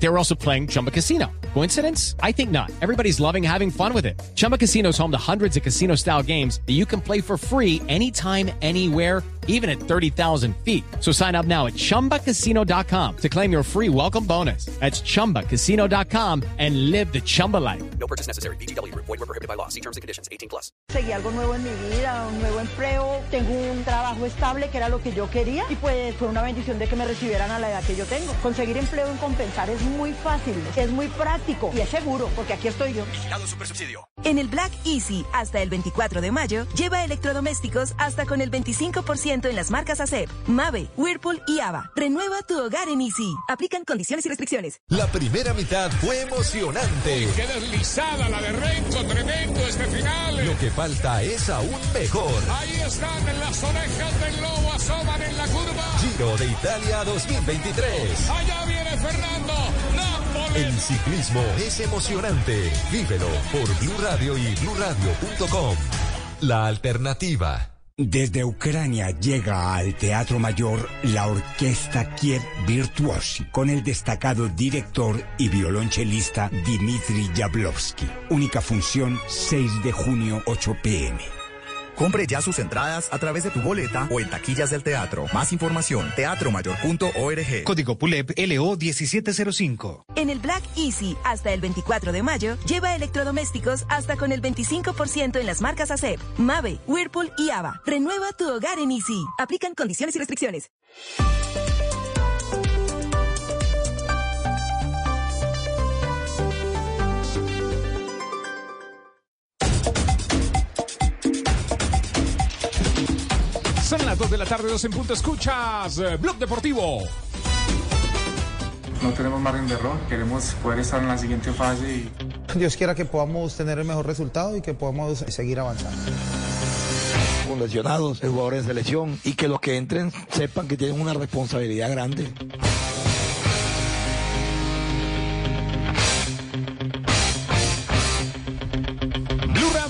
They were also playing Chumba Casino. Coincidence? I think not. Everybody's loving having fun with it. Chumba Casino is home to hundreds of casino style games that you can play for free anytime, anywhere, even at 30,000 feet. So sign up now at chumbacasino.com to claim your free welcome bonus. That's chumbacasino.com and live the Chumba life. No purchase necessary. BGW. Void were prohibited by law. See terms and conditions. 18 plus. Seguí algo nuevo en mi vida, un nuevo empleo, tengo un trabajo estable que era lo que yo quería y pues fue una bendición de que me recibieran a la edad que yo tengo. Conseguir empleo en compensar es muy fácil, es muy práctico y es seguro porque aquí estoy yo. Vigilado super subsidio. En el Black Easy, hasta el 24 de mayo, lleva electrodomésticos hasta con el 25% en las marcas ACEP, Mave, Whirlpool y Ava. Renueva tu hogar en Easy. Aplican condiciones y restricciones. La primera mitad fue emocionante. Qué deslizada la de Renzo, tremendo este final. Lo que falta es aún mejor. Ahí están las orejas del lobo, asoman en la curva. Giro de Italia 2023. Allá viene Fernando. El ciclismo es emocionante. Vívelo por Blue Radio y BlueRadio.com. La alternativa. Desde Ucrania llega al Teatro Mayor la Orquesta Kiev Virtuosi con el destacado director y violonchelista Dmitry Jablowski. Única función 6 de junio 8 pm. Compre ya sus entradas a través de tu boleta o en taquillas del teatro. Más información, teatromayor.org. Código PULEP LO 1705. En el Black Easy, hasta el 24 de mayo, lleva electrodomésticos hasta con el 25% en las marcas ACEP, Mave, Whirlpool y Ava. Renueva tu hogar en Easy. Aplican condiciones y restricciones. Son las 2 de la tarde, 2 en punto. Escuchas eh, Blog Deportivo. No tenemos margen de error, queremos poder estar en la siguiente fase y Dios quiera que podamos tener el mejor resultado y que podamos seguir avanzando. Con lesionados, el jugador en selección y que los que entren sepan que tienen una responsabilidad grande.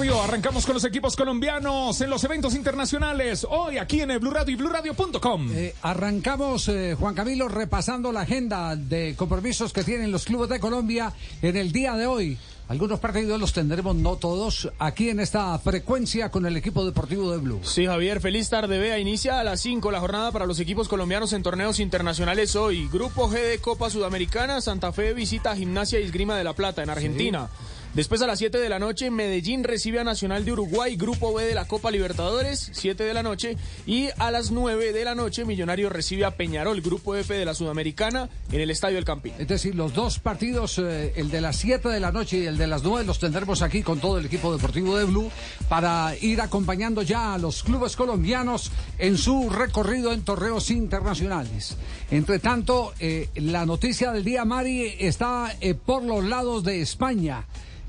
Radio, arrancamos con los equipos colombianos en los eventos internacionales. Hoy aquí en el Blue Radio y BlueRadio.com. Eh, arrancamos, eh, Juan Camilo, repasando la agenda de compromisos que tienen los clubes de Colombia en el día de hoy. Algunos partidos los tendremos, no todos, aquí en esta frecuencia con el equipo deportivo de Blue. Sí, Javier, feliz tarde. Vea, inicia a las 5 la jornada para los equipos colombianos en torneos internacionales hoy. Grupo G de Copa Sudamericana, Santa Fe visita Gimnasia y Esgrima de la Plata en Argentina. Después a las 7 de la noche, Medellín recibe a Nacional de Uruguay, Grupo B de la Copa Libertadores, 7 de la noche. Y a las 9 de la noche, Millonario recibe a Peñarol, Grupo F de la Sudamericana, en el Estadio El Campín. Es decir, los dos partidos, eh, el de las 7 de la noche y el de las 9, los tendremos aquí con todo el equipo deportivo de Blue para ir acompañando ya a los clubes colombianos en su recorrido en torneos internacionales. Entre tanto, eh, la noticia del día, Mari, está eh, por los lados de España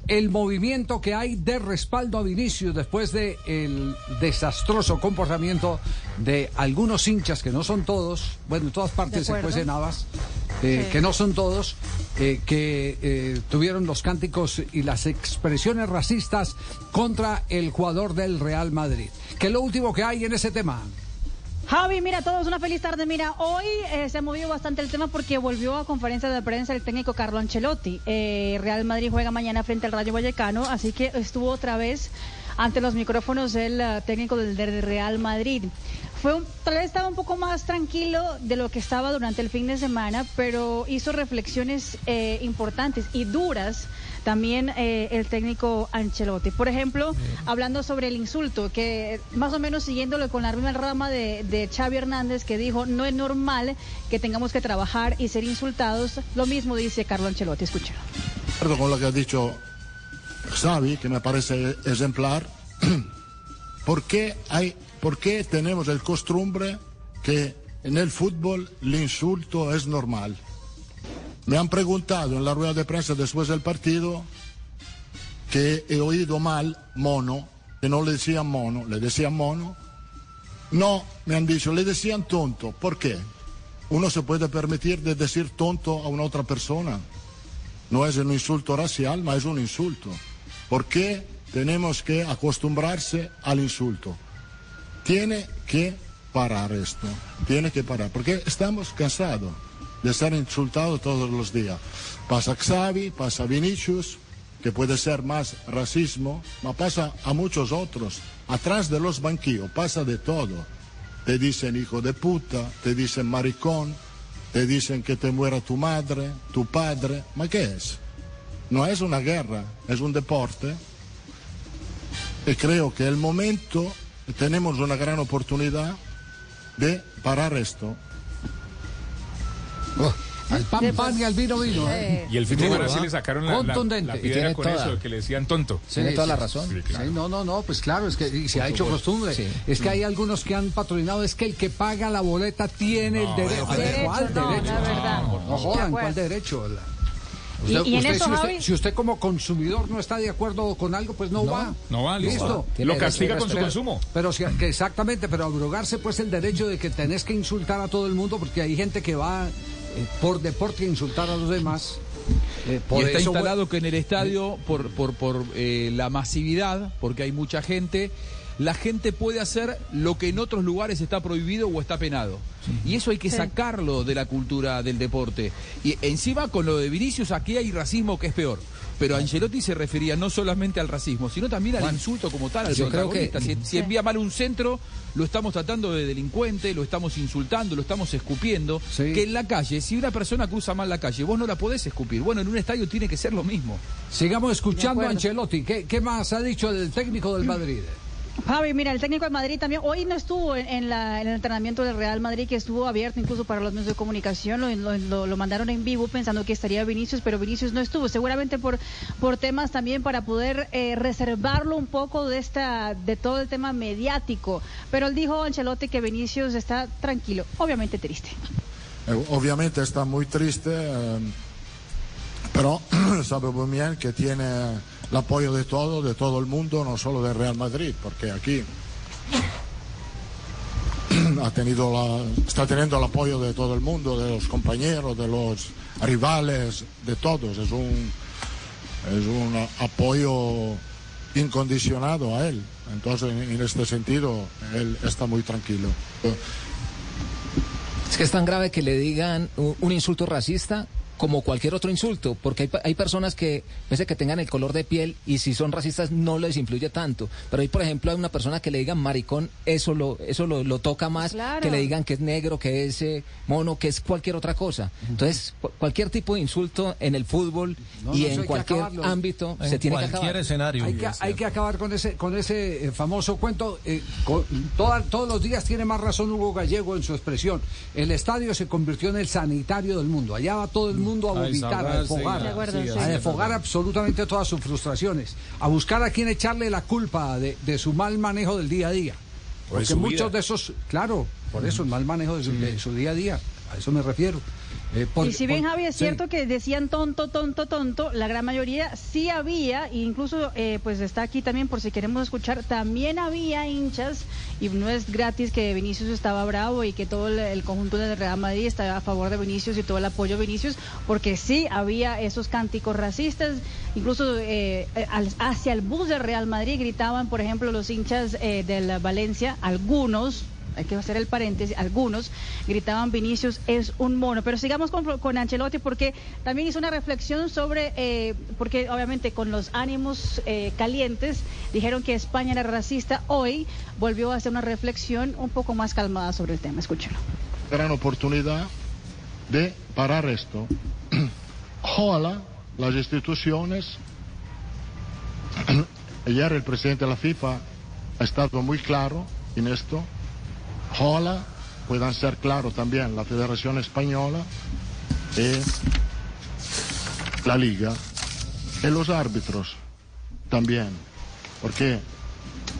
el movimiento que hay de respaldo a Vinicius después de el desastroso comportamiento de algunos hinchas que no son todos, bueno, en todas partes se cuecen habas, eh, Sí. que no son todos, eh, que eh, tuvieron los cánticos y las expresiones racistas contra el jugador del Real Madrid. ¿Qué es lo último que hay en ese tema? Javi, mira, todos una feliz tarde. Mira, hoy eh, se ha movido bastante el tema porque volvió a conferencia de prensa el técnico Carlo Ancelotti. Eh, Real Madrid juega mañana frente al Rayo Vallecano, así que estuvo otra vez ante los micrófonos el eh, técnico del, Real Madrid. Fue un- tal vez estaba un poco más tranquilo de lo que estaba durante el fin de semana, pero hizo reflexiones eh, importantes y duras también eh, el técnico Ancelotti. Por ejemplo, hablando sobre el insulto, que más o menos siguiéndolo con la misma rama de, de Xavi Hernández, que dijo, no es normal que tengamos que trabajar y ser insultados. Lo mismo dice Carlo Ancelotti, escucha. con lo que ha dicho Xavi, que me parece ejemplar. ¿Por qué, hay, ¿Por qué tenemos el costumbre que en el fútbol el insulto es normal? Me han preguntado en la rueda de prensa después del partido que he oído mal mono, que no le decían mono, le decían mono. No, me han dicho, le decían tonto. ¿Por qué? Uno se puede permitir de decir tonto a una otra persona. No es un insulto racial, ma es un insulto. ¿Por qué tenemos que acostumbrarse al insulto. Tiene que parar esto, tiene que parar, porque estamos cansados de ser insultados todos los días. Pasa Xavi, pasa Vinicius, que puede ser más racismo, pero pasa a muchos otros. Atrás de los banquillos pasa de todo. Te dicen hijo de puta, te dicen maricón, te dicen que te muera tu madre, tu padre. ¿Ma qué es? No es una guerra, es un deporte. Y creo que el momento tenemos una gran oportunidad de parar esto. Al pan, pan y al vino, vino. ¿eh? Y el fin de semana sí le sacaron la, la, la piedra tiene con toda. eso, que le decían tonto. Sí, sí. Sí, no, no, no, pues claro, es que y se Por ha hecho costumbre. Sí. Es que hay algunos que han patrocinado, es que el que paga la boleta tiene el derecho. Derecho, ¿Cuál no, derecho? la verdad. No, De jodan. ¿cuál derecho? La- Y- y en eso, si, usted, Javi- si usted como consumidor no está de acuerdo con algo, pues no, No, va. no va, listo. Tiene Lo castiga con su pero- consumo. Pero si- que exactamente, pero abrogarse pues el derecho de que tenés que insultar a todo el mundo porque hay gente que va por deporte insultar a los demás. Eh, por y está eso, instalado que en el estadio, por, por, por eh, la masividad, porque hay mucha gente, la gente puede hacer lo que en otros lugares está prohibido o está penado. Y eso hay que Sí. sacarlo de la cultura del deporte. Y encima con lo de Vinicius, aquí hay racismo que es peor. Pero Angelotti se refería no solamente al racismo, sino también al Juan, insulto como tal, al yo creo que- protagonista. Si, si envía mal un centro, lo estamos tratando de delincuente, lo estamos insultando, lo estamos escupiendo. Que en la calle, si una persona cruza mal la calle, vos no la podés escupir. Bueno, en un estadio tiene que ser lo mismo. Sigamos escuchando a. Ancelotti. ¿Qué, qué más ha dicho el técnico del Madrid? Javi, mira, el técnico de Madrid también hoy no estuvo en, la- el entrenamiento del Real Madrid, que estuvo abierto incluso para los medios de comunicación, lo, mandaron en vivo pensando que estaría Vinicius, pero Vinicius no estuvo, seguramente por, por temas también para poder eh, reservarlo un poco de esta de todo el tema mediático. Pero él dijo Ancelotti que Vinicius está tranquilo, obviamente triste. Eh, Obviamente está muy triste, eh, pero sabe muy bien que tiene el apoyo de todo, de todo el mundo, no solo del Real Madrid, porque aquí ha tenido está teniendo el apoyo de todo el mundo, de los compañeros, de los rivales, de todos. Es un, es un apoyo incondicionado a él. Entonces, en este sentido, él está muy tranquilo. Es que es tan grave que le digan un insulto racista como cualquier otro insulto, porque hay, pa- hay personas que, pese a que tengan el color de piel y si son racistas no les influye tanto. Pero hay, por ejemplo, hay una persona que le digan maricón, eso lo, eso lo, lo toca más Claro. que le digan que es negro, que es eh, mono, que es cualquier otra cosa. Entonces, cu- cualquier tipo de insulto en el fútbol No, y no, en cualquier ámbito En se tiene que cualquier acabar. Hay que, hay que acabar con ese, con ese eh, famoso cuento. eh, con- toda- todos los días tiene más razón Hugo Gallego en su expresión. El estadio se convirtió en el sanitario del mundo. Allá va todo el mundo a A vomitar, a desfogar, a- desfogar absolutamente todas sus frustraciones, a buscar a quien echarle la culpa de, de su mal manejo del día a día. Porque muchos vida. de esos, claro, por eso el mal manejo de su, de su día a día, a eso me refiero. Eh, por- y si bien por- Javi es sí. cierto que decían tonto, tonto, tonto, la gran mayoría sí había, e incluso eh, pues está aquí también por si queremos escuchar, también había hinchas y no es gratis que Vinicius estaba bravo y que todo el, el conjunto del Real Madrid estaba a favor de Vinicius y todo el apoyo a Vinicius, porque sí había esos cánticos racistas, incluso eh, eh, al- hacia el bus del Real Madrid gritaban, por ejemplo, los hinchas eh, del Valencia, algunos hay que hacer el paréntesis, algunos gritaban Vinicius es un mono. Pero sigamos con, con Ancelotti porque también hizo una reflexión sobre, eh, porque obviamente con los ánimos eh, calientes dijeron que España era racista. Hoy volvió a hacer una reflexión un poco más calmada sobre el tema. Escúchelo. gran oportunidad de parar esto. Ojalá las instituciones, ayer el presidente de la FIFA ha estado muy claro en esto, ojalá puedan ser claros también la Federación Española y la Liga y los árbitros también, porque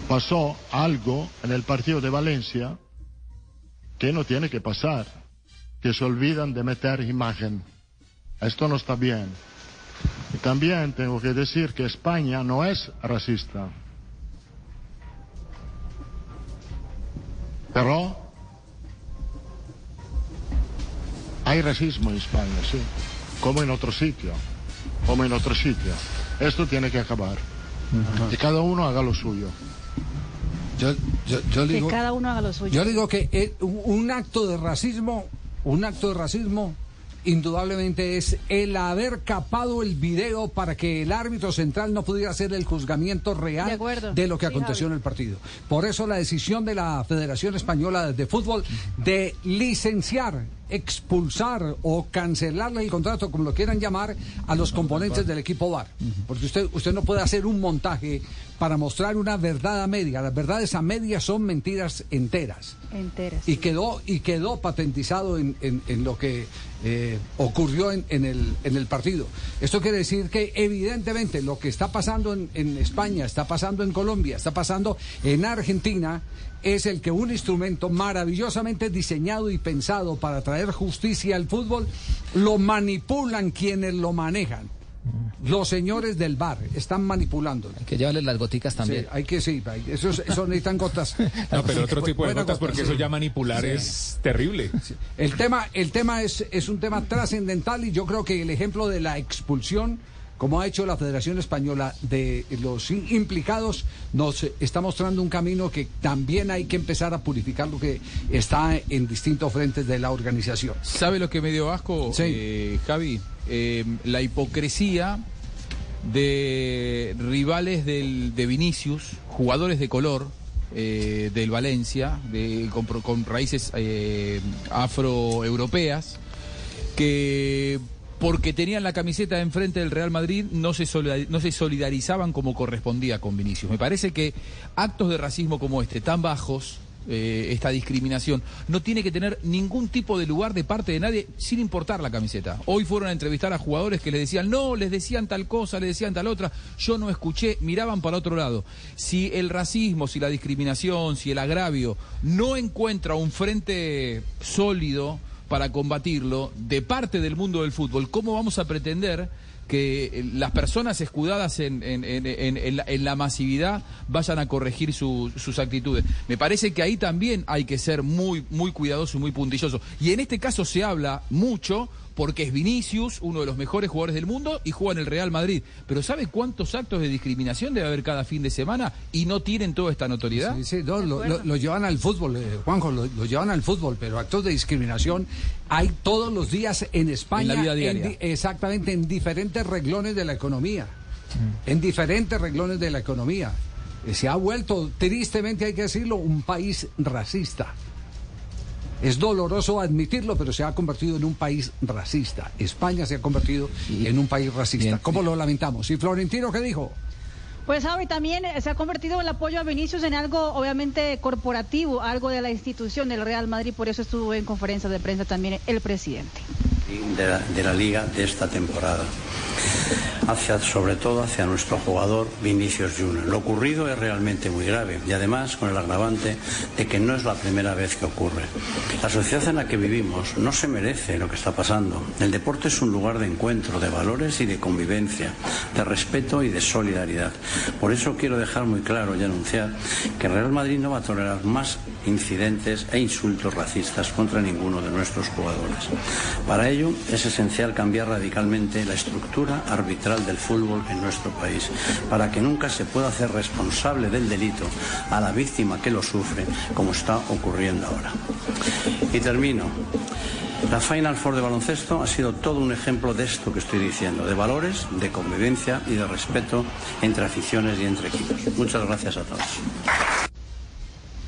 pasó algo en el partido de Valencia que no tiene que pasar, que se olvidan de meter imagen. Esto no está bien. Y también tengo que decir que España no es racista. Pero hay racismo en España, sí, como en otro sitio, como en otro sitio. Esto tiene que acabar. Que cada uno haga lo suyo. Yo, yo- yo Que digo, cada uno haga lo suyo. yo digo que eh, un un acto de racismo, un acto de racismo, indudablemente es el haber capado el video para que el árbitro central no pudiera hacer el juzgamiento real De lo que Sí, aconteció Javi. en el partido. Por eso la decisión de la Federación Española de Fútbol de licenciar, expulsar o cancelarle el contrato, como lo quieran llamar, a los componentes del equipo VAR. Porque usted, usted no puede hacer un montaje para mostrar una verdad a media. Las verdades a media son mentiras enteras. Enteras. Y quedó, y quedó patentizado en, en- en lo que eh, ocurrió en, en el, en el partido. Esto quiere decir que evidentemente lo que está pasando en, en España, está pasando en Colombia, está pasando en Argentina, es el que un instrumento maravillosamente diseñado y pensado para traer justicia al fútbol, lo manipulan quienes lo manejan. Los señores del bar están manipulando. Hay que llevarles las goticas también. hay que sí, eso, eso necesitan gotas. No, pero otro tipo de gotas, porque eso sí. ya manipular Sí. es terrible. El tema, el tema es, es un tema trascendental y yo creo que el ejemplo de la expulsión, como ha hecho la Federación Española de los implicados, nos está mostrando un camino que también hay que empezar a purificar lo que está en distintos frentes de la organización. ¿Sabe lo que me dio asco, eh, Javi? Eh, la hipocresía de rivales del, de Vinicius, jugadores de color eh, del Valencia, de, con, con raíces eh, afroeuropeas, que porque tenían la camiseta enfrente del Real Madrid no se, no se solidarizaban como correspondía con Vinicius. Me parece que actos de racismo como este, tan bajos, eh, esta discriminación, no tiene que tener ningún tipo de lugar de parte de nadie, sin importar la camiseta. Hoy fueron a entrevistar a jugadores que les decían, no, les decían tal cosa, les decían tal otra, yo no escuché, miraban para otro lado. Si el racismo, si la discriminación, si el agravio no encuentra un frente sólido, para combatirlo de parte del mundo del fútbol, ¿cómo vamos a pretender que eh, las personas escudadas en, en- en- la, en la masividad vayan a corregir su- sus actitudes? Me parece que ahí también hay que ser muy, muy cuidadoso y muy puntilloso. Y en este caso se habla mucho porque es Vinicius, uno de los mejores jugadores del mundo, y juega en el Real Madrid. Pero ¿sabe cuántos actos de discriminación debe haber cada fin de semana y no tienen toda esta notoriedad? Sí, sí, no, lo, lo- lo llevan al fútbol, eh, Juanjo, lo, lo llevan al fútbol, pero actos de discriminación hay todos los días en España. En la vida diaria. di- exactamente, en diferentes reglones de la economía. En diferentes reglones de la economía. Eh, Se ha vuelto, tristemente hay que decirlo, un país racista. Es doloroso admitirlo, pero se ha convertido en un país racista. España se ha convertido en un país racista. ¿Cómo lo lamentamos? ¿Y Florentino qué dijo? Pues Javi, también eh, se ha convertido el apoyo a Vinicius en algo obviamente corporativo, algo de la institución del Real Madrid, por eso estuvo en conferencia de prensa también el presidente. De la, de la liga de esta temporada. Hacia, sobre todo hacia nuestro jugador Vinicius Junior. Lo ocurrido es realmente muy grave y además con el agravante de que no es la primera vez que ocurre. La sociedad en la que vivimos no se merece lo que está pasando. El deporte es un lugar de encuentro, de valores y de convivencia, de respeto y de solidaridad. Por eso quiero dejar muy claro y anunciar que Real Madrid no va a tolerar más incidentes e insultos racistas contra ninguno de nuestros jugadores. Para ello es esencial cambiar radicalmente la estructura arbitral del fútbol en nuestro país, para que nunca se pueda hacer responsable del delito a la víctima que lo sufre, como está ocurriendo ahora. Y termino. La Final Four de baloncesto ha sido todo un ejemplo de esto que estoy diciendo, de valores, de convivencia y de respeto entre aficiones y entre equipos. Muchas gracias a todos.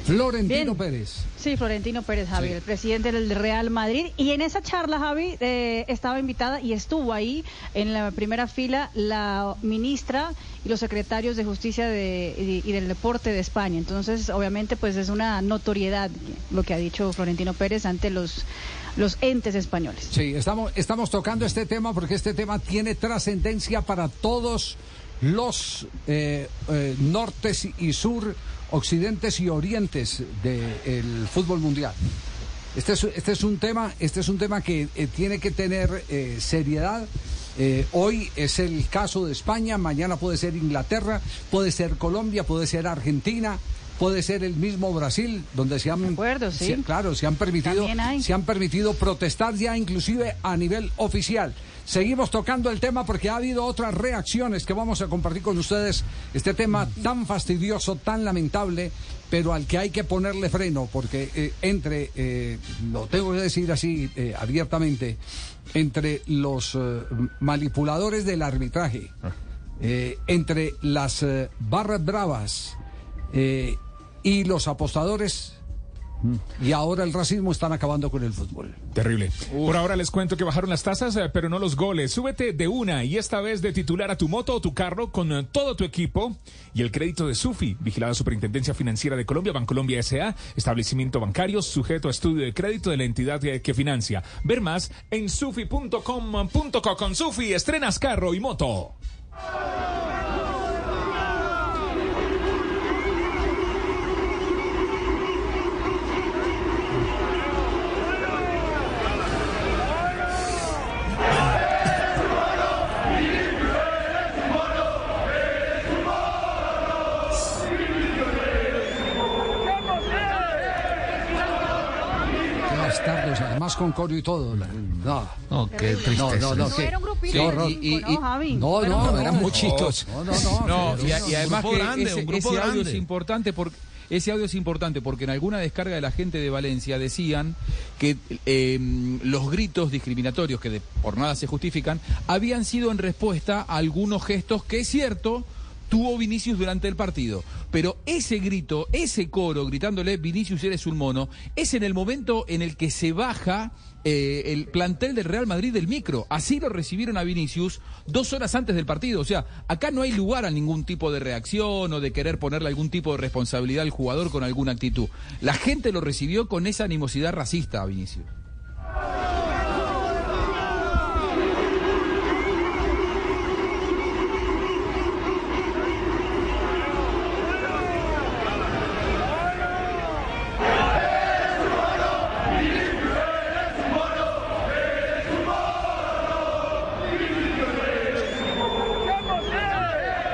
Florentino Pérez. Sí, Florentino Pérez, Javi, el presidente del Real Madrid. Y en esa charla, Javi, eh, estaba invitada y estuvo ahí en la primera fila la ministra y los secretarios de Justicia de- y, y del Deporte de España. Entonces, obviamente, pues es una notoriedad lo que ha dicho Florentino Pérez ante los, los entes españoles. Sí, estamos, estamos tocando este tema porque este tema tiene trascendencia para todos los eh, eh, nortes y sur, occidentes y orientes del fútbol mundial. Este es, este es un tema, este es un tema que eh, tiene que tener eh, seriedad. Eh, hoy es el caso de España, mañana puede ser Inglaterra, puede ser Colombia, puede ser Argentina. Puede ser el mismo Brasil, donde se han, sí. se- claro, se han permitido, También hay. se han permitido protestar ya inclusive a nivel oficial. Seguimos tocando el tema porque ha habido otras reacciones que vamos a compartir con ustedes. Este tema tan fastidioso, tan lamentable, pero al que hay que ponerle freno, porque eh, entre, eh, lo tengo que decir así eh, abiertamente, entre los eh, manipuladores del arbitraje, eh, entre las eh, barras bravas eh, y los apostadores, y ahora el racismo están acabando con el fútbol. Terrible. Por ahora les cuento que bajaron las tasas, eh, pero no los goles. Súbete de una y esta vez de titular a tu moto o tu carro con eh, todo tu equipo y el crédito de Sufi, vigilada Superintendencia Financiera de Colombia, Bancolombia S.A., establecimiento bancario sujeto a estudio de crédito de la entidad que, que financia. Ver más en sufi.com.co. Con Sufi estrenas carro y moto. Además con coro y todo. la- No, No, qué no, no, no, No qué- era un grupito horror. cinco, ¿no, Javi? No, no, eran muchitos. No, no, no. No, y, y además que grande, ese, un grupo ese audio es importante porque ese audio es importante porque en alguna descarga de la gente de Valencia decían que eh, los gritos discriminatorios que de- por nada se justifican habían sido en respuesta a algunos gestos que es cierto tuvo Vinicius durante el partido. Pero ese grito, ese coro gritándole Vinicius eres un mono, es en el momento en el que se baja eh, el plantel del Real Madrid del micro. Así lo recibieron a Vinicius dos horas antes del partido. O sea, acá no hay lugar a ningún tipo de reacción o de querer ponerle algún tipo de responsabilidad al jugador con alguna actitud. La gente lo recibió con esa animosidad racista a Vinicius.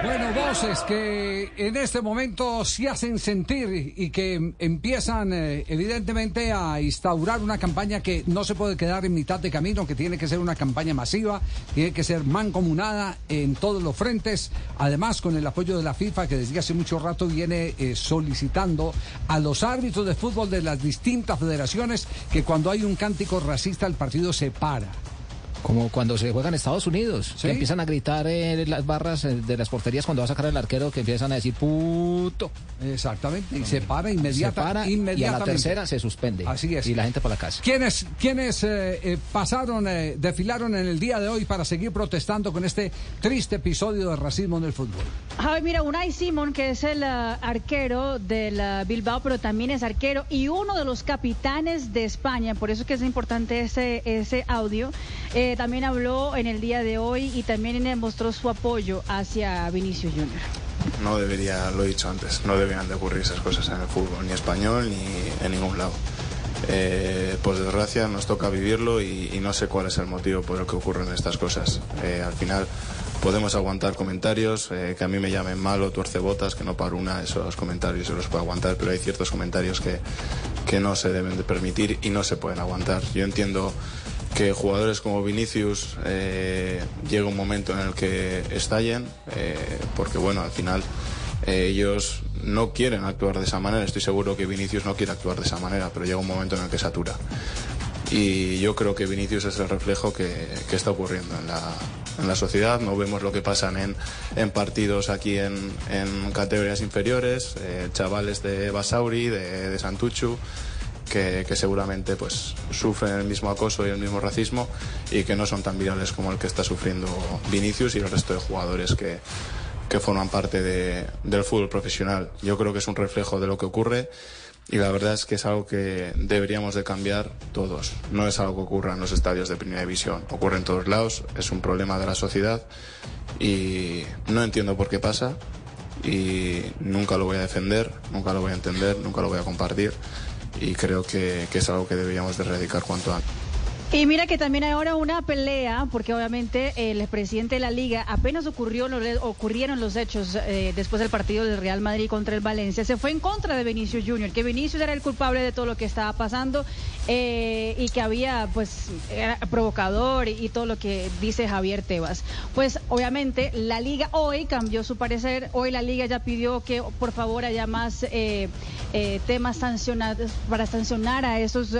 Bueno, voces que en este momento se hacen sentir y que empiezan eh, evidentemente a instaurar una campaña que no se puede quedar en mitad de camino, que tiene que ser una campaña masiva, tiene que ser mancomunada en todos los frentes, además con el apoyo de la FIFA que desde hace mucho rato viene eh, solicitando a los árbitros de fútbol de las distintas federaciones que cuando hay un cántico racista el partido se para. Como cuando se juega en Estados Unidos, ¿Sí? que empiezan a gritar en las barras eh, de las porterías cuando va a sacar el arquero, que empiezan a decir puto. Exactamente, y se para inmediata- Se para y a la inmediatamente. tercera se suspende. Así es. Y la gente para la casa. ¿Quiénes, quiénes eh, eh, pasaron, eh, desfilaron en el día de hoy para seguir protestando con este triste episodio de racismo en el fútbol? Javi, mira, Unai Simón, que es el ah, arquero del ah, Bilbao, pero también es arquero y uno de los capitanes de España, por eso es que es importante ese, ese audio, eh, también habló en el día de hoy y también eh, mostró su apoyo hacia Vinicius Junior. No debería, lo he dicho antes, no deberían de ocurrir esas cosas en el fútbol, ni español ni en ningún lado. Eh, por desgracia nos toca vivirlo y, y no sé cuál es el motivo por el que ocurren estas cosas. Eh, al final podemos aguantar comentarios, eh, que a mí me llamen malo, tuercebotas, que no para una, esos comentarios se los puedo aguantar, pero hay ciertos comentarios que, que no se deben de permitir y no se pueden aguantar. Yo entiendo que jugadores como Vinicius eh, llega un momento en el que estallen, eh, porque bueno, al final eh, ellos no quieren actuar de esa manera. Estoy seguro que Vinicius no quiere actuar de esa manera, pero llega un momento en el que satura. Y yo creo que Vinicius es el reflejo que, que está ocurriendo en la, en la sociedad. No vemos lo que pasan en, en partidos aquí en, en categorías inferiores, eh, chavales de Basauri, de, de Santuchu, que, seguramente pues, sufren el mismo acoso y el mismo racismo y que no son tan virales como el que está sufriendo Vinicius y el resto de jugadores que, que forman parte de- del fútbol profesional. Yo creo que es un reflejo de lo que ocurre y la verdad es que es algo que deberíamos de cambiar todos. No es algo que ocurra en los estadios de primera división, ocurre en todos lados, es un problema de la sociedad y no entiendo por qué pasa y nunca lo voy a defender, nunca lo voy a entender, nunca lo voy a compartir y creo que, que es algo que deberíamos de erradicar cuanto antes. Y mira que también hay ahora una pelea, porque obviamente el presidente de la liga, apenas ocurrió, ocurrieron los hechos eh, después del partido del Real Madrid contra el Valencia, se fue en contra de Vinicius Junior, que Vinicius era el culpable de todo lo que estaba pasando eh, y que había, pues, era provocador y, todo lo que dice Javier Tebas. Pues obviamente la liga hoy cambió su parecer, hoy la liga ya pidió que por favor haya más eh, temas sancionados para sancionar a esos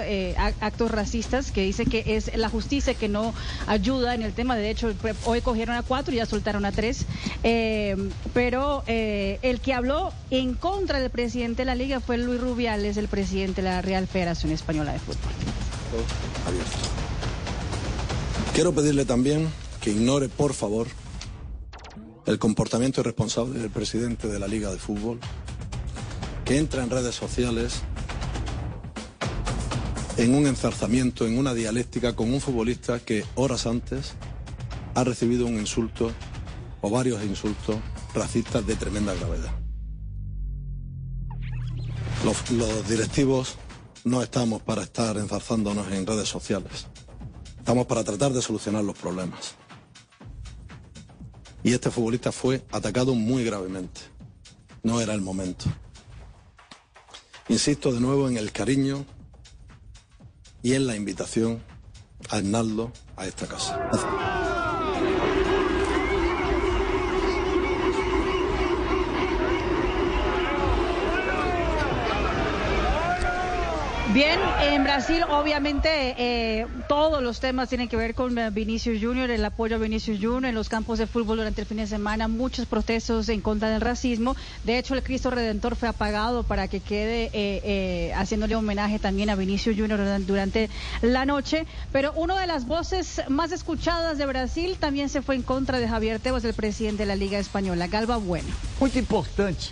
actos racistas que dice que es la justicia que no ayuda en el tema. De hecho, hoy cogieron a cuatro y ya soltaron a tres. Eh, pero eh, el que habló en contra del presidente de la liga fue Luis Rubiales, el presidente de la Real Federación Española de Fútbol. Quiero pedirle también que ignore, por favor, el comportamiento irresponsable del presidente de la Liga de Fútbol, que entra en redes sociales en un enzarzamiento, en una dialéctica con un futbolista que horas antes ha recibido un insulto o varios insultos racistas de tremenda gravedad. Los, directivos no estamos para estar enzarzándonos en redes sociales. Estamos para tratar de solucionar los problemas. Y este futbolista fue atacado muy gravemente. No era el momento. Insisto de nuevo en el cariño y en la invitación a Hernaldo a esta casa. Bien, en Brasil obviamente eh, todos los temas tienen que ver con eh, Vinicius Junior, el apoyo a Vinicius Junior en los campos de fútbol durante el fin de semana, muchos protestos en contra del racismo. De hecho, el Cristo Redentor fue apagado para que quede eh, haciéndole homenaje también a Vinicius Junior durante la noche. Pero una de las voces más escuchadas de Brasil también se fue en contra de Javier Tebas, el presidente de la Liga Española, Galba Bueno. Muy importante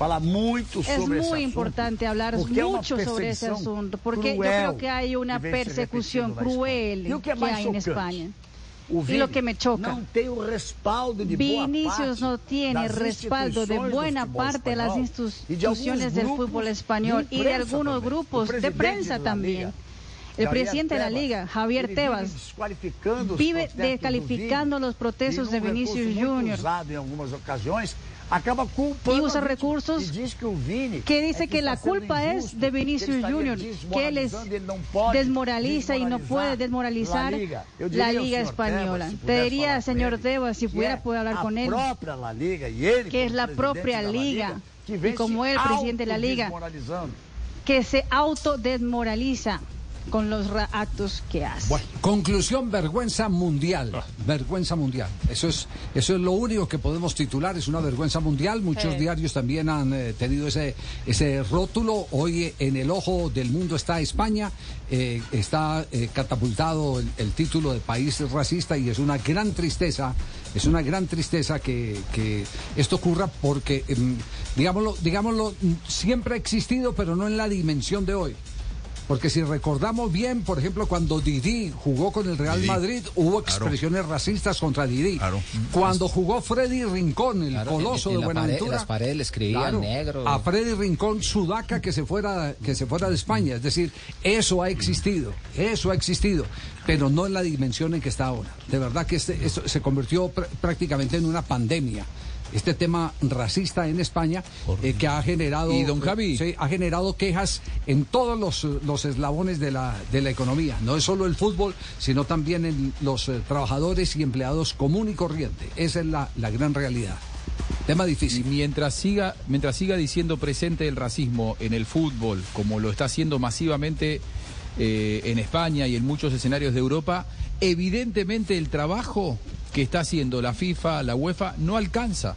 fala muito sobre Es muy importante hablar mucho sobre ese asunto, porque yo creo que hay una persecución cruel que, hay en España. y lo que me choca, Vinicius no tiene respaldo de buena parte de las instituciones del fútbol español y de algunos grupos de prensa también. El presidente de la liga, Javier Tebas, vive descalificando los protestos de Vinicius Junior. acaba culpando y usa recursos que dice que la culpa es de Vinicius Junior, que él es desmoraliza y no puede desmoralizar la Liga Española. Te diría, señor Tebas, si pudiera poder hablar con él, que es la propia Liga, y como él, presidente de la Liga, que se autodesmoraliza con los actos que hace. Bueno, conclusión, vergüenza mundial. Ah. Vergüenza mundial. Eso es, eso es lo único que podemos titular, es una vergüenza mundial. Muchos diarios también han eh, tenido ese, ese rótulo. Hoy en el ojo del mundo está España, eh, está eh, catapultado el, título de país racista y es una gran tristeza, es una gran tristeza que, que esto ocurra porque, em, digámoslo, digámoslo, siempre ha existido, pero no en la dimensión de hoy. Porque si recordamos bien, por ejemplo, cuando Didi jugó con el Real Madrid, hubo expresiones racistas contra Didi. Cuando jugó Freddy Rincón, el coloso de Buenaventura. las paredes le escribían negro. A Freddy Rincón, Sudaca, que se fuera, que se fuera de España. Es decir, eso ha existido, eso ha existido, pero no en la dimensión en que está ahora. De verdad que este, esto se convirtió prácticamente en una pandemia este tema racista en España eh, que ha generado y don Javi ha generado quejas en todos los, los eslabones de la, de la economía. No es solo el fútbol sino también en los eh, trabajadores y empleados común y corriente. Esa es la, la gran realidad. Tema difícil. Y mientras siga, mientras siga diciendo presente el racismo en el fútbol, como lo está haciendo masivamente eh, en España y en muchos escenarios de Europa, evidentemente el trabajo que está haciendo la FIFA, la UEFA, no alcanza.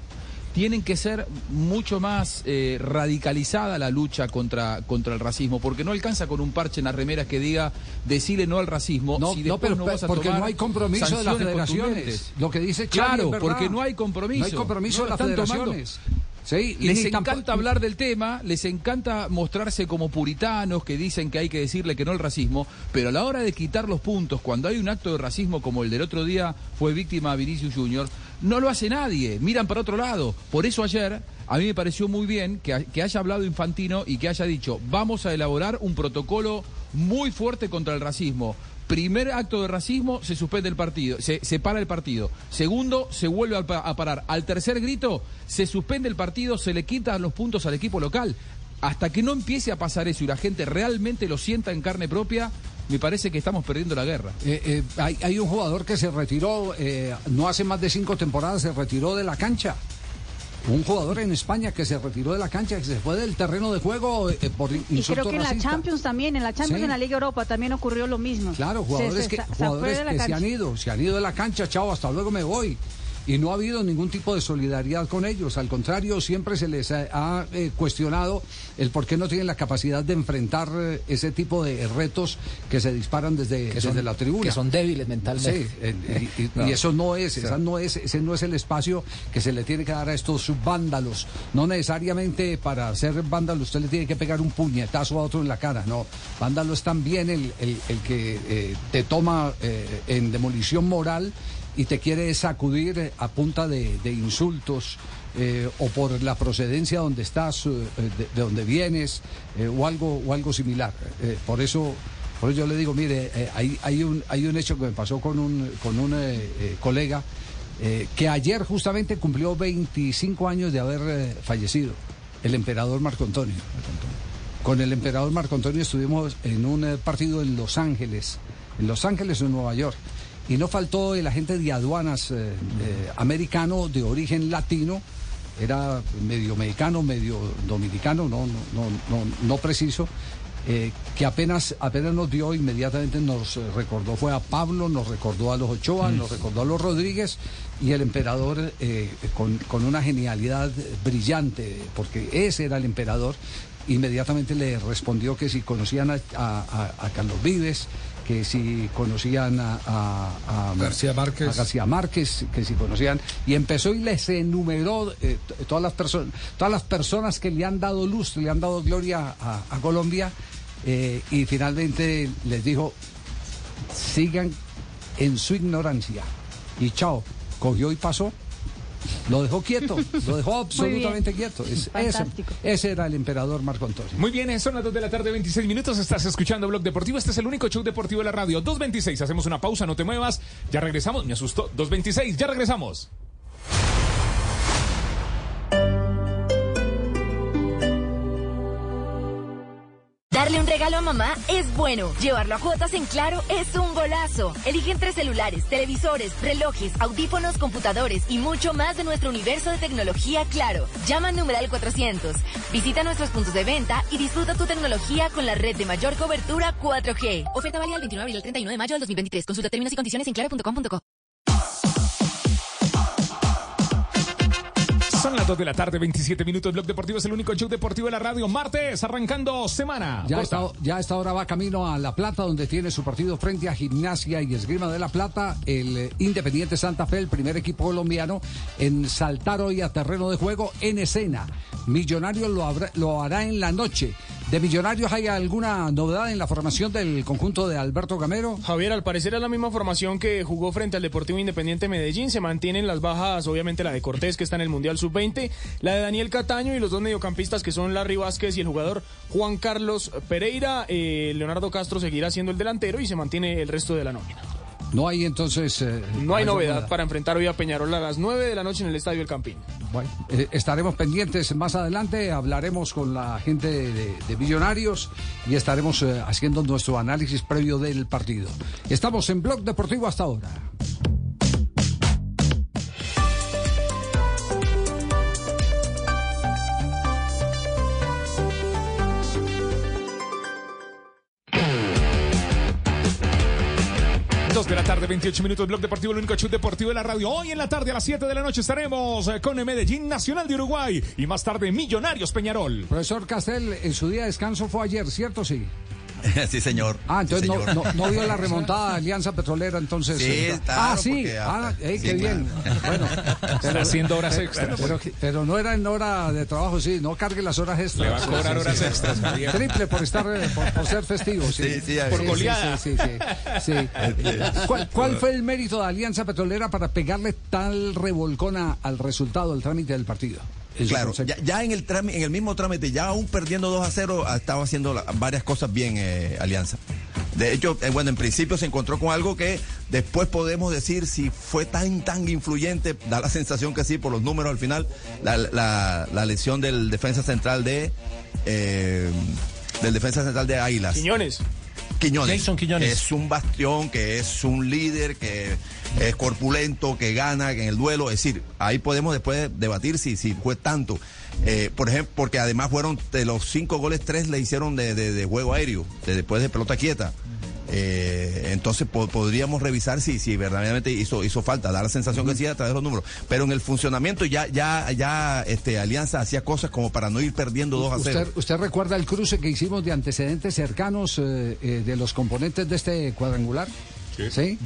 Tienen que ser mucho más eh, radicalizada la lucha contra, contra el racismo, porque no alcanza con un parche en las remeras que diga decirle no al racismo. No, no pero porque no hay compromiso de las federaciones. Lo que dice Claro, porque no hay compromiso. No hay compromiso de las federaciones. Sí, les encanta hablar del tema, les encanta mostrarse como puritanos que dicen que hay que decirle que no al racismo, pero a la hora de quitar los puntos, cuando hay un acto de racismo como el del otro día fue víctima Vinicius Junior, no lo hace nadie, miran para otro lado. Por eso ayer a mí me pareció muy bien que, que haya hablado Infantino y que haya dicho, vamos a elaborar un protocolo muy fuerte contra el racismo, Primer acto de racismo, se suspende el partido, se, se para el partido. Segundo, se vuelve a, pa- a parar. Al tercer grito, se suspende el partido, se le quitan los puntos al equipo local. Hasta que no empiece a pasar eso y la gente realmente lo sienta en carne propia, me parece que estamos perdiendo la guerra. Eh, eh, hay, hay un jugador que se retiró, eh, no hace más de cinco temporadas, se retiró de la cancha. Un jugador en España que se retiró de la cancha, que se fue del terreno de juego eh, por Y insulto creo que en la racista. Champions también, en la Champions, Sí. en la Liga Europa también ocurrió lo mismo. Claro, Se- jugadores se- que, se- se jugadores la que se han ido, se han ido de la cancha, chao, hasta luego me voy. Y no ha habido ningún tipo de solidaridad con ellos. Al contrario, siempre se les ha, eh, cuestionado el por qué no tienen la capacidad de enfrentar eh, ese tipo de retos que se disparan desde, Que desde la tribuna. que son débiles mentalmente. Sí, eh, y, y- No. y eso no es, Sí. esa no es, ese no es el espacio que se le tiene que dar a estos vándalos. No necesariamente para ser vándalo usted le tiene que pegar un puñetazo a otro en la cara. No, vándalo es también el, el- el que eh, te toma en demolición moral y te quiere sacudir a punta de, de insultos. eh, o por la procedencia donde estás, eh, de, de donde vienes, eh, o algo, o algo similar. Eh, por eso por eso yo le digo, mire, eh, hay, hay, un, hay un hecho que me pasó con un, con un eh, colega que ayer justamente cumplió 25 años de haber fallecido, el emperador Marco Antonio. Con el emperador Marco Antonio estuvimos en un partido en Los Ángeles, en Los Ángeles o en Nueva York. Y no faltó el agente de aduanas eh, eh, americano de origen latino, era medio mexicano, medio dominicano, no, no, no, no, no preciso, eh, que apenas, apenas nos dio, inmediatamente nos recordó, fue a Pablo, nos recordó a los Ochoa, nos recordó a los Rodríguez y el emperador eh, con, con una genialidad brillante, porque ese era el emperador, inmediatamente le respondió que si conocían a- a Carlos Vives, que si conocían a, a- a- García Márquez. a García Márquez, que si conocían, y empezó y les enumeró eh, todas las personas, todas las personas que le han dado luz, le han dado gloria a, a Colombia, eh, y finalmente les dijo sigan en su ignorancia. Y chao, cogió y pasó. Lo dejó quieto, lo dejó absolutamente quieto. Es- ese, ese era el emperador Marco Antonio. Muy bien, son las 2 de la tarde, 26 minutos. Estás escuchando Blog Deportivo. Este es el único show deportivo de la radio. 2.26. Hacemos una pausa, no te muevas. Ya regresamos. Me asustó. 2.26. Ya regresamos. Darle un regalo a mamá es bueno. Llevarlo a cuotas en Claro es un golazo. Elige entre celulares, televisores, relojes, audífonos, computadores y mucho más de nuestro universo de tecnología Claro. Llama al numeral 400. Visita nuestros puntos de venta y disfruta tu tecnología con la red de mayor cobertura 4G. Oferta válida del 29 de abril al 31 de mayo del 2023. Consulta términos y condiciones en claro.com.co. Son las 2 de la tarde, 27 minutos. Blog Deportivo es el único show deportivo de la radio. Martes, arrancando semana. Ya esta, ya esta hora va camino a La Plata, donde tiene su partido frente a Gimnasia y Esgrima de La Plata. El eh, Independiente Santa Fe, el primer equipo colombiano, en saltar hoy a terreno de juego en escena. Millonarios lo, habrá- lo hará en la noche. ¿De Millonarios hay alguna novedad en la formación del conjunto de Alberto Gamero? Javier, al parecer es la misma formación que jugó frente al Deportivo Independiente Medellín. Se mantienen las bajas, obviamente la de Cortés, que está en el Mundial Sub-20, la de Daniel Cataño y los dos mediocampistas que son Larry Vázquez y el jugador Juan Carlos Pereira. Eh, Leonardo Castro seguirá siendo el delantero y se mantiene el resto de la nómina. No hay entonces... eh, No hay novedad para enfrentar hoy a Peñarol a las 9 de la noche en el Estadio El Campín. Bueno, eh, estaremos pendientes más adelante, hablaremos con la gente de, de Millonarios y estaremos eh, haciendo nuestro análisis previo del partido. Estamos en Blog Deportivo hasta ahora. Tarde, 28 minutos, Blog Deportivo, el único show deportivo de la radio. Hoy en la tarde a las 7 de la noche estaremos eh, con el Medellín Nacional de Uruguay y más tarde Millonarios Peñarol. Profesor Castel, en su día de descanso fue ayer, ¿cierto? Sí. Sí, señor. Ah, entonces Sí, no, señor. no, no vio la remontada de Alianza Petrolera, entonces. Sí, eh, claro, ah, sí. porque Ah, eh, sí, qué bien. Bueno, Está haciendo horas pero- extras. Pero, pero no era en hora de trabajo, sí. No cargue las horas extras. Le va a cobrar horas extras, Javier. Triple por estar, eh, por, por ser festivo. Sí, Sí, sí, Por goleada. Sí, sí, sí, sí. ¿Cuál, cuál fue el mérito de Alianza Petrolera para pegarle tal revolcón a- al resultado, al trámite del partido? Claro, ya, ya en, el trámite, en el mismo trámite, ya aún perdiendo 2 a 0, ha estado haciendo la- varias cosas bien eh, Alianza. De hecho, eh, bueno, en principio se encontró con algo que después podemos decir si fue tan, tan influyente, da la sensación que sí, por los números al final, la, la, la lesión del defensa central de... eh, del defensa central de Águilas. Quiñones. Quiñones. Jason Quiñones. Que es un bastión, que es un líder, que es corpulento, que gana en el duelo. Es decir, ahí podemos después debatir si, si fue tanto. Eh, por ejemplo, porque además fueron de los cinco goles, tres le hicieron de, de- de juego aéreo, de después de pelota quieta. Eh, entonces po- podríamos revisar si, si verdaderamente hizo, hizo falta, da la sensación que sí a través de los números. Pero en el funcionamiento ya, ya, ya este, Alianza hacía cosas como para no ir perdiendo 2 a 0. ¿Usted, usted recuerda el cruce que hicimos de antecedentes cercanos eh, eh, de los componentes de este cuadrangular? Sí.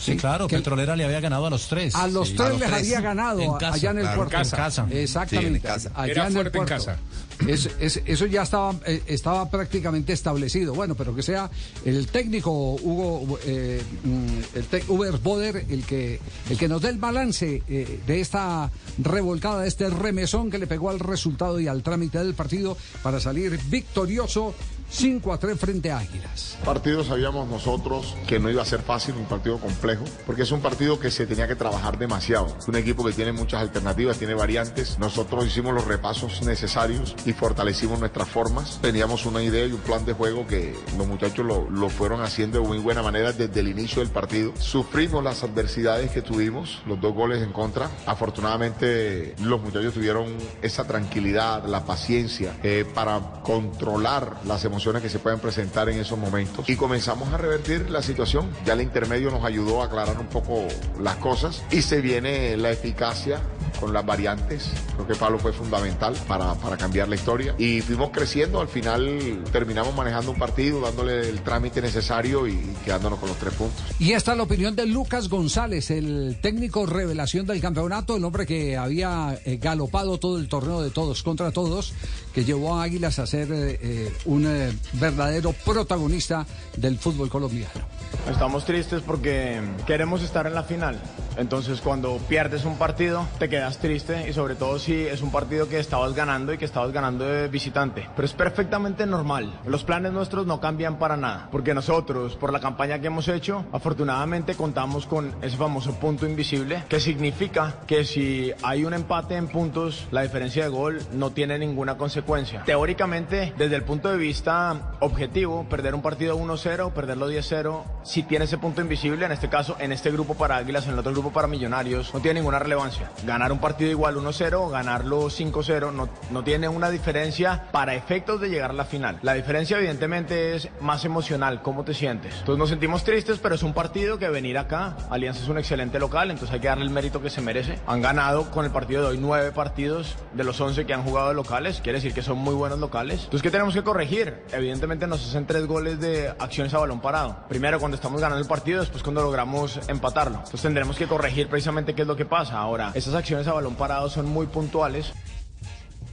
Sí, claro, Que- Petrolera le había ganado a los tres. A los Sí. tres A los les tres. había ganado En casa, allá en el claro, puerto. en casa. Exactamente. Sí, en casa. Allá Era en el fuerte en puerto. casa. Es- es- eso ya estaba, eh, estaba prácticamente establecido. Bueno, pero que sea el técnico Hugo eh, mm, el Uber Boder el que, el que nos dé el balance eh, de esta revolcada, de este remesón que le pegó al resultado y al trámite del partido para salir victorioso 5 a 3 frente a Águilas. Partido sabíamos nosotros que no iba a ser fácil, un partido complejo, porque es un partido que se tenía que trabajar demasiado. Un equipo que tiene muchas alternativas, tiene variantes. Nosotros hicimos los repasos necesarios y fortalecimos nuestras formas. Teníamos una idea y un plan de juego que los muchachos lo, lo fueron haciendo de muy buena manera desde el inicio del partido. Sufrimos las adversidades que tuvimos, los dos goles en contra. Afortunadamente los muchachos tuvieron esa tranquilidad, la paciencia eh, para controlar las emociones que se pueden presentar en esos momentos. Y comenzamos a revertir la situación. Ya el intermedio nos ayudó a aclarar un poco las cosas y se viene la eficacia con las variantes. Creo que Pablo fue fundamental para, para cambiar la historia. Y fuimos creciendo. Al final terminamos manejando un partido, dándole el trámite necesario y quedándonos con los tres puntos. Y esta es la opinión de Lucas González, el técnico revelación del campeonato, el hombre que había eh, galopado todo el torneo de todos contra todos, que llevó a Águilas a ser eh, eh, un eh, verdadero protagonista del fútbol colombiano. Estamos tristes porque queremos estar en la final. Entonces cuando pierdes un partido te quedas triste y sobre todo si es un partido que estabas ganando y que estabas ganando de visitante. Pero es perfectamente normal. Los planes nuestros no cambian para nada. Porque nosotros, por la campaña que hemos hecho, afortunadamente contamos con ese famoso punto invisible que significa que si hay un empate en puntos, la diferencia de gol no tiene ninguna consecuencia. Teóricamente, desde el punto de vista objetivo, perder un partido 1-0, perderlo 10-0, si tiene ese punto invisible, en este caso, en este grupo para Águilas, en el otro grupo para Millonarios, no tiene ninguna relevancia. Ganar un partido igual 1-0, ganarlo 5-0, no, no tiene una diferencia para efectos de llegar a la final. La diferencia evidentemente es más emocional, cómo te sientes. Entonces nos sentimos tristes, pero es un partido que venir acá, Alianza es un excelente local, entonces hay que darle el mérito que se merece. Han ganado con el partido de hoy nueve partidos de los 11 que han jugado de locales, quiere decir que son muy buenos locales. Entonces, ¿qué tenemos que corregir? Evidentemente nos hacen tres goles de acciones a balón parado. Primero cuando estamos ganando el partido, después cuando logramos empatarlo. Entonces tendremos que corregir precisamente qué es lo que pasa. Ahora, esas acciones a balón parado son muy puntuales.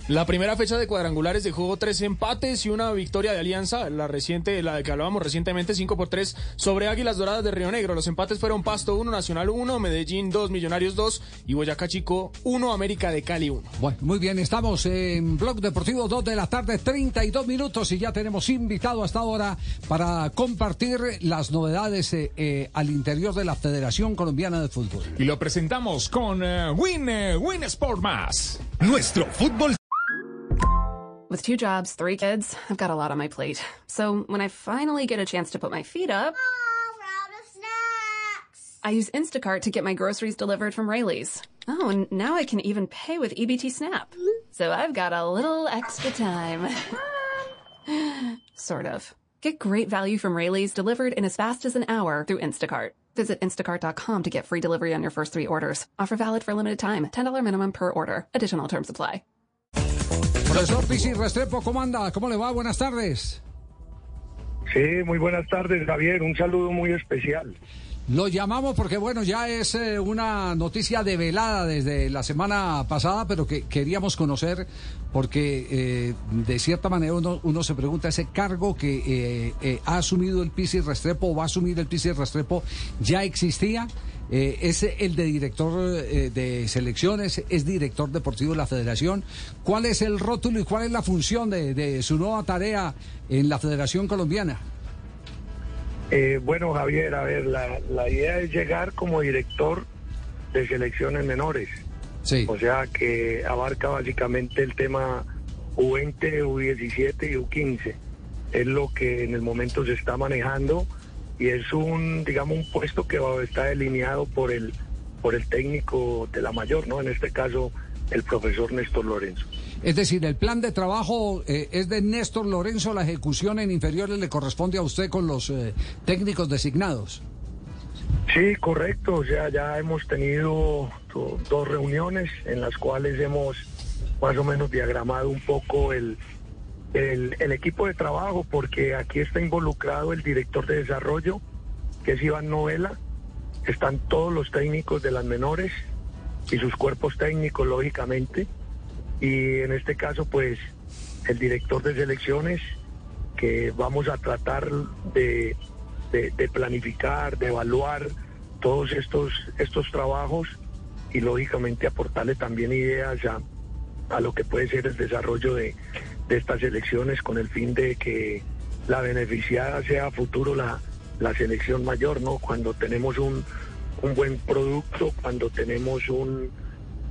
La primera fecha de cuadrangulares dejó tres empates y una victoria de Alianza, la reciente, la de que hablábamos recientemente, 5 por 3 sobre Águilas Doradas de Río Negro. Los empates fueron Pasto 1, Nacional 1, Medellín 2, Millonarios 2 y Boyacá Chico 1, América de Cali 1. Bueno, muy bien, estamos en Blog Deportivo 2 de la tarde, 32 minutos y ya tenemos invitado hasta ahora para compartir las novedades eh, eh, al interior de la Federación Colombiana de Fútbol. Y lo presentamos con eh, Win, eh, Win Sport Más. Nuestro fútbol. With two jobs, three kids, I've got a lot on my plate. So when I finally get a chance to put my feet up, I use Instacart to get my groceries delivered from Rayleigh's. Oh, and now I can even pay with EBT Snap. So I've got a little extra time. sort of. Get great value from Rayleigh's delivered in as fast as an hour through Instacart. Visit instacart.com to get free delivery on your first three orders. Offer valid for a limited time. $10 minimum per order. Additional terms apply. Profesor Pisi Restrepo, ¿cómo anda? ¿Cómo le va? Buenas tardes. Sí, muy buenas tardes, Javier. Un saludo muy especial. Lo llamamos porque, bueno, ya es eh, una noticia develada desde la semana pasada, pero que queríamos conocer porque, eh, de cierta manera, uno, se pregunta, ese cargo que eh, ha asumido el Pisi Restrepo o va a asumir el Pisi Restrepo, ¿ya existía? ¿Es el de director de selecciones? ¿Es director deportivo de la federación? ¿Cuál es el rótulo y cuál es la función de su nueva tarea en la Federación Colombiana? Eh, bueno, Javier, a ver, la, la idea es llegar como director de selecciones menores. Sí. O sea, que abarca básicamente el tema U20, U17 y U15. Es lo que en el momento se está manejando y es un, digamos, un puesto que está delineado por el, por el técnico de la mayor, ¿no? En este caso, el profesor Néstor Lorenzo. Es decir, el plan de trabajo eh, es de Néstor Lorenzo, la ejecución en inferiores le corresponde a usted con los eh, técnicos designados. Sí, correcto. Sea, ya hemos tenido do- dos reuniones en las cuales hemos más o menos diagramado un poco el, el, el equipo de trabajo, porque aquí está involucrado el director de desarrollo, que es Iván Novela. Están todos los técnicos de las menores y sus cuerpos técnicos, lógicamente. Y en este caso, pues, el director de selecciones, que vamos a tratar de, planificar, de evaluar todos estos, estos trabajos y lógicamente aportarle también ideas a, a lo que puede ser el desarrollo de, de estas elecciones con el fin de que la beneficiada sea a futuro la, la selección mayor, ¿no? Cuando tenemos un, un buen producto, cuando tenemos un,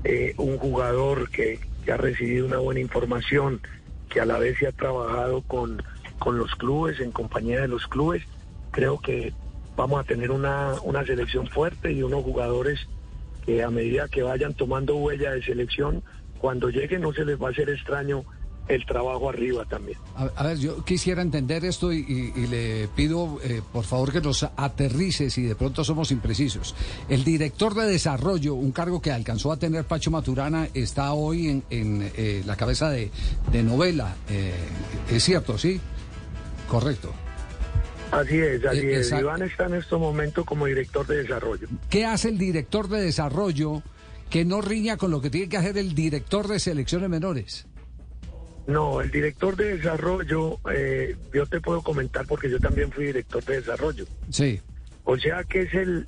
eh, un jugador que, que ha recibido una buena información, que a la vez se ha trabajado con, con los clubes, en compañía de los clubes, creo que vamos a tener una, una selección fuerte y unos jugadores que a medida que vayan tomando huella de selección, cuando lleguen no se les va a hacer extraño el trabajo arriba también. A, a ver, yo quisiera entender esto y, y- y le pido, eh, por favor, que nos aterrice si de pronto somos imprecisos. El director de desarrollo, un cargo que alcanzó a tener Pacho Maturana, está hoy en, en, eh, la cabeza de, de novela. eh, es cierto, ¿sí? Correcto. Así es, así Eh, es. exacto. Iván está en estos momentos como director de desarrollo. ¿Qué hace el director de desarrollo que no riña con lo que tiene que hacer el director de selecciones menores? No, el director de desarrollo, eh, yo te puedo comentar porque yo también fui director de desarrollo. Sí. O sea que es el,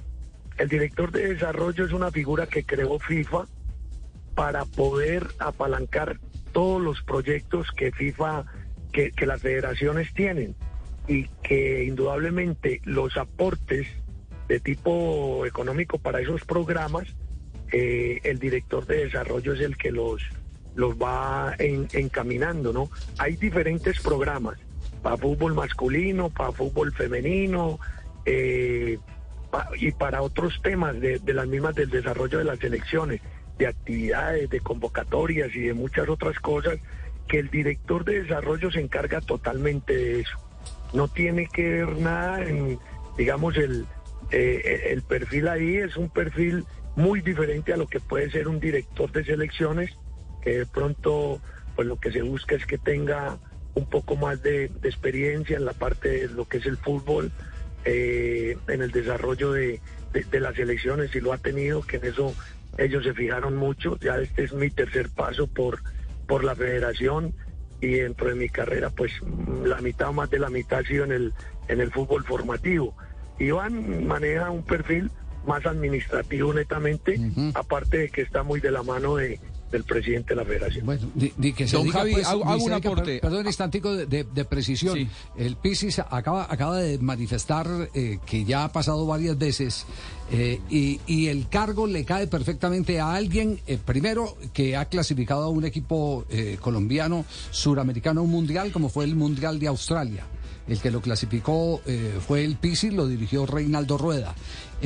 el director de desarrollo es una figura que creó FIFA para poder apalancar todos los proyectos que FIFA, que, que las federaciones tienen y que indudablemente los aportes de tipo económico para esos programas, eh, el director de desarrollo es el que los, los va en- encaminando, ¿no? Hay diferentes programas para fútbol masculino, para fútbol femenino, eh, y para otros temas de, las mismas del desarrollo de las elecciones, de actividades, de convocatorias y de muchas otras cosas, que el director de desarrollo se encarga totalmente de eso. No tiene que ver nada en, digamos, el, eh, el perfil ahí es un perfil muy diferente a lo que puede ser un director de selecciones, que de pronto, pues lo que se busca es que tenga un poco más de, de experiencia en la parte de lo que es el fútbol, eh, en el desarrollo de, de- de las elecciones y lo ha tenido, que en eso ellos se fijaron mucho. Ya este es mi tercer paso por, por la federación y dentro de mi carrera, pues la mitad o más de la mitad ha sido en el, en el fútbol formativo. Iván maneja un perfil más administrativo netamente, aparte de que está muy de la mano de, del presidente de la federación. Bueno, di, di que se Don diga, Javi, pues, hago- hago un aporte. per- Perdón un instantico de, de- de precisión. Sí. El Pisis acaba, acaba de manifestar eh, que ya ha pasado varias veces eh, y, y el cargo le cae perfectamente a alguien, eh, primero, que ha clasificado a un equipo eh, colombiano, suramericano, a un mundial, como fue el Mundial de Australia. El que lo clasificó eh, fue el Pisis, lo dirigió Reinaldo Rueda.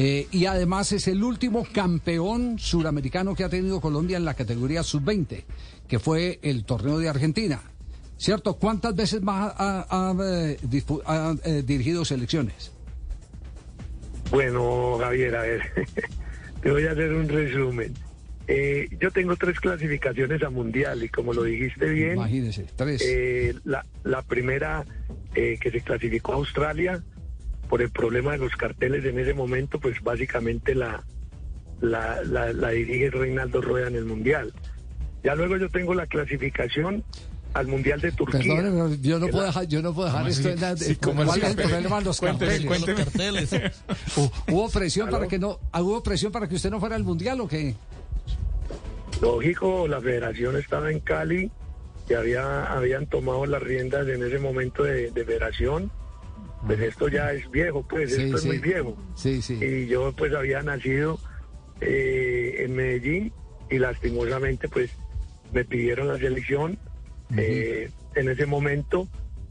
Eh, y además es el último campeón suramericano que ha tenido Colombia en la categoría sub-20, que fue el torneo de Argentina. ¿Cierto? ¿Cuántas veces más ha, ha, eh, ha, eh, dirigido selecciones? Bueno, Javier, a ver, te voy a hacer un resumen. Eh, yo tengo tres clasificaciones a mundial y como lo dijiste bien, Imagínese, tres. eh, la, la primera eh, que se clasificó a Australia por el problema de los carteles en ese momento, pues básicamente la, la, la, la dirige Reinaldo Rueda en el mundial. Ya luego yo tengo la clasificación al mundial de Turquía. Perdón, yo no puedo la- dejar, yo no puedo dejar ¿Cómo esto en la- Sí, ¿cómo ¿Cuál así? es el problema de los Cuénteme, carteles? cuénteme. Los carteles. Hu- ¿Hubo presión ¿Aló? para que no, hubo presión para que usted no fuera al mundial o qué? Lógico, la federación estaba en Cali y había, habían tomado las riendas en ese momento de, de federación Pues esto ya es viejo, pues Sí, esto es muy viejo. Sí, sí. Y yo pues había nacido eh, en Medellín y lastimosamente pues me pidieron la selección eh, en ese momento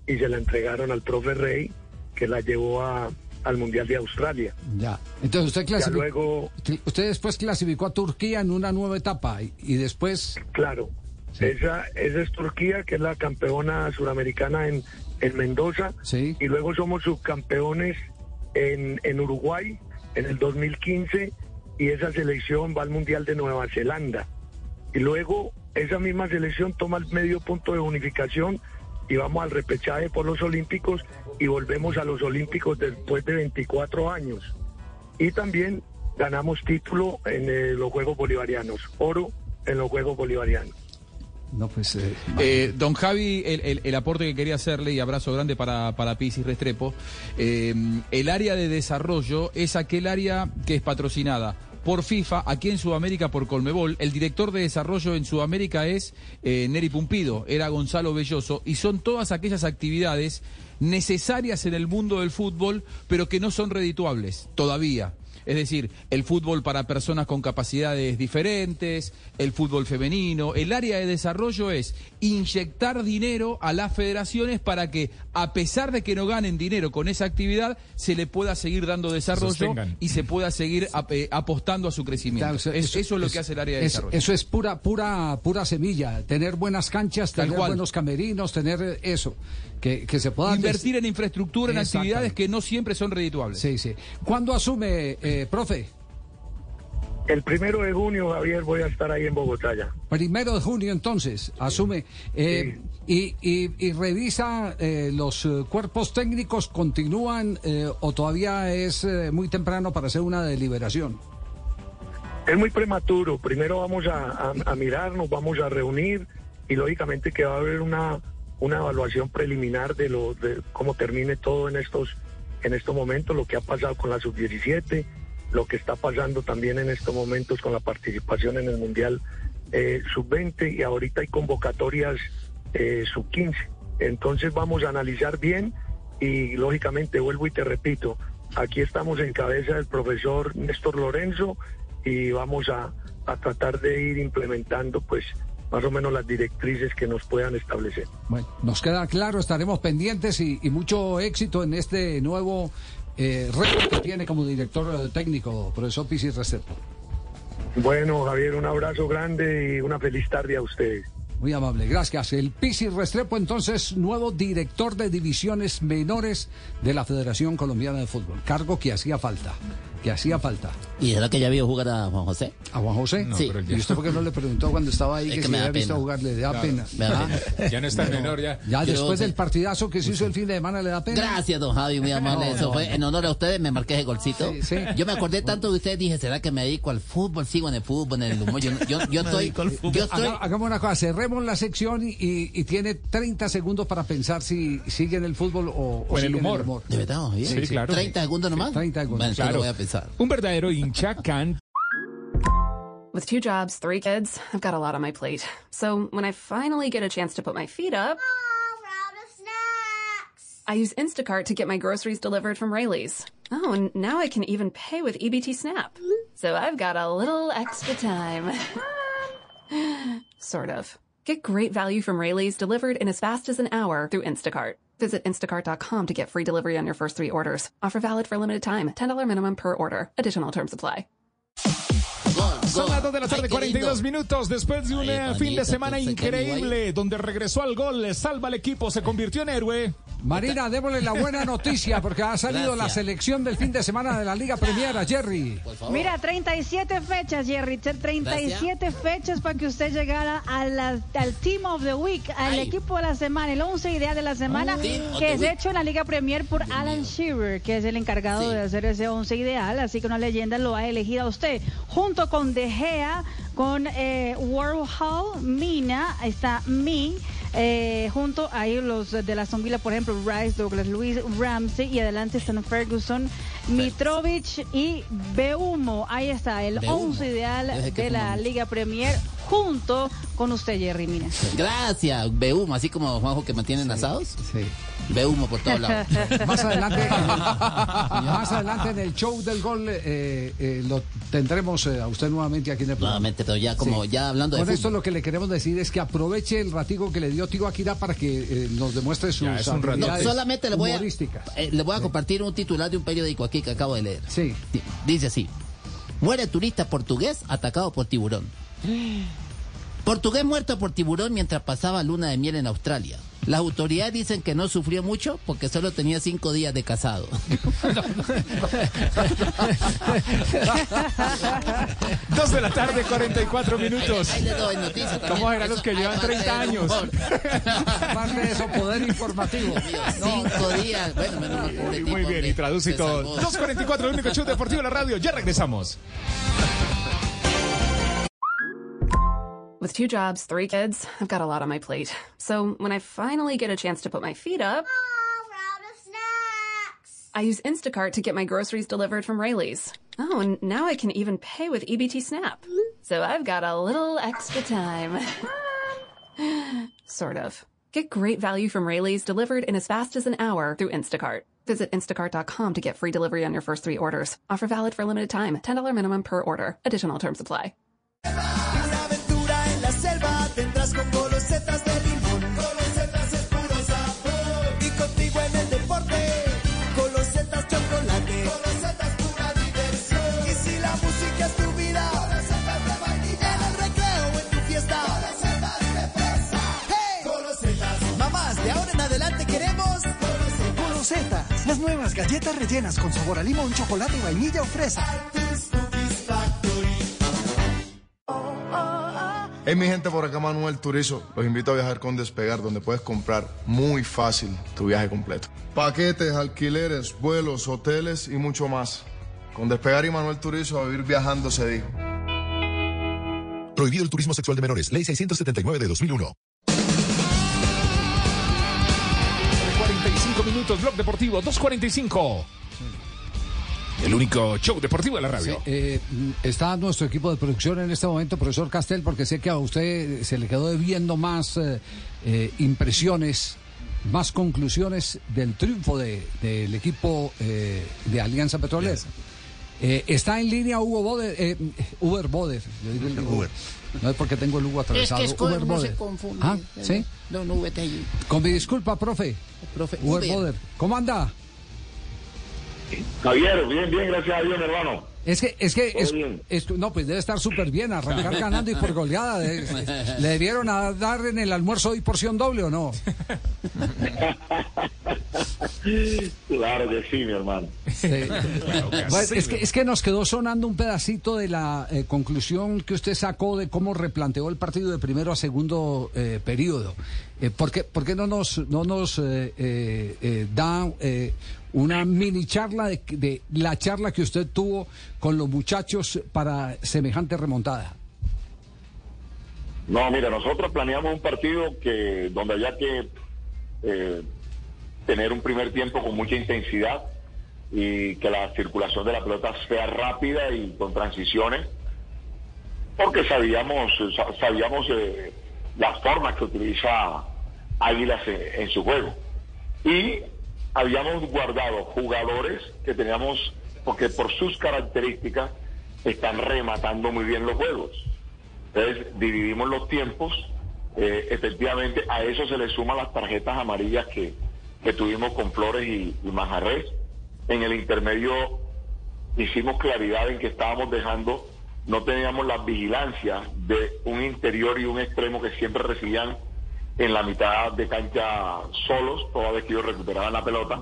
y se la entregaron al profe Rey que la llevó a- al Mundial de Australia. Ya. Entonces usted clasificó. luego, Usted después clasificó a Turquía en una nueva etapa y, y después. claro, esa, esa es Turquía, que es la campeona suramericana en, en Mendoza. Sí. Y luego somos subcampeones en, en Uruguay en el 2015 y esa selección va al Mundial de Nueva Zelanda. Y luego esa misma selección toma el medio punto de unificación y vamos al repechaje por los Olímpicos y volvemos a los Olímpicos después de 24 años. Y también ganamos título en eh, los Juegos Bolivarianos, oro en los Juegos Bolivarianos. No, pues. eh, Eh, don Javi, el, el- aporte que quería hacerle y abrazo grande para, para Pisis Restrepo. eh, el área de desarrollo es aquel área que es patrocinada por FIFA, aquí en Sudamérica por Colmebol. El director de desarrollo en Sudamérica es eh, Neri Pumpido, era Gonzalo Belloso, y son todas aquellas actividades necesarias en el mundo del fútbol, pero que no son redituables todavía. Es decir, el fútbol para personas con capacidades diferentes, el fútbol femenino. El área de desarrollo es inyectar dinero a las federaciones para que, a pesar de que no ganen dinero con esa actividad, se le pueda seguir dando desarrollo Sostengan. y se pueda seguir ap- eh, apostando a su crecimiento. Claro, Es- eso, es lo que hace el área de es- desarrollo. Eso es pura, pura, pura semilla. Tener buenas canchas, tener buenos camerinos, tener eso. Que, que se pueda Invertir en infraestructura, en actividades que no siempre son redituables. Sí, sí. ¿Cuándo asume, eh, profe? El primero de junio, Javier, voy a estar ahí en Bogotá ya. Primero de junio, entonces, asume. eh, y, y- y revisa eh, los eh, cuerpos técnicos, ¿continúan eh, o todavía es eh, muy temprano para hacer una deliberación? Es muy prematuro. Primero vamos a, a, a mirarnos, vamos a reunir y lógicamente que va a haber una, una evaluación preliminar de lo de cómo termine todo en estos en estos momentos, lo que ha pasado con la sub-17, lo que está pasando también en estos momentos con la participación en el Mundial eh, sub-20 y ahorita hay convocatorias eh, sub-15. Entonces vamos a analizar bien y lógicamente vuelvo y te repito, aquí estamos en cabeza del profesor Néstor Lorenzo y vamos a, a tratar de ir implementando pues más o menos las directrices que nos puedan establecer. Bueno, nos queda claro, estaremos pendientes y, y mucho éxito en este nuevo eh, reto que tiene como director eh, técnico, profesor Pisis Restrepo. Bueno, Javier, un abrazo grande y una feliz tarde a ustedes. Muy amable, gracias. El Pisis Restrepo, entonces, nuevo director de divisiones menores de la Federación Colombiana de Fútbol. Cargo que hacía falta, que hacía falta. ¿Y era que ya vio jugar a Juan José? ¿A Juan José? Sí. ¿Y usted por qué no le preguntó cuando estaba ahí Es que, que si había visto jugar? Le da Claro, pena. me da ¿Ah? pena. Ya no está Bueno, menor, ya. Ya después del partidazo que se hizo el fin de semana, ¿le da pena? Gracias, don Javi, muy amable. No, Eso no, fue no. en honor a ustedes, me marqué ese golcito. Sí, sí. Yo me acordé tanto de ustedes, dije, ¿será que me dedico al fútbol? Sigo en el fútbol, en el humor. Yo, yo, yo estoy, yo estoy, Haga- hagamos una cosa, cerremos la sección y, tiene 30 segundos para pensar si sigue en el fútbol o, O en el sigue humor. ¿De verdad? Sí, claro. 30 segundos nomás. 30 segundos. Bueno, Claro. lo voy a pensar. Un verdadero hincha can With two jobs, three kids, I've got a lot on my plate. So when I finally get a chance to put my feet up, I use Instacart to get my groceries delivered from Rayleigh's. Oh, and now I can even pay with EBT Snap. So I've got a little extra time. sort of. Get great value from Rayleigh's delivered in as fast as an hour through Instacart. Visit instacart.com to get free delivery on your first three orders. Offer valid for a limited time. $10 minimum per order. Additional terms apply. Son las 2 de la tarde, 42 minutos después de un eh, fin de semana increíble donde regresó al gol, le salva al equipo, se convirtió en héroe. Marina, démosle la buena noticia porque ha salido la selección del fin de semana de la Liga Premier, Jerry. Mira, 37 fechas, Jerry. 37 fechas para que usted llegara a la- al Team of the Week, al Ay. equipo de la semana, el 11 ideal de la semana, of que es Week. hecho en la Liga Premier por Alan Shearer, que es el encargado Sí. de hacer ese 11 ideal. Así que una leyenda lo ha elegido a usted, junto con De Gea, con eh, Warhol, Mina, ahí está Mi. eh, junto ahí los de la Villa, por ejemplo, Rice, Douglas Luis, Ramsey y adelante están Ferguson, Mitrovic y Beumo. Ahí está el Beumo. 11 ideal de la mucho. Liga Premier junto con usted, Jerry, mira. Gracias, ve humo, así como Juanjo que mantienen asados. Sí. Ve humo por todos lados. Más adelante, más adelante en el show del gol eh, eh, lo tendremos eh, a usted nuevamente aquí en el programa. Nuevamente, pero ya como ya hablando de Con esto fútbol. lo que le queremos decir es que aproveche el ratico que le dio Tío Akira para que eh, nos demuestre sus Ya, No, solamente le voy, a, eh, le voy a compartir un titular de un periódico aquí que acabo de leer. Sí. Di- Dice así: Muere turista portugués atacado por tiburón. Portugués muerto por tiburón mientras pasaba luna de miel en Australia. Las autoridades dicen que no sufrió mucho porque solo tenía cinco días de casado. Dos de la tarde, 44 minutos. Ahí doy también. ¿Cómo serán los Eso, que llevan aparte 30 del años? Aparte de eso, poder informativo. Cinco días. Bueno, menos mal, pobre Muy tipo, bien, me- y traduce todo. salvó. 2.44, el único show deportivo de la radio. Ya regresamos. With two jobs, three kids, I've got a lot on my plate. So when I finally get a chance to put my feet up, I use Instacart to get my groceries delivered from Rayleigh's. Oh, and now I can even pay with EBT Snap. So I've got a little extra time. sort of. Get great value from Rayleigh's delivered in as fast as an hour through Instacart. Visit instacart.com to get free delivery on your first three orders. Offer valid for a limited time. $10 minimum per order. Additional terms apply. Las nuevas galletas rellenas con sabor a limón, chocolate, vainilla o fresa. Hey mi gente, por acá Manuel Turizo. Los invito a viajar con Despegar, donde puedes comprar muy fácil tu viaje completo. Paquetes, alquileres, vuelos, hoteles y mucho más. Con Despegar y Manuel Turizo a vivir viajando se dijo. Prohibido el turismo sexual de menores. Ley 679 de 2001. 45 minutos, Blog Deportivo, 2.45. El único show deportivo de la radio. Sí, eh, está nuestro equipo de producción en este momento, profesor Castel, porque sé que a usted se le quedó debiendo más eh, eh, impresiones, más conclusiones del triunfo de- del equipo eh, de Alianza Petrolera. Eh, está en línea Hugo Boder, eh, Uber Boder. yo digo el Uber. No es porque tengo el Hugo Es atravesado. que es Uber como Boder. se confunde. Ah, ¿sí? No, no, vete ahí. Con mi disculpa, profe. Profe, Uber Uber. Boder. ¿Cómo anda? Javier, bien, bien, gracias a Dios, mi hermano. Es que, es que, es- es- no, pues debe estar súper bien, arrancar ganando y por goleada. de- ¿Le debieron a dar en el almuerzo hoy porción doble o no? Claro que sí, mi hermano. Bueno, es, que, es que nos quedó sonando un pedacito de la eh, conclusión que usted sacó de cómo replanteó el partido de primero a segundo eh, periodo. Eh, ¿por, qué, por qué no nos, no nos eh, eh, eh, da eh, una mini charla de, de la charla que usted tuvo con los muchachos para semejante remontada? No, mira, nosotros planeamos un partido que donde había que eh, tener un primer tiempo con mucha intensidad y que la circulación de la pelota sea rápida y con transiciones, porque sabíamos sa- sabíamos eh, las formas que utiliza Águilas en, en su juego y habíamos guardado jugadores que teníamos porque por sus características están rematando muy bien los juegos. Entonces dividimos los tiempos. eh, efectivamente, a eso se le suman las tarjetas amarillas que, que tuvimos con Flores y, y Majarres. En el intermedio hicimos claridad en que estábamos dejando, no teníamos la vigilancia de un interior y un extremo que siempre recibían en la mitad de cancha solos, toda vez que ellos recuperaban la pelota.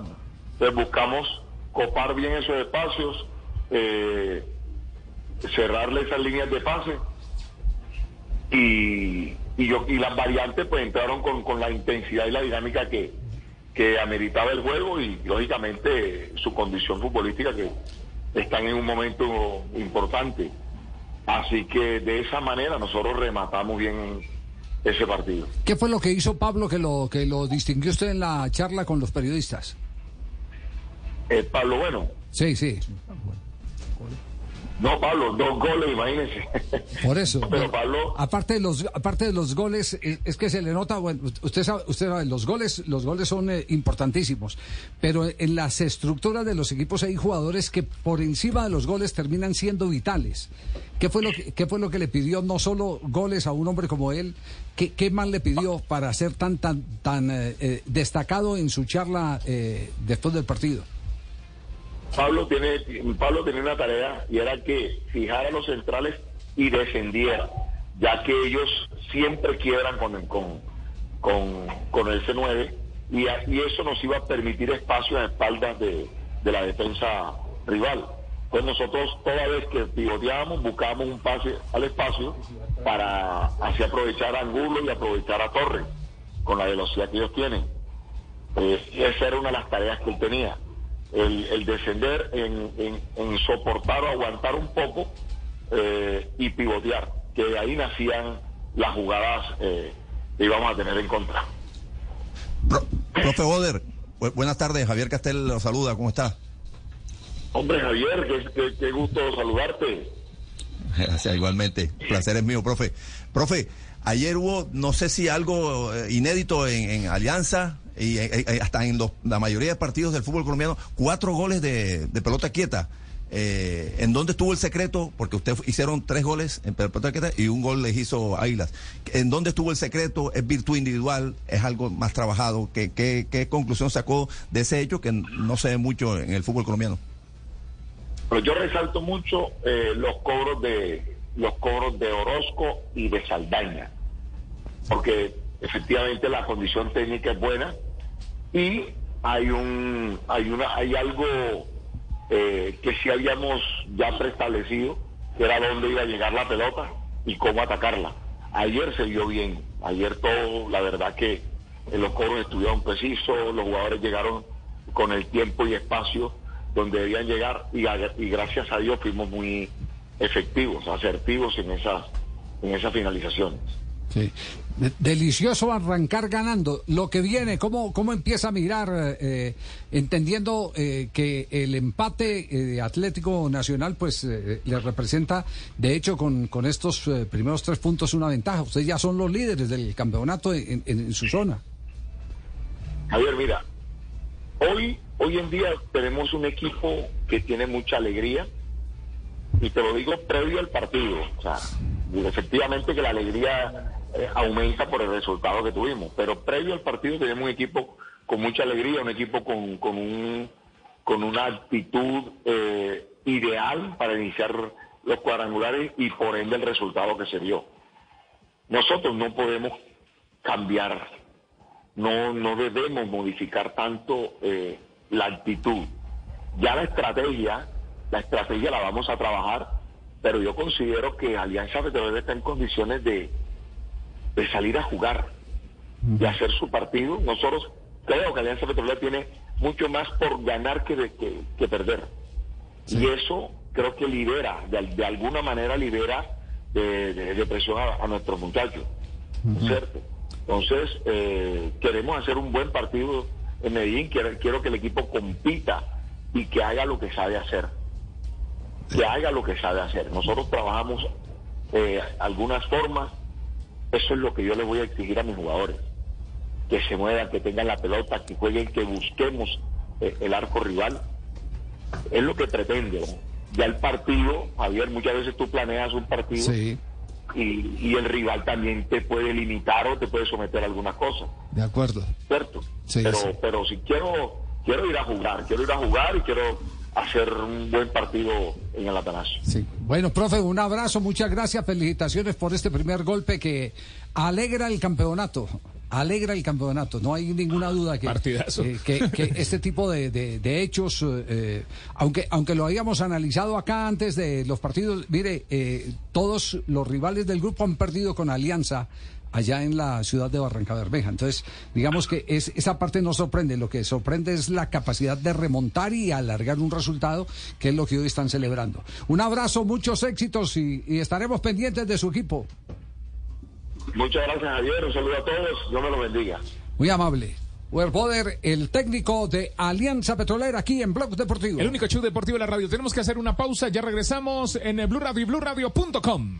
Entonces buscamos copar bien esos espacios, eh, cerrarle esas líneas de pase y, yo, y las variantes pues entraron con la intensidad y la dinámica que, que ameritaba el juego y lógicamente su condición futbolística que están en un momento importante. Así que de esa manera nosotros rematamos bien ese partido. ¿Qué fue lo que hizo Pablo que lo, que lo distinguió usted en la charla con los periodistas? Eh, Pablo, bueno, Sí, sí. No, Pablo, dos goles, imagínense. Por eso. Pero Pablo, Aparte de los, aparte de los goles, es, es que se le nota, bueno, usted sabe, usted sabe, los goles, los goles son eh, importantísimos, pero en las estructuras de los equipos hay jugadores que por encima de los goles terminan siendo vitales. ¿Qué fue lo que, qué fue lo que le pidió no solo goles a un hombre como él? ¿Qué, qué más le pidió para ser tan tan tan eh, eh, destacado en su charla eh, después del partido? Pablo tiene, Pablo tenía una tarea y era que fijara los centrales y descendiera, ya que ellos siempre quiebran con el, con, el C9 y, eso nos iba a permitir espacio a espaldas de, de la defensa rival. Pues nosotros toda vez que pivoteábamos buscábamos un pase al espacio para así aprovechar a Angulo y aprovechar a Torres con la velocidad que ellos tienen. Eh, esa era una de las tareas que él tenía. El, el descender en, en- en soportar o aguantar un poco eh, y pivotear, que de ahí nacían las jugadas eh, que íbamos a tener en contra. Profe Boder, bu- buenas tardes. Javier Castel lo saluda. ¿Cómo está? Hombre Javier, qué, qué- qué gusto saludarte. Gracias, igualmente. Placer es mío, profe. Profe, ayer hubo, no sé si algo eh, inédito en, en Alianza y eh, eh, hasta en los- la mayoría de partidos del fútbol colombiano, cuatro goles de, pelota quieta. Eh, ¿En dónde estuvo el secreto? Porque ustedes hicieron tres goles en pelota quieta y un gol les hizo Águilas. ¿En dónde estuvo el secreto? ¿Es virtud individual? ¿Es algo más trabajado? ¿Qué, qué, qué conclusión sacó de ese hecho que no se ve mucho en el fútbol colombiano? Pero yo resalto mucho eh, los cobros de los cobros de Orozco y de Saldaña, porque efectivamente la condición técnica es buena y hay un hay una hay algo eh, que sí habíamos ya preestablecido, que era dónde iba a llegar la pelota y cómo atacarla. Ayer se vio bien, ayer todo, la verdad que eh, los cobros estuvieron precisos, los jugadores llegaron con el tiempo y espacio donde debían llegar y gracias a Dios fuimos muy efectivos, asertivos en esas, en esas finalizaciones. Sí. De- Delicioso arrancar ganando. Lo que viene, ¿cómo, cómo empieza a mirar, eh, entendiendo eh, que el empate eh, de Atlético Nacional, pues eh, le representa, de hecho, con, con estos eh, primeros tres puntos una ventaja. Ustedes ya son los líderes del campeonato en su zona. Javier, mira, hoy, hoy en día tenemos un equipo que tiene mucha alegría y te lo digo previo al partido. O sea, efectivamente que la alegría eh, aumenta por el resultado que tuvimos, pero previo al partido tenemos un equipo con mucha alegría, un equipo con, con, un, con una actitud eh, ideal para iniciar los cuadrangulares y por ende el resultado que se dio. Nosotros no podemos cambiar no, no debemos modificar tanto eh, la actitud. Ya la estrategia, la estrategia la vamos a trabajar, pero yo considero que Alianza Petrolera está en condiciones de, de salir a jugar, de hacer su partido. Nosotros creo que Alianza Petrolera tiene mucho más por ganar que, de- que, que perder. Y eso creo que libera, de, al- de alguna manera libera de, de- de presión a, a nuestros muchachos. ¿cierto? Entonces, eh, queremos hacer un buen partido en Medellín. Quiero, quiero que el equipo compita y que haga lo que sabe hacer. Que haga lo que sabe hacer. Nosotros trabajamos eh, algunas formas. Eso es lo que yo le voy a exigir a mis jugadores. Que se muevan, que tengan la pelota, que jueguen, que busquemos eh, el arco rival. Es lo que pretende. ¿no? Ya el partido, Javier, muchas veces tú planeas un partido y, y el rival también te puede limitar o te puede someter a algunas cosas, De acuerdo. ¿cierto? Sí, pero, sí. pero si quiero, quiero ir a jugar, quiero ir a jugar y quiero hacer un buen partido en el Atanasio. Sí. Bueno, profe, un abrazo, muchas gracias, felicitaciones por este primer golpe que alegra el campeonato. Alegra el campeonato, no hay ninguna duda que, eh, que, que este tipo de, de- de hechos, eh, aunque, aunque lo habíamos analizado acá antes de los partidos, mire, eh, todos los rivales del grupo han perdido con Alianza allá en la ciudad de Barranca Bermeja. Entonces, digamos que es, esa parte no sorprende, lo que sorprende es la capacidad de remontar y alargar un resultado, que es lo que hoy están celebrando. Un abrazo, muchos éxitos y, y estaremos pendientes de su equipo. Muchas gracias, Javier. Un saludo a todos. Dios me lo bendiga. Muy amable. Werboder, el técnico de Alianza Petrolera aquí en Blog Deportivo. El único show deportivo de la radio. Tenemos que hacer una pausa. Ya regresamos en el Blue Radio y BlueRadio.com.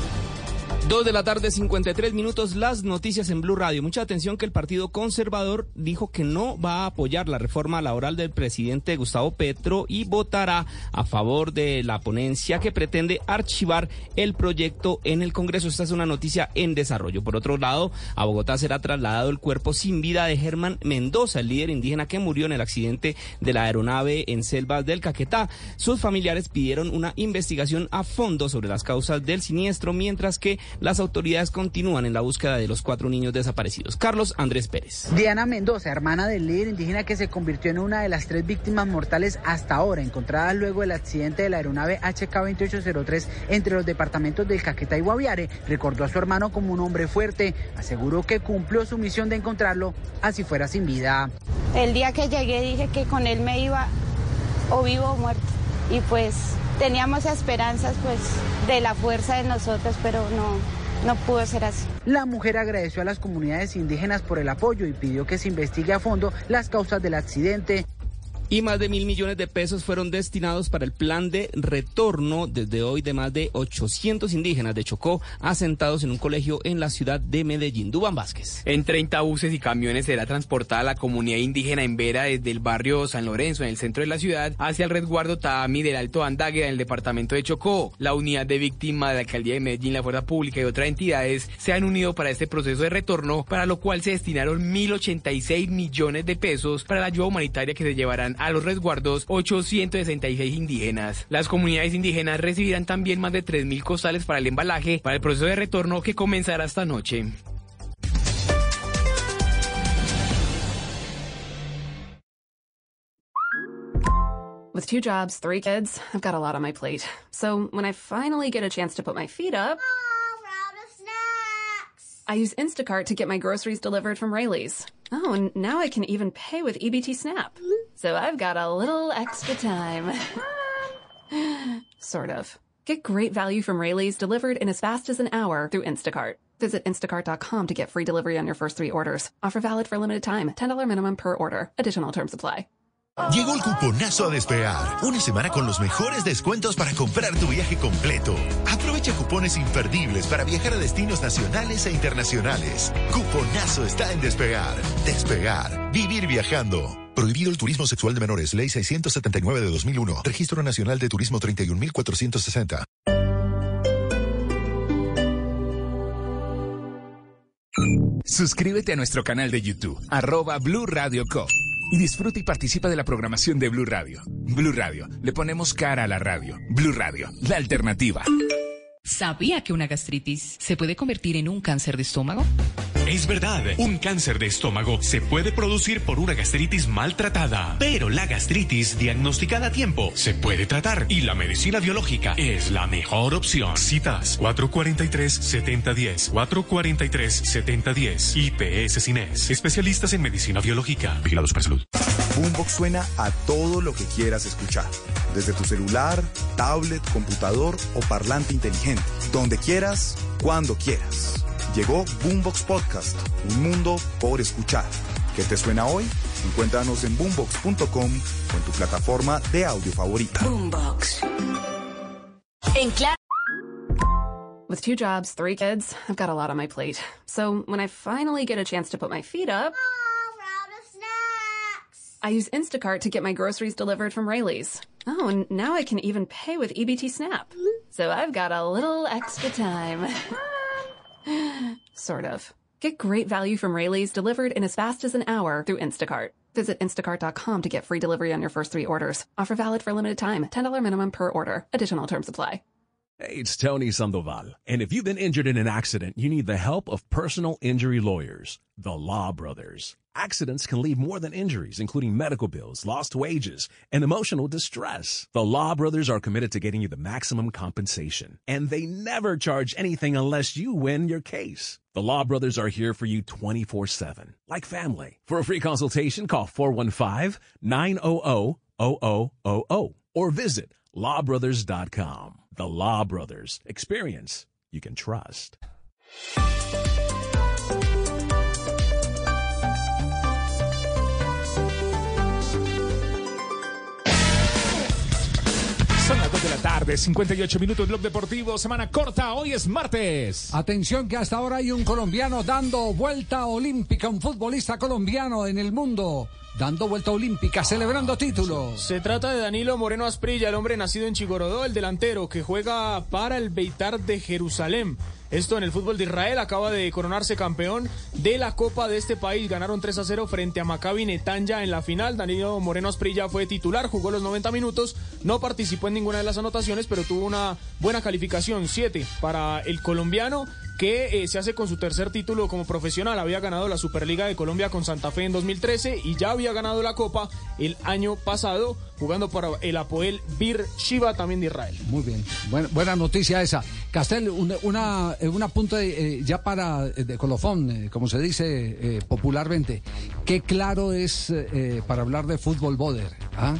Dos de la tarde, 53 minutos, las noticias en Blue Radio. Mucha atención que el Partido Conservador dijo que no va a apoyar la reforma laboral del presidente Gustavo Petro y votará a favor de la ponencia que pretende archivar el proyecto en el Congreso. Esta es una noticia en desarrollo. Por otro lado, a Bogotá será trasladado el cuerpo sin vida de Germán Mendoza, el líder indígena que murió en el accidente de la aeronave en selvas del Caquetá. Sus familiares pidieron una investigación a fondo sobre las causas del siniestro, mientras que las autoridades continúan en la búsqueda de los cuatro niños desaparecidos. Carlos Andrés Pérez. Diana Mendoza, hermana del líder indígena que se convirtió en una de las tres víctimas mortales hasta ahora encontradas luego del accidente de la aeronave HK-2803 entre los departamentos del Caquetá y Guaviare, recordó a su hermano como un hombre fuerte. Aseguró que cumplió su misión de encontrarlo, así fuera sin vida. El día que llegué dije que con él me iba o vivo o muerto. Y pues teníamos esperanzas pues de la fuerza de nosotros, pero no, no pudo ser así. La mujer agradeció a las comunidades indígenas por el apoyo y pidió que se investigue a fondo las causas del accidente. Y más de mil millones de pesos fueron destinados para el plan de retorno desde hoy de más de 800 indígenas de Chocó asentados en un colegio en la ciudad de Medellín. Dubán Vázquez. En 30 buses y camiones será transportada la comunidad indígena en Vera desde el barrio San Lorenzo, en el centro de la ciudad, hacia el resguardo Taami del Alto Andague, en el departamento de Chocó. La unidad de víctimas de la alcaldía de Medellín, la Fuerza Pública y otras entidades se han unido para este proceso de retorno, para lo cual se destinaron 1.086 millones de pesos para la ayuda humanitaria que se llevarán a los resguardos 866 indígenas. Las comunidades indígenas recibirán también más de 3.000 costales para el embalaje para el proceso de retorno que comenzará esta noche. With two jobs, three kids, I've got a lot on my plate. So when I finally get a chance to put my feet up, I use Instacart to get my groceries delivered from Rayleigh's. Oh, now I can even pay with EBT Snap. So I've got a little extra time. sort of. Get great value from Rayleigh's delivered in as fast as an hour through Instacart. Visit instacart.com to get free delivery on your first three orders. Offer valid for a limited time. $10 minimum per order. Additional terms apply. Llegó el cuponazo a despegar. Una semana con los mejores descuentos para comprar tu viaje completo. Aprovecha cupones imperdibles para viajar a destinos nacionales e internacionales. Cuponazo está en despegar. Despegar. Vivir viajando. Prohibido el turismo sexual de menores. Ley 679 de 2001. Registro Nacional de Turismo 31460. Suscríbete a nuestro canal de YouTube, arroba Blue Radio Co. Y disfruta y participa de la programación de Blue Radio. Blue Radio, le ponemos cara a la radio. Blue Radio, la alternativa. ¿Sabía que una gastritis se puede convertir en un cáncer de estómago? Es verdad, un cáncer de estómago se puede producir por una gastritis maltratada, pero la gastritis diagnosticada a tiempo se puede tratar y la medicina biológica es la mejor opción. Citas 443-7010, 443-7010, IPS Cines, especialistas en medicina biológica, vigilados para salud. Boombox suena a todo lo que quieras escuchar, desde tu celular, tablet, computador o parlante inteligente, donde quieras, cuando quieras. Llegó Boombox Podcast, un mundo por escuchar. ¿Qué te suena hoy? Encuéntranos en boombox.com o en tu plataforma de audio favorita. Boombox. En claro. With two jobs, three kids, I've got a lot on my plate. So when I finally get a chance to put my feet up, I use Instacart to get my groceries delivered from Rayleigh's. Oh, and now I can even pay with EBT Snap. So I've got a little extra time. sort of. Get great value from Rayleigh's delivered in as fast as an hour through Instacart. Visit instacart.com to get free delivery on your first three orders. Offer valid for limited time. $10 minimum per order. Additional terms apply. Hey, it's Tony Sandoval. And if you've been injured in an accident, you need the help of personal injury lawyers, the Law Brothers. Accidents can leave more than injuries, including medical bills, lost wages, and emotional distress. The Law Brothers are committed to getting you the maximum compensation, and they never charge anything unless you win your case. The Law Brothers are here for you 24 7, like family. For a free consultation, call 415 900 0000 or visit lawbrothers.com. The Law Brothers. Experience you can trust. Las 2 de la tarde, 58 minutos, Blog Deportivo, semana corta, hoy es martes. Atención que hasta ahora hay un colombiano dando vuelta olímpica, un futbolista colombiano en el mundo, dando vuelta olímpica, celebrando títulos. Se trata de Danilo Moreno Asprilla, el hombre nacido en Chigorodó, el delantero que juega para el Beitar de Jerusalén. Esto en el fútbol de Israel acaba de coronarse campeón de la Copa de este país. Ganaron 3 a 0 frente a Maccabi Netanya en la final. Danilo Moreno Asprilla fue titular, jugó los 90 minutos, no participó en ninguna de las anotaciones, pero tuvo una buena calificación, 7 para el colombiano que eh, se hace con su tercer título como profesional. Había ganado la Superliga de Colombia con Santa Fe en 2013 y ya había ganado la Copa el año pasado jugando para el Apoel Bir Shiva también de Israel. Muy bien, buena, buena noticia esa. Castel, una, una, eh, un apunte eh, ya para eh, de colofón, eh, como se dice eh, popularmente. Qué claro es eh, para hablar de fútbol boder. ¿ah?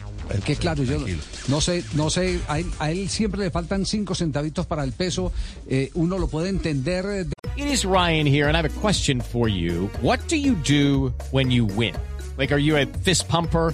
Qué claro, yo no sé, no sé, a él, a él siempre le faltan cinco centavitos para el peso. eh, uno lo puede entender. de- It is Ryan here, and I have a question for you. What do you do when you win? Like, are you a fist pumper?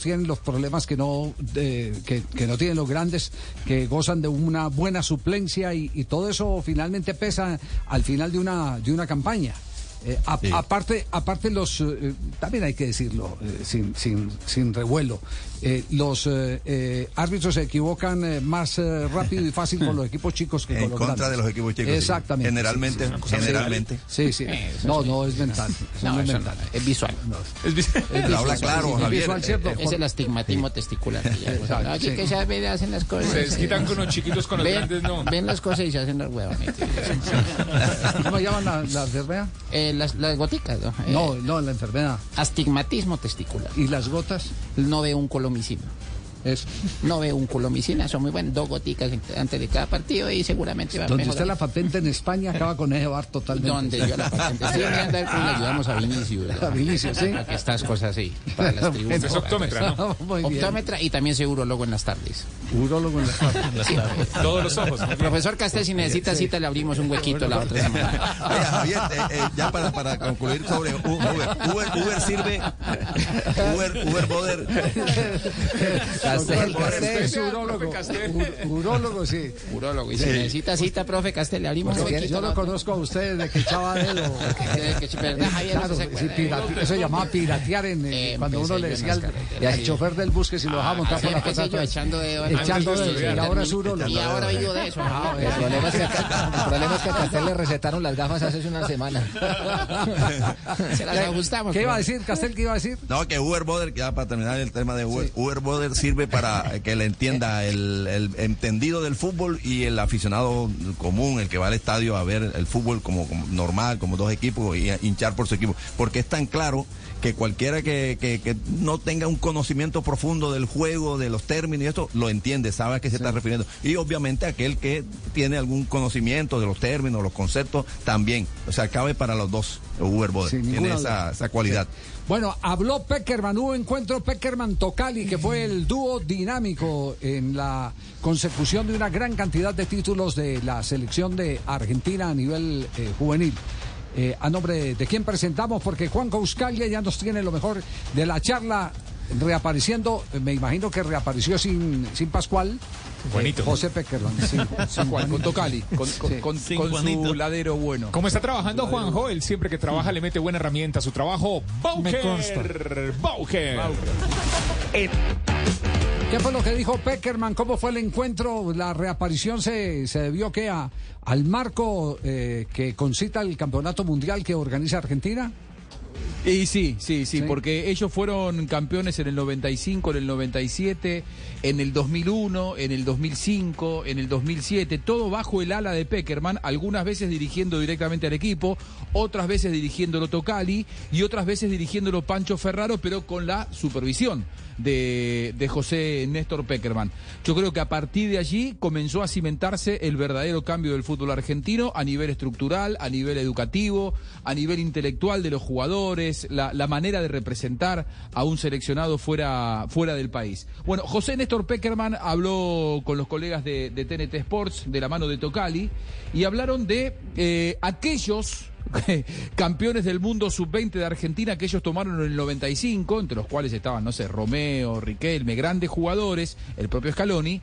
tienen los problemas que no, eh, que, que no tienen los grandes, que gozan de una buena suplencia y, y todo eso finalmente pesa al final de una, de una campaña. Eh, a- Aparte, aparte los, eh, también hay que decirlo, eh, sin, sin, sin revuelo, eh, los eh, eh, árbitros se equivocan eh, más eh, rápido y fácil con los equipos chicos que En con los contra grandes. de los equipos chicos, sí. Exactamente. Generalmente, Sí, sí, sí. generalmente. Sí, sí. No, no es mental. No, no, es mental. no, es visual. Es visual. Es habla claro, es visual, ¿cierto? Es el astigmatismo testicular. Exacto, Aquí que se hacen las cosas. Se desquitan con los chiquitos, con los ven, grandes no. Ven las cosas y se hacen las huevas. ¿Cómo llaman la, la enfermedad? Eh, las, las goticas, ¿no? No, no, la enfermedad. Astigmatismo testicular. ¿Y las gotas? No veo un colomicina. Eso. No veo un colomicina, son muy buenos. Dos goticas antes de cada partido y seguramente va a Donde mejorar. usted la patente en España acaba con ese bar totalmente. Donde yo la patente. Mirando a ver cómo le ayudamos a Vinicius. ¿verdad? A Vinicius, sí. Para que estas cosas sí. Para las tribunas. Es optómetra, ¿no? Muy bien. Optómetra y también soy urologo en las tardes. Urólogo en la Sí. Todos los ojos. Profesor Castel, si necesita cita, le abrimos un huequito la otra semana. Oye, Javier, eh, eh, ya para, para concluir sobre Uber. Uber, Uber sirve. Uber, Uber Boder. Castel, Castel es urólogo. Sí. Urólogo. Y si necesita cita, profe Castel, le abrimos yo lo conozco a usted desde que echaba dedo. Eso se llamaba piratear en, eh, Eh, cuando empecé uno le decía al, chofer del bus que si lo dejaba montar por la patata. echando dedo. Echando de dedo, y ahora es urólogo. Y ahora vivo de eso. Ah, el problema es que- a Castel le recetaron las gafas hace una semana. Se las ajustamos. ¿Qué iba a decir, Castel? ¿Qué iba a decir? No, que Uber Boder, ya para terminar el tema de Uber, Uber Boder sirve para que le entienda el, el entendido del fútbol y el aficionado común, el que va al estadio a ver el fútbol como, como normal, como dos equipos y a hinchar por su equipo. Porque es tan claro que cualquiera que, que- que no tenga un conocimiento profundo del juego, de los términos y esto, lo entiende, sabe a qué se está refiriendo. Y obviamente aquel que tiene algún conocimiento de los términos, los conceptos, también. O sea, cabe para los dos, Uber Boder. Tiene esa, esa cualidad. Bueno, habló Peckerman, hubo encuentro Peckerman-Tocali, que fue el dúo dinámico en la consecución de una gran cantidad de títulos de la selección de Argentina a nivel eh, juvenil. Eh, a nombre de, de quién presentamos, porque Juan Causcalia ya nos tiene lo mejor de la charla, reapareciendo, eh, me imagino que reapareció sin, sin Pascual. Juanito. eh, José Peckerman, sin, sin Juan, con Tocali, con, con, Sí. con- Sí, con Juanito. su ladero bueno. Como está trabajando Juanjo, él siempre que trabaja le mete buena herramienta a su trabajo. Me consta. Bauker. Bauker. ¿Qué fue lo que dijo Peckerman? ¿Cómo fue el encuentro? ¿La reaparición se, se debió que a, al marco eh, que concita el campeonato mundial que organiza Argentina? Y sí, sí, sí, porque ellos fueron campeones en el 95, en el 97, en el 2001, en el 2005, en el 2007, todo bajo el ala de Peckerman, algunas veces dirigiendo directamente al equipo, otras veces dirigiéndolo Tocali y otras veces dirigiéndolo Pancho Ferraro, pero con la supervisión de, de José Néstor Peckerman. Yo creo que a partir de allí comenzó a cimentarse el verdadero cambio del fútbol argentino a nivel estructural, a nivel educativo, a nivel intelectual de los jugadores, la, la manera de representar a un seleccionado fuera, fuera del país. Bueno, José Néstor Peckerman habló con los colegas de, de TNT Sports de la mano de Tocali y hablaron de eh, aquellos campeones del mundo sub-20 de Argentina que ellos tomaron en el 95, entre los cuales estaban, no sé, Romeo, Riquelme, grandes jugadores, el propio Scaloni,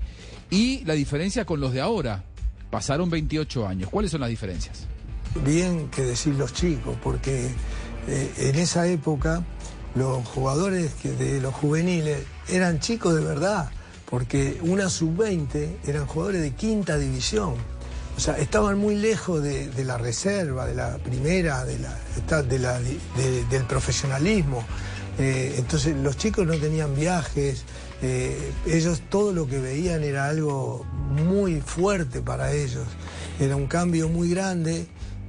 y la diferencia con los de ahora. Pasaron 28 años. ¿Cuáles son las diferencias? Bien que decir los chicos, porque eh, en esa época los jugadores de los juveniles eran chicos de verdad, porque una sub-20 eran jugadores de quinta división. O sea, estaban muy lejos de, de la reserva, de la primera, de la, de la- del profesionalismo. Eh, entonces los chicos no tenían viajes, eh, ellos todo lo que veían era algo muy fuerte para ellos, era un cambio muy grande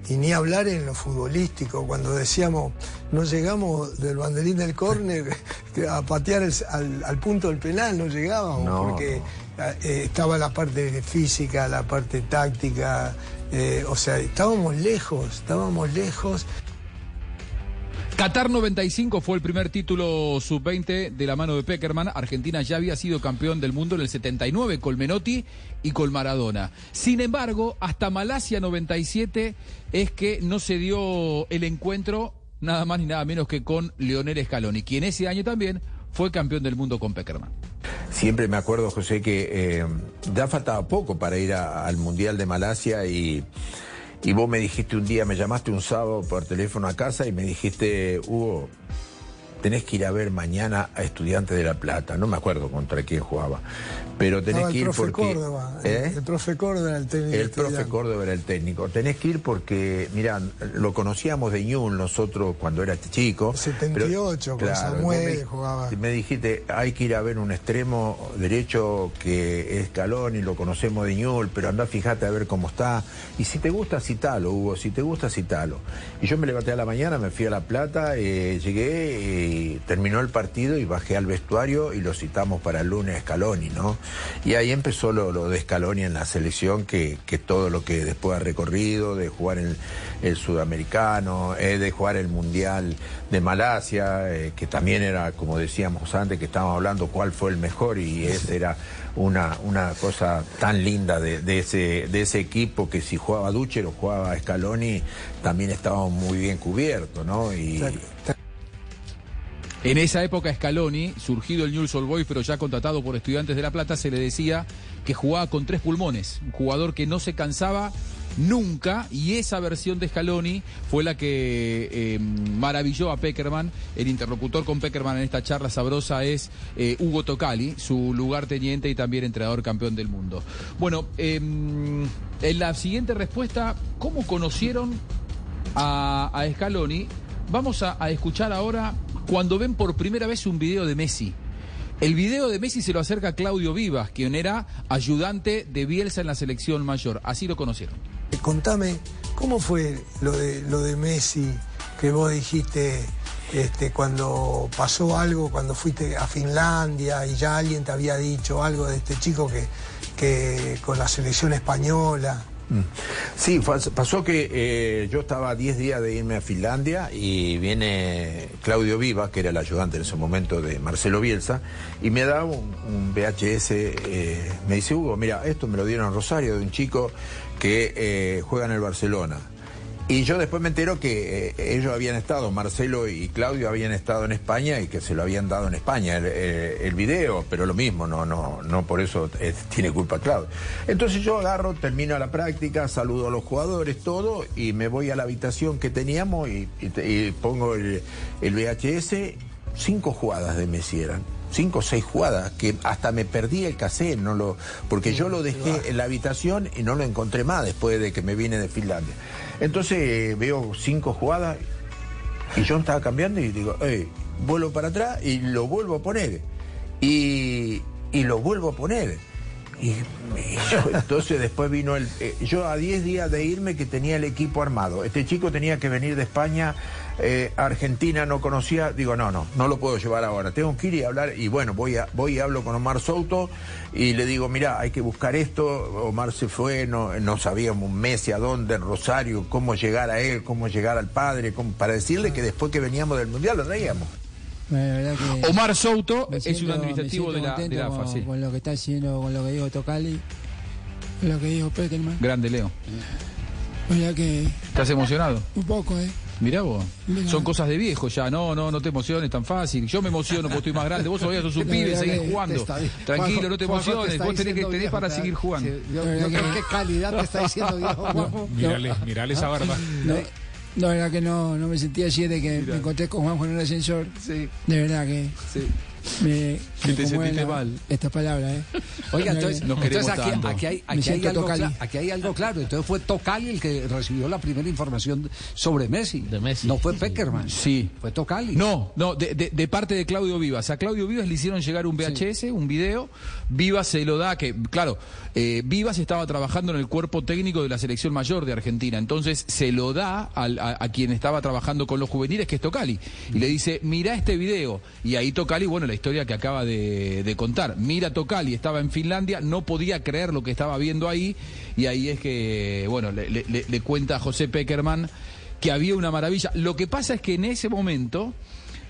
y ni hablar en lo futbolístico, cuando decíamos no llegamos del banderín del córner a patear el- al, al punto del penal, no llegábamos, No, porque estaba la parte física, la parte táctica, eh, o sea, estábamos lejos, estábamos lejos. Qatar 95 fue el primer título sub-20 de la mano de Peckerman. Argentina ya había sido campeón del mundo en el 79 con Menotti y con Maradona. Sin embargo, hasta Malasia 97 es que no se dio el encuentro nada más ni nada menos que con Leonel Scaloni, quien ese año también fue campeón del mundo con Peckerman. Siempre me acuerdo, José, que eh, ya faltaba poco para ir al Mundial de Malasia y, y vos me dijiste un día, me llamaste un sábado por teléfono a casa y me dijiste, Hugo, tenés que ir a ver mañana a Estudiantes de La Plata. No me acuerdo contra quién jugaba, pero tenés que ir porque... Córdoba, ¿Eh? el, el profe Córdoba era el técnico. El profe. Córdoba era el técnico. Tenés que ir porque, mira, lo conocíamos de Ñul nosotros cuando era chico. 78, con Samuel vos jugaba. Me, me dijiste, hay que ir a ver un extremo derecho que es Calón y lo conocemos de Ñul, pero anda, fíjate a ver cómo está. Y si te gusta, citalo, Hugo, si te gusta, citalo. Y yo me levanté a la mañana, me fui a La Plata, eh, llegué terminó el partido y bajé al vestuario y lo citamos para el lunes Scaloni, ¿no? Y ahí empezó lo, de Scaloni en la selección, que, todo lo que después ha recorrido, de jugar el, el sudamericano, eh, de jugar el mundial de Malasia, eh, que también era, como decíamos antes, que estábamos hablando cuál fue el mejor y esa era una, una cosa tan linda de, ese, de ese equipo que si jugaba Ducher o jugaba Scaloni, también estábamos muy bien cubiertos, ¿no? En esa época Scaloni, surgido el Newell's Old Boys, pero ya contratado por Estudiantes de La Plata, se le decía que jugaba con tres pulmones, un jugador que no se cansaba nunca y esa versión de Scaloni fue la que eh, maravilló a Peckerman. El interlocutor con Peckerman en esta charla sabrosa es eh, Hugo Tocali, su lugar teniente y también entrenador campeón del mundo. Bueno, eh, en la siguiente respuesta, ¿cómo conocieron a, Scaloni? Vamos a escuchar ahora cuando ven por primera vez un video de Messi. El video de Messi se lo acerca Claudio Vivas, quien era ayudante de Bielsa en la selección mayor. Así lo conocieron. Eh, Contame, ¿cómo fue lo de, Messi que vos dijiste este, cuando pasó algo, cuando fuiste a Finlandia y ya alguien te había dicho algo de este chico que con la selección española? Mm. Sí, pasó que eh, yo estaba a 10 días de irme a Finlandia y viene Claudio Viva, que era el ayudante en ese momento de Marcelo Bielsa, y me da un, VHS, eh, me dice Hugo, mira, esto me lo dieron Rosario de un chico que eh, juega en el Barcelona. Y yo después me entero que eh, ellos habían estado, Marcelo y Claudio habían estado en España y que se lo habían dado en España el, eh, el video, pero lo mismo, no, no, no por eso eh, tiene culpa Claudio. Entonces yo agarro, termino la práctica, saludo a los jugadores, todo, y me voy a la habitación que teníamos y, y te- y pongo el, el VHS, cinco jugadas de Messi eran. Cinco o seis jugadas, que hasta me perdí el cassette, no lo, porque yo lo dejé en la habitación y no lo encontré más después de que me vine de Finlandia. Entonces eh, veo cinco jugadas Y yo estaba cambiando y digo, "Ey, vuelvo para atrás y lo vuelvo a poner. Y, y lo vuelvo a poner. Y, y yo- entonces después vino el... eh, yo a 10 días de irme que tenía el equipo armado. Este chico tenía que venir de España, eh, Argentina no conocía. Digo, no, no, no lo puedo llevar ahora. Tengo que ir y hablar. Y bueno, voy, a, voy y hablo con Omar Souto y le digo, mira, hay que buscar esto. Omar se fue, no, no sabíamos un mes y a dónde, en Rosario, cómo llegar a él, cómo llegar al padre, cómo- para decirle que después que veníamos del Mundial lo traíamos. Que Omar Souto es un administrativo de la, de contento la con, AFA, sí. con lo que está haciendo, con lo que dijo Tocali, con lo que dijo Peckerman. Grande Leo. Que ¿Estás emocionado? un poco, ¿eh? Mirá vos. Mirá. Son cosas de viejo ya. No, no, no te emociones tan fácil. Yo me emociono porque estoy más grande. Vos todavía sos un pibe, seguís jugando. te está. Tranquilo, Juanjo- no te te emociones. está Vos tenés que tenés viejo, para seguir jugando. Sí, yo- yo creo qué calidad te está diciendo viejo, Juanjo. Mírale, mírale esa barba. No, no, verdad que no, no me sentí así desde que me encontré con Juanjo en el ascensor. Sí. De verdad que Que me te conmueve sentiste la- mal. Esta palabra, ¿eh? Oiga, De entonces, verdad. entonces aquí, aquí hay, aquí, hay algo Tocali. cla- aquí hay algo claro. Entonces fue Tocali el que recibió la primera información sobre Messi. No fue Peckerman. Sí. Fue Tocali. No, no, de, de- de parte de Claudio Vivas. A Claudio Vivas le hicieron llegar un VHS, un video. Vivas se lo da, que, claro, eh, Vivas estaba trabajando en el cuerpo técnico de la selección mayor de Argentina. Entonces se lo da al- a, a quien estaba trabajando con los juveniles, que es Tocali. Y le dice, mira este video. Y ahí Tocali, bueno, la historia que acaba de, de contar. Mira Tocali, estaba en Finlandia, no podía creer lo que estaba viendo ahí. Y ahí es que, bueno, le, le- cuenta a José Peckerman que había una maravilla. Lo que pasa es que en ese momento,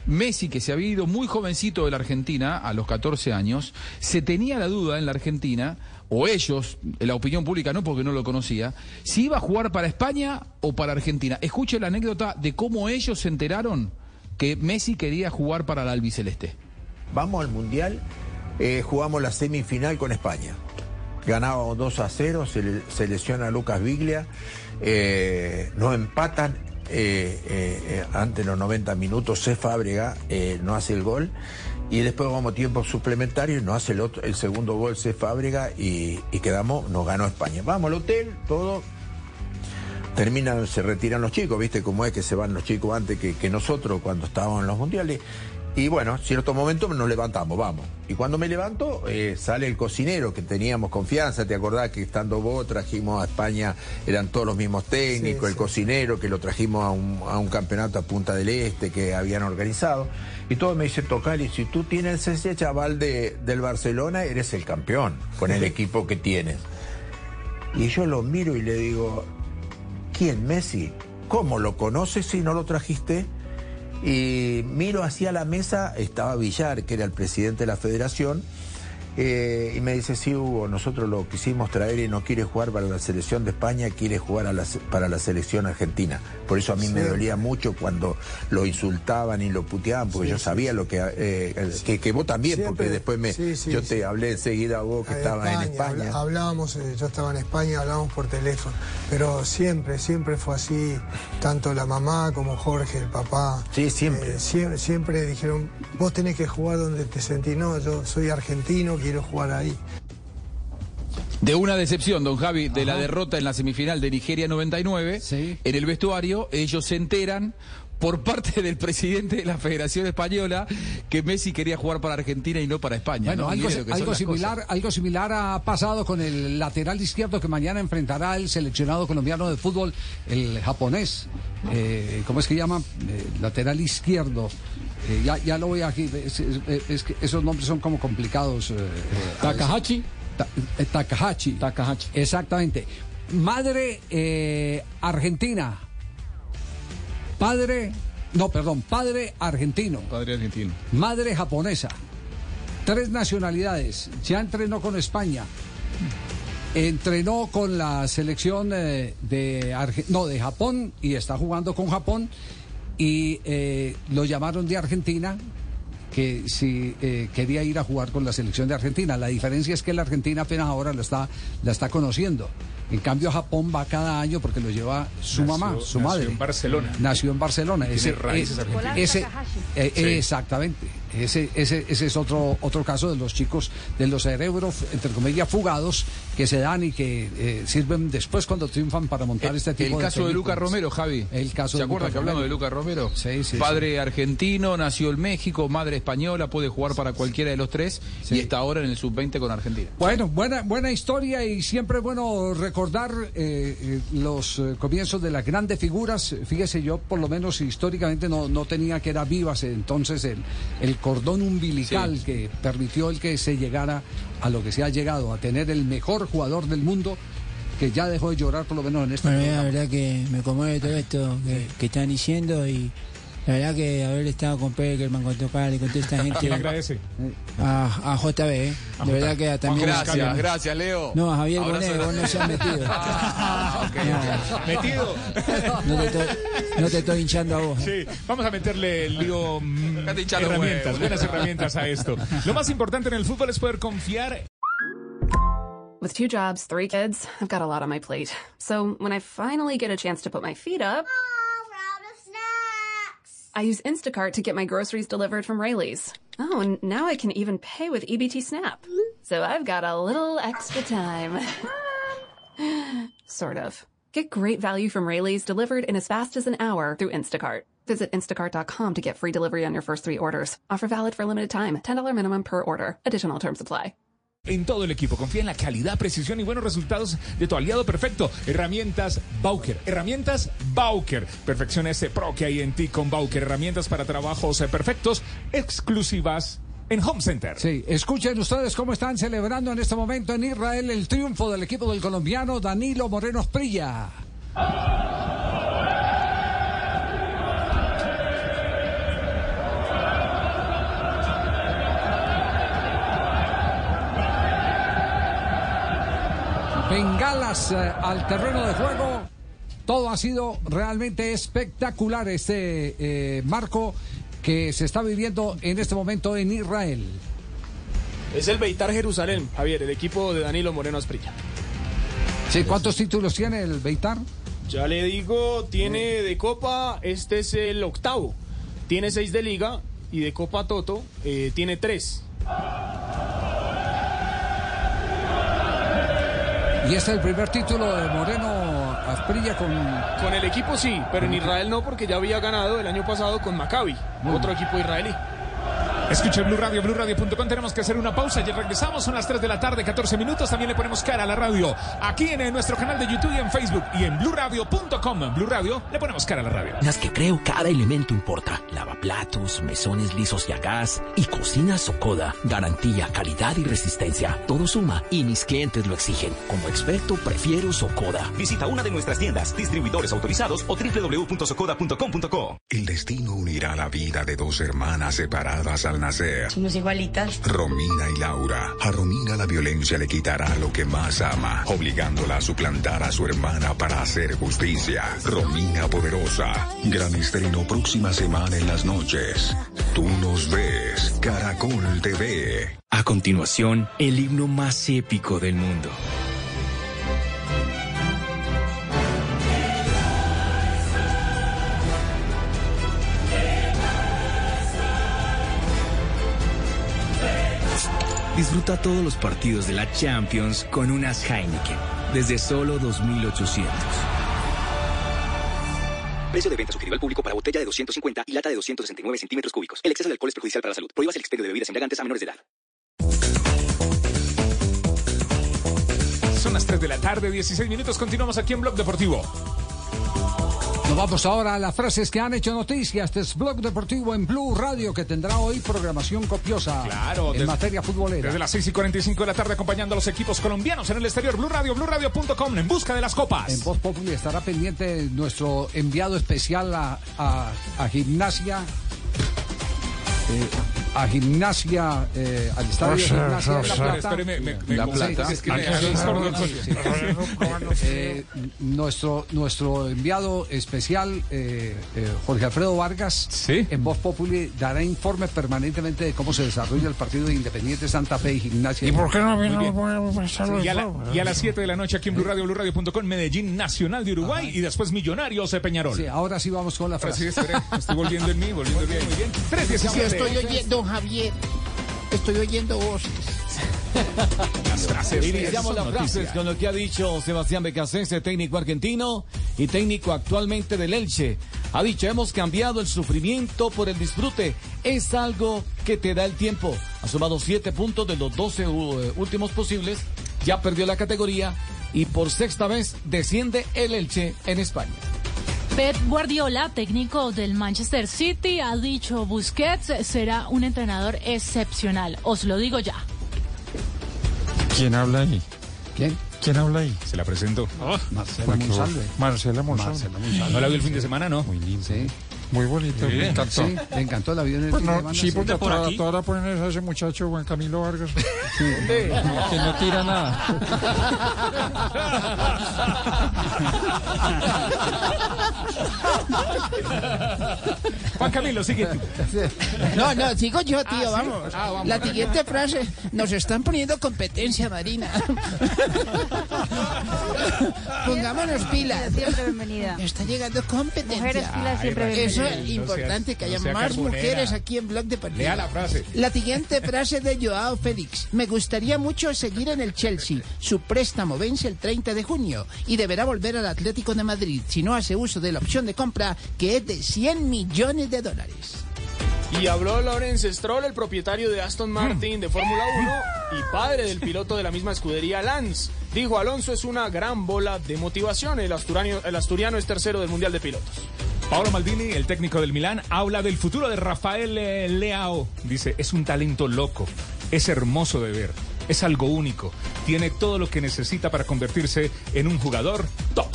Messi, que se había ido muy jovencito de la Argentina, a los 14 años, se tenía la duda en la Argentina, o ellos, la opinión pública no porque no lo conocía, si iba a jugar para España o para Argentina. Escuche la anécdota de cómo ellos se enteraron que Messi quería jugar para la albiceleste. Vamos al Mundial, eh, jugamos la semifinal con España. Ganábamos 2 a 0, se, le- se lesiona Lucas Biglia, eh, nos empatan eh, eh, de los 90 minutos, C. Fábrega no hace el gol y después vamos tiempo suplementario y nos hace el, segundo gol C. Fábrega y, quedamos, nos ganó España. Vamos al hotel, todo, terminan, se retiran los chicos, ¿viste cómo es que se van los chicos antes que nosotros cuando estábamos en los mundiales? Y bueno, cierto momento nos levantamos, vamos. Y cuando me levanto, eh, sale el cocinero, que teníamos confianza, ¿te acordás que estando vos trajimos a España, eran todos los mismos técnicos, Sí, el sí. cocinero, que lo trajimos a un, a un campeonato a Punta del Este que habían organizado. Y todo me dice, Tocali, si tú tienes ese chaval de, del Barcelona, eres el campeón con el equipo que tienes. Y yo lo miro y le digo, ¿quién Messi? ¿Cómo lo conoces si no lo trajiste? Y miro hacia la mesa, estaba Villar, que era el presidente de la federación, eh, y me dice, sí, Hugo, nosotros lo quisimos traer y no quiere jugar para la selección de España, quiere jugar a la se- para la selección argentina. Por eso a mí me dolía mucho cuando lo insultaban y lo puteaban, porque Sí, yo sí, sabía lo que, eh, que... que vos también, Siempre- porque después me, yo te hablé enseguida a vos que estabas en España. hablábamos, eh, yo estaba en España, hablábamos por teléfono, pero siempre, siempre fue así, tanto la mamá como Jorge, el papá. Sí, siempre. siempre, siempre dijeron, vos tenés que jugar donde te sentís, no, yo soy argentino, quiero jugar ahí. De una decepción, don Javi, de la derrota en la semifinal de Nigeria 99, en el vestuario ellos se enteran por parte del presidente de la Federación Española que Messi quería jugar para Argentina y no para España. Bueno, ¿no? algo, similar, cosas. algo similar ha pasado con el lateral izquierdo que mañana enfrentará el seleccionado colombiano de fútbol, el japonés. Eh, ¿Cómo es que llama? Eh, lateral izquierdo. Eh, ya, ya lo voy aquí. Es, es- es que esos nombres son como complicados. eh, eh. Takahashi. Ta- eh, Takahashi. Takahashi. Exactamente. Madre eh, argentina. Padre. No, perdón. Padre argentino. Padre argentino. Madre japonesa. Tres nacionalidades. Ya entrenó con España. Entrenó con la selección eh, de, Arge- no, de Japón y está jugando con Japón. Y eh, lo llamaron de Argentina que si eh, quería ir a jugar con la selección de Argentina. La diferencia es que la Argentina apenas ahora la está, la está conociendo. En cambio, Japón va cada año porque lo lleva su Nació- mamá, su nació madre. en Barcelona. Nació en Barcelona. Tiene raíces argentinas. ese- Nicolás eh, Sí. Exactamente. ese, ese, ese es otro, otro caso de los chicos, de los cerebros, entre comillas, fugados, que se dan y que eh, sirven después cuando triunfan para montar este tipo El de caso de Lucas. Romero, Javi. El caso ¿Se de acuerdan Lucas que hablamos de Romero? Lucas Romero? Sí, sí, Padre argentino, nació en México, madre española, puede jugar para cualquiera de los tres y está ahora en el sub-20 con Argentina. Bueno, buena, buena historia y siempre es bueno recordar eh, eh, los eh, comienzos de las grandes figuras. Fíjese, yo por lo menos históricamente no, no tenía que era vivas entonces el, el cordón umbilical Sí. que permitió el que se llegara a lo que se ha llegado, a tener el mejor jugador del mundo que ya dejó de llorar por lo menos en este Bueno, la verdad que me conmueve todo esto que, que están diciendo y la verdad que haber estado con Peckerman, con Tocar y con toda esta gente. ¿Quién agradece? A, a JB, ¿eh? A De verdad que también. Gracias, gracias, Leo. No, a Javier Bonet, vos no seas metido. Ah, ok, ok. Metido. No te, estoy, no te estoy hinchando a vos. Sí, vamos a meterle lío, mm, herramientas, buenas herramientas a esto. Lo más importante en el fútbol es poder confiar With two jobs, three kids, I've got a lot on my plate. So when I finally get a chance to put my feet up, I use Instacart to get my groceries delivered from Rayleigh's. Oh, and now I can even pay with EBT Snap. So I've got a little extra time. sort of. Get great value from Rayleigh's delivered in as fast as an hour through Instacart. Visit instacart.com to get free delivery on your first three orders. Offer valid for a limited time. $10 minimum per order. Additional terms apply. En todo el equipo. Confía en la calidad, precisión y buenos resultados de tu aliado perfecto. Herramientas Bauker. Herramientas Bauker. Perfecciona ese pro que hay en ti con Bauker. Herramientas para trabajos eh, perfectos, exclusivas en Home Center. Sí, escuchen ustedes cómo están celebrando en este momento en Israel el triunfo del equipo del colombiano Danilo Moreno Sprilla. Bengalas eh, al terreno de juego. Todo ha sido realmente espectacular este eh, marco que se está viviendo en este momento en Israel. Es el Beitar Jerusalén, Javier, el equipo de Danilo Moreno Asprilla. Sí, ¿Cuántos títulos tiene el Beitar? Ya le digo, tiene de Copa, este es el octavo. Tiene seis de Liga y de Copa Toto eh, tiene tres. Y este es el primer título de Moreno Asprilla con... Con el equipo sí, pero en Israel no, porque ya había ganado el año pasado con Maccabi, otro equipo israelí. Escucha Blue Radio, BlueRadio.com. Tenemos que hacer una pausa y regresamos. Son las 3 de la tarde, 14 minutos. También le ponemos cara a la radio aquí en, nuestro canal de YouTube y en Facebook y en BlueRadio.com. Blue Radio, le ponemos cara a la radio. Las que creo cada elemento importa. Lavaplatos, mesones lisos y a gas y cocina Socoda. Garantía, calidad y resistencia. Todo suma y mis clientes lo exigen. Como experto, prefiero Socoda. Visita una de nuestras tiendas, distribuidores autorizados o www.socoda.com.co. El destino unirá la vida de dos hermanas separadas al nacer. Somos igualitas. Romina y Laura. A Romina la violencia le quitará lo que más ama, obligándola a suplantar a su hermana para hacer justicia. Romina Poderosa. Gran estreno próxima semana en las noches. Tú nos ves. Caracol TV. A continuación, el himno más épico del mundo. Disfruta todos los partidos de la Champions con unas Heineken desde solo 2.800. Precio de venta sugerido al público para botella de 250 y lata de 269 centímetros cúbicos. El exceso de alcohol es perjudicial para la salud. Prohíbas el expendio de bebidas embriagantes a menores de edad. Son las 3 de la tarde, 16 minutos. Continuamos aquí en Blog Deportivo. Nos vamos ahora a las frases que han hecho noticias. Este es Blog Deportivo en Blue Radio que tendrá hoy programación copiosa Claro, en desde- materia futbolera. Desde las 6 y 45 de la tarde acompañando a los equipos colombianos en el exterior. Blue Radio, BlueRadio.com en busca de las copas. En Voz Populi estará pendiente nuestro enviado especial a, a- a gimnasia. eh, a gimnasia, eh, al estadio de gimnasia de La Plata. Espere, me- me- La Plata. sí, es que me- sí, sí, perdón, sí, sí. sí. Eh, nuestro, nuestro enviado especial, eh, eh, Jorge Alfredo Vargas, en Voz Populi dará informe permanentemente de cómo se desarrolla el partido de Independiente Santa Fe y Gimnasia. Muy bien. Y a, la- y a las 7 de la noche aquí en Blue Radio, BlueRadio.com, Medellín Nacional de Uruguay y después Millonarios de Peñarol. Sí, ahora sí vamos con la sí, frase. espere, estoy volviendo en mí, volviendo en mí, muy bien. 3.17. Sí, estoy oyendo. Javier. Estoy oyendo voces. Las frases Iniciamos las frases con lo que ha dicho Sebastián Becasese, técnico argentino y técnico actualmente del Elche. Ha dicho, hemos cambiado el sufrimiento por el disfrute. Es algo que te da el tiempo. Ha sumado siete puntos de los 12 u- eh, últimos posibles. Ya perdió la categoría y por sexta vez desciende el Elche en España. Pep Guardiola, técnico del Manchester City, ha dicho Busquets será un entrenador excepcional. Os lo digo ya. ¿Quién habla ahí? ¿Quién? ¿Quién habla ahí? Se la presento. Marcela Porque vos- Monsalve. Marcela Monsalve. Marcela Monsalve. ¿No la vi el fin de semana, no? Muy lindo. Sí. Muy bonito, me encantó. Sí, le encantó la vida en el Pues fin de no, sí, porque a Por toda, aquí. toda la ponen a ese muchacho Juan Camilo Vargas. No, que no tira nada. Juan Camilo, sigue tú. No, no, sigo yo, tío, ¿sí? vamos. Ah, vamos. La siguiente frase, nos están poniendo competencia marina. Pongámonos pilas. Siempre bienvenida. Está llegando competencia. Mujeres pilas siempre Eso es importante, que haya más carbonera. mujeres aquí en Blog Deportivo. Lea la frase. La siguiente frase de Joao Félix. Me gustaría mucho seguir en el Chelsea. Su préstamo vence el 30 de junio y deberá volver al Atlético de Madrid si no hace uso de la opción de compra que es de 100 millones de dólares. Y habló Lawrence Stroll, el propietario de Aston Martin de Fórmula 1 y padre del piloto de la misma escudería Lance. Dijo, Alonso es una gran bola de motivación. El asturiano, el asturiano es tercero del Mundial de Pilotos. Paolo Maldini, el técnico del Milán, habla del futuro de Rafael eh, Leao. Dice, es un talento loco, es hermoso de ver, es algo único, tiene todo lo que necesita para convertirse en un jugador top.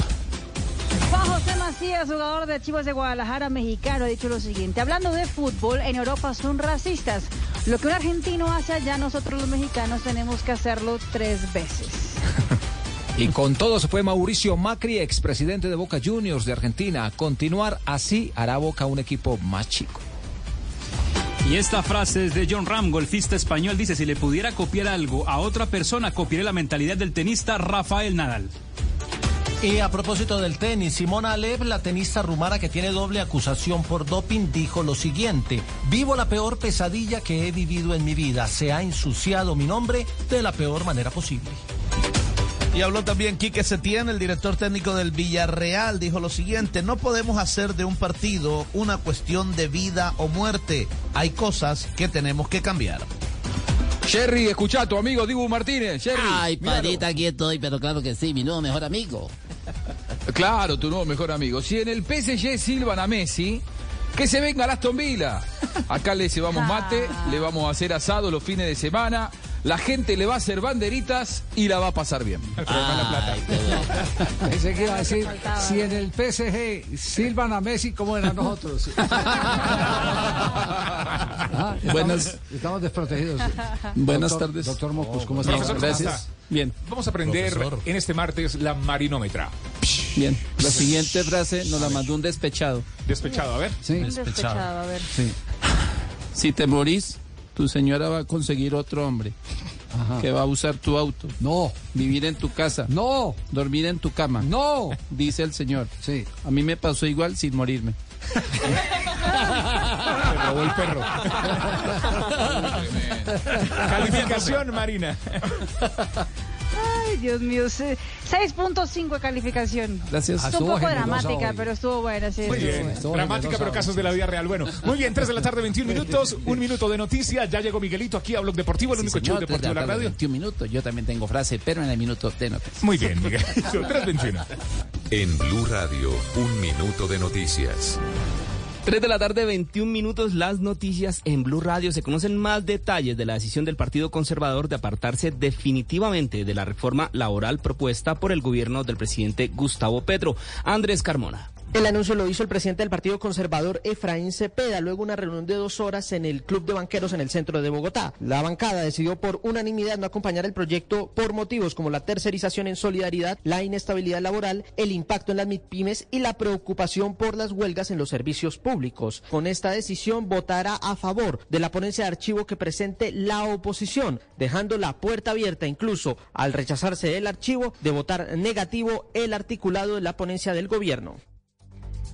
Juan José Macías, jugador de Chivas de Guadalajara, mexicano, ha dicho lo siguiente. Hablando de fútbol, en Europa son racistas. Lo que un argentino hace allá, nosotros los mexicanos tenemos que hacerlo tres veces. Y con todo se fue Mauricio Macri, expresidente de Boca Juniors de Argentina. Continuar así hará Boca un equipo más chico. Y esta frase es de John Ram, golfista español. Dice, si le pudiera copiar algo a otra persona, copiaré la mentalidad del tenista Rafael Nadal. Y a propósito del tenis, Simona Alep, la tenista rumana que tiene doble acusación por doping, dijo lo siguiente: Vivo la peor pesadilla que he vivido en mi vida. Se ha ensuciado mi nombre de la peor manera posible. Y habló también Quique Setién, el director técnico del Villarreal, dijo lo siguiente, no podemos hacer de un partido una cuestión de vida o muerte, hay cosas que tenemos que cambiar. Sherry, escucha a tu amigo Dibu Martínez. Sherry, Ay, míralo. padita, aquí estoy, pero claro que sí, mi nuevo mejor amigo. Claro, tu nuevo mejor amigo. Si en el PSG silban a Messi, que se venga a Aston Villa. Acá le llevamos mate, le vamos a hacer asado los fines de semana. La gente le va a hacer banderitas y la va a pasar bien. Pensé que iba a decir, si en el PSG silban a Messi, ¿cómo eran nosotros? Ah, estamos- Buenas- Estamos desprotegidos. Buenas Doctor- tardes. Doctor Mocus, ¿cómo está? Profesor, ¿cómo está? Bien. Vamos a aprender Profesor. en este martes la marinómetra. Bien, la siguiente frase nos la mandó un despechado. Despechado, a ver. Sí. Despechado, a ver. Sí. Si te morís, tu señora va a conseguir otro hombre que va a usar tu auto. No. Vivir en tu casa. No. Dormir en tu cama. No. Dice el señor. Sí. A mí me pasó igual sin morirme. Se robó el perro. Calificación, Marina. Ay, Dios mío, se- 6.5 de calificación. Gracias. Estuvo un poco dramática, hoy. pero estuvo buena, sí. Muy estuvo bien. buena. Dramática, pero hoy. casos de la vida real. Bueno, muy bien, 3 de la tarde, 21 minutos. Un minuto de noticia. Ya llegó Miguelito aquí a Blog Deportivo, el Sí, único señor, show deportivo de la radio. 21 minutos. Yo también tengo frase, pero en el minuto de noticias. Muy bien, Miguelito. 321. En Blue Radio, un minuto de noticias. 3 de la tarde, 21 minutos, las noticias en Blue Radio. Se conocen más detalles de la decisión del Partido Conservador de apartarse definitivamente de la reforma laboral propuesta por el gobierno del presidente Gustavo Petro. Andrés Carmona. El anuncio lo hizo el presidente del Partido Conservador, Efraín Cepeda, luego una reunión de dos horas en el Club de Banqueros en el centro de Bogotá. La bancada decidió por unanimidad no acompañar el proyecto por motivos como la tercerización en solidaridad, la inestabilidad laboral, el impacto en las MIPIMES y la preocupación por las huelgas en los servicios públicos. Con esta decisión votará a favor de la ponencia de archivo que presente la oposición, dejando la puerta abierta incluso al rechazarse el archivo de votar negativo el articulado de la ponencia del gobierno.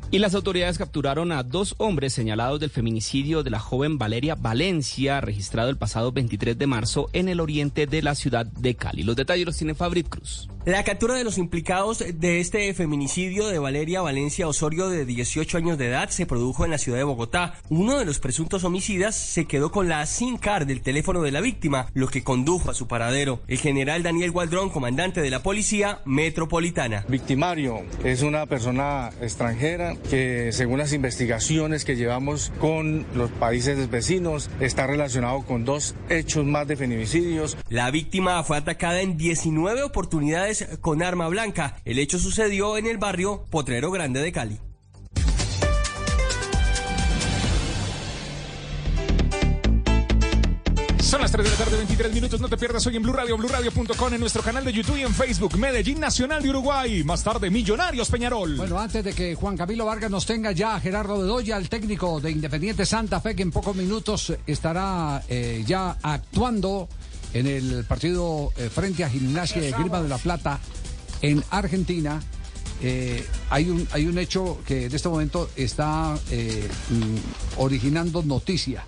Y las autoridades capturaron a dos hombres señalados del feminicidio de la joven Valeria Valencia, registrado el pasado 23 de marzo en el oriente de la ciudad de Cali. Los detalles los tiene Fabrit Cruz. La captura de los implicados de este feminicidio de Valeria Valencia Osorio de 18 años de edad se produjo en la ciudad de Bogotá. Uno de los presuntos homicidas se quedó con la SIM card del teléfono de la víctima, lo que condujo a su paradero. El general Daniel Gualdrón, comandante de la Policía Metropolitana. Victimario es una persona extranjera que según las investigaciones que llevamos con los países vecinos está relacionado con dos hechos más de feminicidios. La víctima fue atacada en 19 oportunidades con arma blanca. El hecho sucedió en el barrio Potrero Grande de Cali. Son las 3 de la tarde, 23 minutos. No te pierdas hoy en Blue Radio, BlueRadio.com, en nuestro canal de YouTube y en Facebook. Medellín Nacional de Uruguay. Más tarde, Millonarios Peñarol. Bueno, antes de que Juan Camilo Vargas nos tenga ya Gerardo Bedoya, el técnico de Independiente Santa Fe, que en pocos minutos estará eh, ya actuando en el partido eh, frente a Gimnasia de Grima de la Plata en Argentina. Eh, hay, un, hay un hecho que en este momento está mm, originando noticia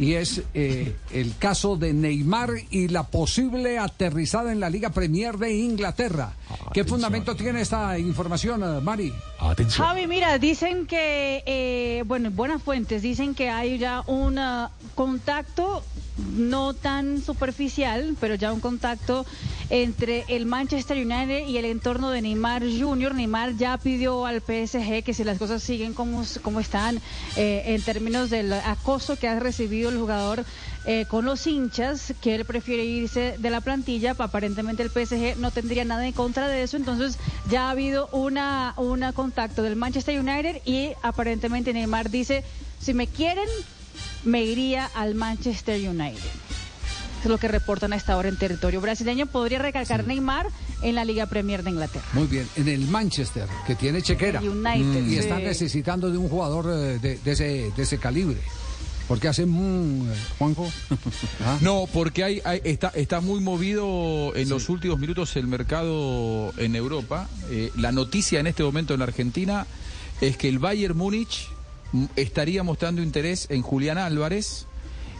y es eh, el caso de Neymar y la posible aterrizada en la Liga Premier de Inglaterra. ¿Qué fundamento tiene esta información, eh, Mari? Javi, mira, dicen que, eh, bueno, buenas fuentes dicen que hay ya un ah, contacto no tan superficial, pero ya un contacto entre el Manchester United y el entorno de Neymar Jr. Neymar ya pidió al PSG que si las cosas siguen como, como están eh, en términos del acoso que ha recibido el jugador eh, con los hinchas, que él prefiere irse de la plantilla, aparentemente el PSG no tendría nada en contra de eso, entonces ya ha habido una, una contacto del Manchester United y aparentemente Neymar dice, si me quieren, me iría al Manchester United. Es lo que reportan a esta hora en territorio brasileño. Podría recalcar Neymar en la Liga Premier de Inglaterra. Muy bien, en el Manchester, que tiene chequera. United, y sí. están necesitando de un jugador eh, de, de ese, de ese calibre. Porque hace mm, eh, Juanjo. ¿Ah? No, porque hay, hay- está, está muy movido en los últimos minutos el mercado en Europa. Eh, la noticia en este momento en la Argentina es que el Bayern Múnich mm, estaría mostrando interés en Julián Álvarez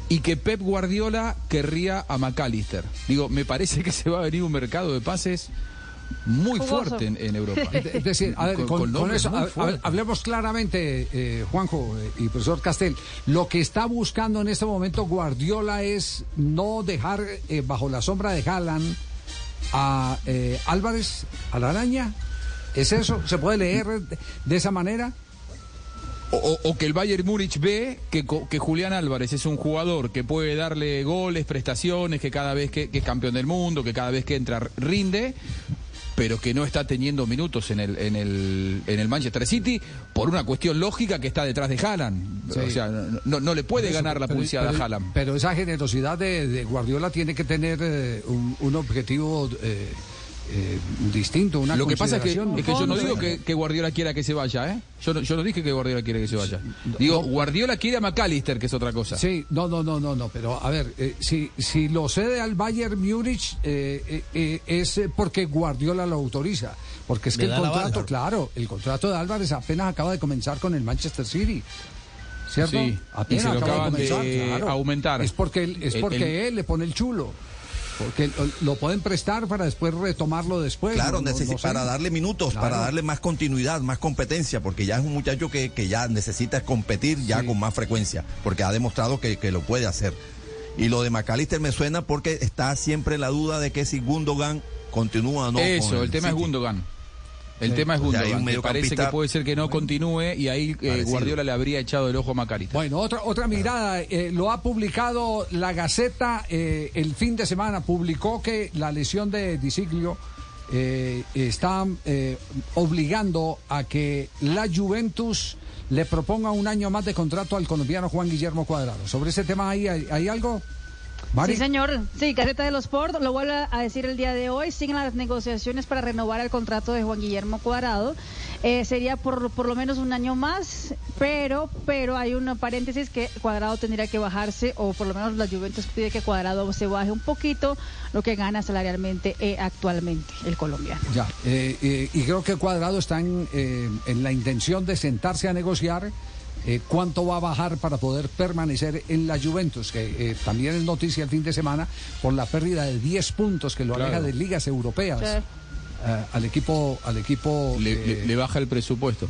y que Pep Guardiola querría a McAllister. Digo, me parece que se va a venir un mercado de pases muy Jugoso. fuerte en, en Europa. Es decir, a ver, con, con nombres eso, muy a- a- fuertes. hablemos claramente, eh, Juanjo eh, y profesor Castel. Lo que está buscando en este momento Guardiola es no dejar eh, bajo la sombra de Haaland a eh, Álvarez, a la araña. ¿Es eso? ¿Se puede leer de esa manera? O, que el Bayern Múnich ve que, que Julián Álvarez es un jugador que puede darle goles, prestaciones, que cada vez que, que es campeón del mundo, que cada vez que entra rinde, pero que no está teniendo minutos en el, en el, en el Manchester City por una cuestión lógica que está detrás de Haaland. Sí. O sea, no, no- no le puede eso, ganar la pero- a Haaland. Pero esa generosidad de, de Guardiola tiene que tener eh, un, un objetivo eh, eh, distinto, una Lo que pasa es que, consideración. es que yo no digo que, que Guardiola quiera que se vaya, ¿eh? Yo no, yo no dije que Guardiola quiere que se vaya. Digo, Guardiola quiere a McAllister, que es otra cosa. Sí, no, no, no, no, no, pero a ver, eh, si, si lo cede al Bayern Múnich eh, eh, eh, es porque Guardiola lo autoriza, porque es Le que el contrato, claro, el contrato de Álvarez apenas acaba de comenzar con el Manchester City. ¿Cierto? Sí, y se lo acaban de aumentar. Es porque, él, es El- porque el- él le pone el chulo. Porque lo, lo pueden prestar para después retomarlo después. Claro, no- no- necesi- no sé. para darle minutos, Claro. para darle más continuidad, más competencia, porque ya es un muchacho que, que ya necesita competir ya con más frecuencia, porque ha demostrado que, que lo puede hacer. Y lo de McAllister me suena porque está siempre la duda de que si Gundogan continúa o no. Eso, con el tema es. Gundogan. El Sí. tema es O sea, Gundogan. un que parece que puede ser que no continúe y ahí eh. Guardiola le habría echado el ojo a Macalister. Bueno, otra, otra mirada, eh, lo ha publicado la Gaceta eh, el fin de semana, publicó que la lesión de Disiglio eh, está obligando a que la Juventus le proponga un año más de contrato al colombiano Juan Guillermo Cuadrado. ¿Sobre ese tema hay, hay, hay algo? Sí, señor. Sí, Carreta de los Sport lo vuelve a decir el día de hoy. Siguen las negociaciones para renovar el contrato de Juan Guillermo Cuadrado. Eh, sería por, por lo menos un año más, pero pero hay un paréntesis que Cuadrado tendría que bajarse, o por lo menos la Juventus pide que Cuadrado se baje un poquito lo que gana salarialmente eh, actualmente el colombiano. Ya, eh, eh, y creo que Cuadrado está en, eh, en la intención de sentarse a negociar eh, cuánto va a bajar para poder permanecer en la Juventus, que eh, también es noticia el fin de semana por la pérdida de 10 puntos que lo Claro. aleja de ligas europeas. Sí. Eh, al equipo, al equipo Le, eh, le- le baja el presupuesto.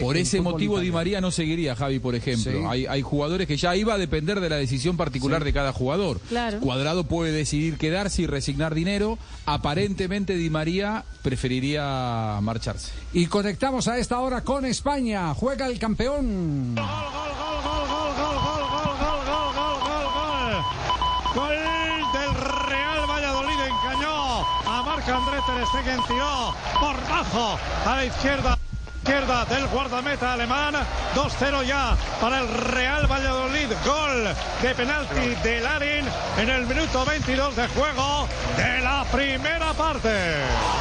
Por ese motivo Di. María no seguiría, Javi, por ejemplo. Sí. Hay, hay jugadores que ya iba a depender de la decisión particular Sí. de cada jugador. Claro. Cuadrado puede decidir quedarse y resignar dinero. Aparentemente Di María preferiría marcharse. Y conectamos a esta hora con España. Juega el campeón. Gol del Real Valladolid encañó Marca André Ter Stegen tiró por bajo a la izquierda. Izquierda del guardameta alemán, 2-0 ya para el Real Valladolid, gol de penalti de Larin en el minuto 22 de juego de la primera parte.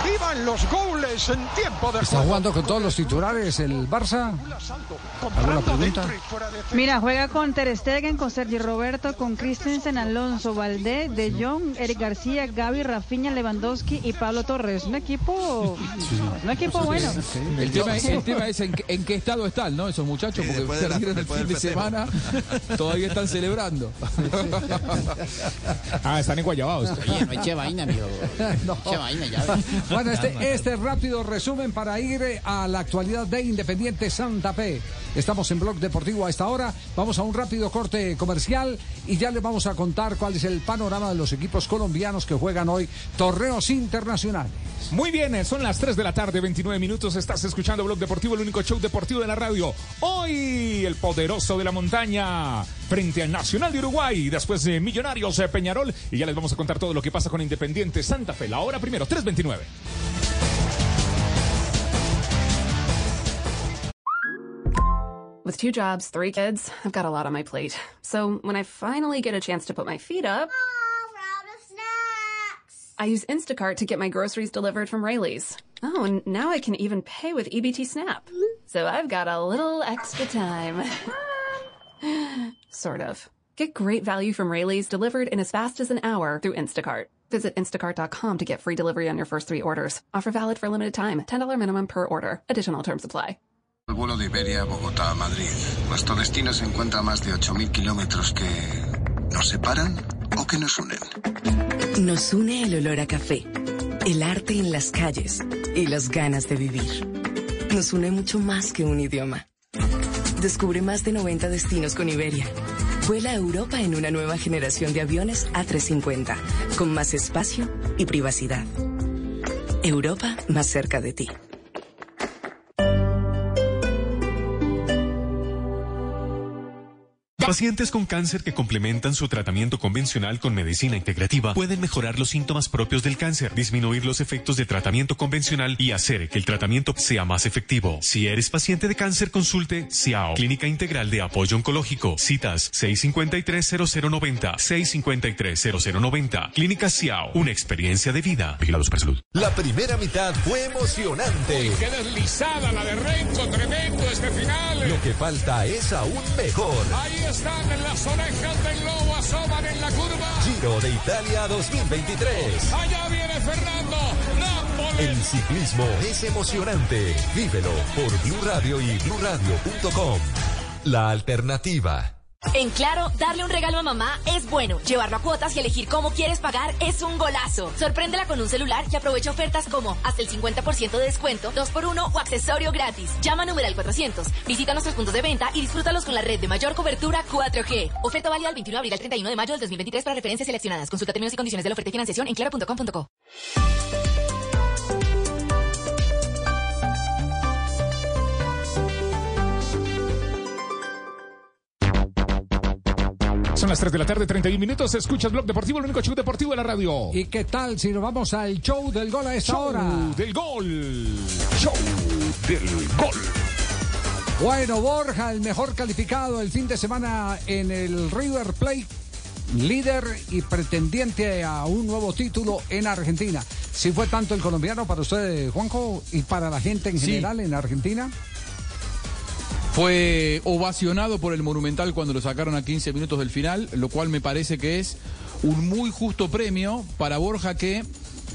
¡Vivan los goles en tiempo de Está jugando con todos los titulares el Barça. ¿Alguna pregunta? Mira, juega con Ter Stegen, con Sergi Roberto, con Christensen, Alonso, Valdé, De Jong, Eric García, Gaby, Rafinha, Lewandowski y Pablo Torres. Un equipo, un equipo bueno. El tema, es- el tema es en, qué- en qué estado están, ¿no? Esos muchachos, porque de la- perdieron el fin de semana, todavía están celebrando. Ah, están en Guayabados. Oye, no eche vaina, amigo. No. Eche vaina ya. Bueno, este, este rápido resumen para ir eh, a la actualidad de Independiente Santa Fe. Estamos en Blog Deportivo a esta hora. Vamos a un rápido corte comercial y ya les vamos a contar cuál es el panorama de los equipos colombianos que juegan hoy torneos internacionales. Muy bien, eh, son las 3 de la tarde, 29 minutos. Estás escuchando Blog Deportivo, el único show deportivo de la radio. Hoy, el poderoso de la montaña frente al Nacional de Uruguay. Después de Millonarios eh, Peñarol. Y ya les vamos a contar todo lo que pasa con Independiente Santa Fe. La hora primero, 3.29. With two jobs, three kids, I've got a lot on my plate. So when I finally get a chance to put my feet up, I use Instacart to get my groceries delivered from Rayleigh's. Oh, and now I can even pay with EBT Snap. So I've got a little extra time. sort of. Get great value from Rayleigh's delivered in as fast as an hour through Instacart. Visit instacart.com to get free delivery on your first three orders. Offer valid for a limited time. $10 minimum per order. Additional terms apply. El vuelo de Iberia, Bogotá, Madrid. Nuestro destino se encuentra a más de 8.000 kilómetros que nos separan o que nos unen. Nos une el olor a café, el arte en las calles y las ganas de vivir. Nos une mucho más que un idioma. Descubre más de 90 destinos con Iberia. Vuela a Europa en una nueva generación de aviones A350, con más espacio y privacidad. Europa más cerca de ti. Pacientes con cáncer que complementan su tratamiento convencional con medicina integrativa pueden mejorar los síntomas propios del cáncer, disminuir los efectos del tratamiento convencional y hacer que el tratamiento sea más efectivo. Si eres paciente de cáncer, consulte CIAO, Clínica Integral de Apoyo Oncológico. Citas 653-0090, 653-0090. Clínica CIAO, una experiencia de vida. Vigilados para salud. La primera mitad fue emocionante. Qué deslizada la de Renko, tremendo este final. Lo que falta es aún mejor. Ahí están las orejas del lobo, asoman en la curva. Giro de Italia 2023. Allá viene Fernando. Nápoles. El ciclismo es emocionante. Vívelo por Blue Radio y BlueRadio.com. La alternativa. En Claro, darle un regalo a mamá es bueno. Llevarlo a cuotas y elegir cómo quieres pagar es un golazo. Sorpréndela con un celular y aprovecha ofertas como hasta el 50% de descuento, 2x1 o accesorio gratis. Llama a numeral 400. Visita nuestros puntos de venta y disfrútalos con la red de mayor cobertura 4G. Oferta válida del 21 de abril al 31 de mayo del 2023 para referencias seleccionadas. Consulta términos y condiciones de la oferta y financiación en claro.com.co. Son las 3 de la tarde, 31 minutos. Escuchas Blog Deportivo, el único show deportivo de la radio. ¿Y qué tal si nos vamos al show del gol a esta Show hora? del gol. Show del gol. Bueno, Borja, el mejor calificado el fin de semana en el River Plate. líder y pretendiente a un nuevo título en Argentina. ¿Sí fue tanto el colombiano para usted, Juanjo, y para la gente en Sí. general en Argentina? Fue ovacionado por el Monumental cuando lo sacaron a 15 minutos del final, lo cual me parece que es un muy justo premio para Borja que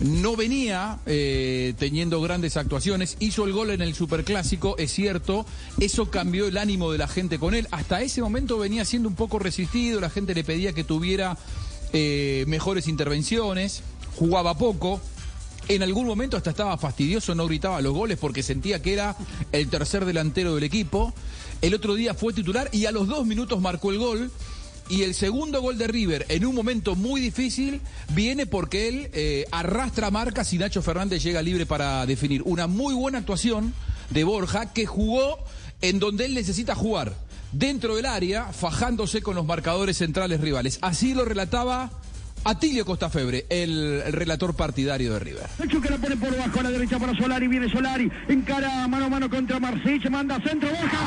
no venía eh, teniendo grandes actuaciones, hizo el gol en el Superclásico, es cierto, eso cambió el ánimo de la gente con él, hasta ese momento venía siendo un poco resistido, la gente le pedía que tuviera eh, mejores intervenciones, jugaba poco, en algún momento hasta estaba fastidioso, no gritaba los goles porque sentía que era el tercer delantero del equipo. El otro día fue titular y a los dos minutos marcó el gol. Y el segundo gol de River, en un momento muy difícil, viene porque él eh, arrastra marcas y Nacho Fernández llega libre para definir. Una muy buena actuación de Borja que jugó en donde él necesita jugar, dentro del área, fajándose con los marcadores centrales rivales. Así lo relataba Atilio Costafebre, el, el relator partidario de River. Nacho que la pone por bajo a la derecha para Solari, viene Solari, encara mano a mano contra Marsich, manda centro, Borja.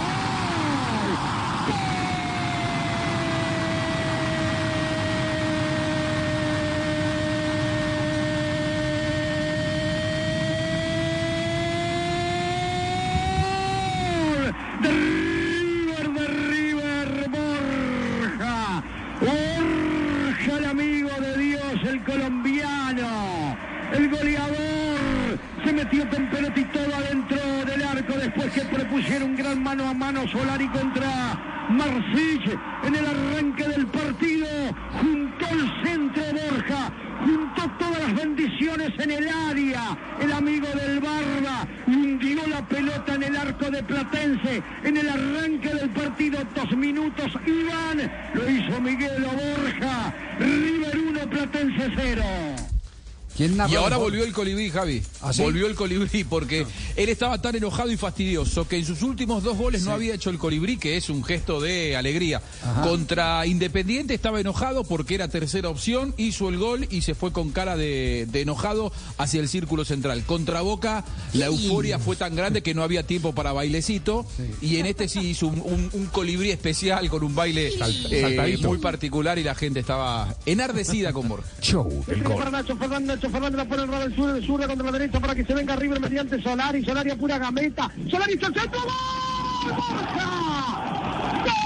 ¡Gol! De River, de River, Borja. Borja, el amigo de Dios, el colombiano. El goleador se metió con pelota y todo adentro del arco después que propusieron un gran mano a mano Solari Marsich en el arranque del partido. Juntó el centro Borja, juntó todas las bendiciones en el área. El amigo del Barba hundió la pelota en el arco de Platense en el arranque del partido. Dos minutos Iván, lo hizo Miguel Borja. River 1, Platense 0. ¿Quién narró Y ahora el volvió el colibrí, Javi. ¿Ah, sí? Volvió el colibrí porque él estaba tan enojado y fastidioso que en sus últimos dos goles no había hecho el colibrí, que es un gesto de alegría. Ajá. Contra Independiente estaba enojado porque era tercera opción, hizo el gol y se fue con cara de, de enojado hacia el círculo central. Contra Boca la euforia fue tan grande que no había tiempo para bailecito y en este sí hizo un, un- un colibrí especial con un baile eh, muy particular y la gente estaba enardecida con Borja. Show Para gol. Fernández, Fernández la pone el del sur, del sur contra la derecha para que se venga River mediante Solari, Solari a pura gameta, Solari está centro, ¡gol! ¡Borja! ¡Gol!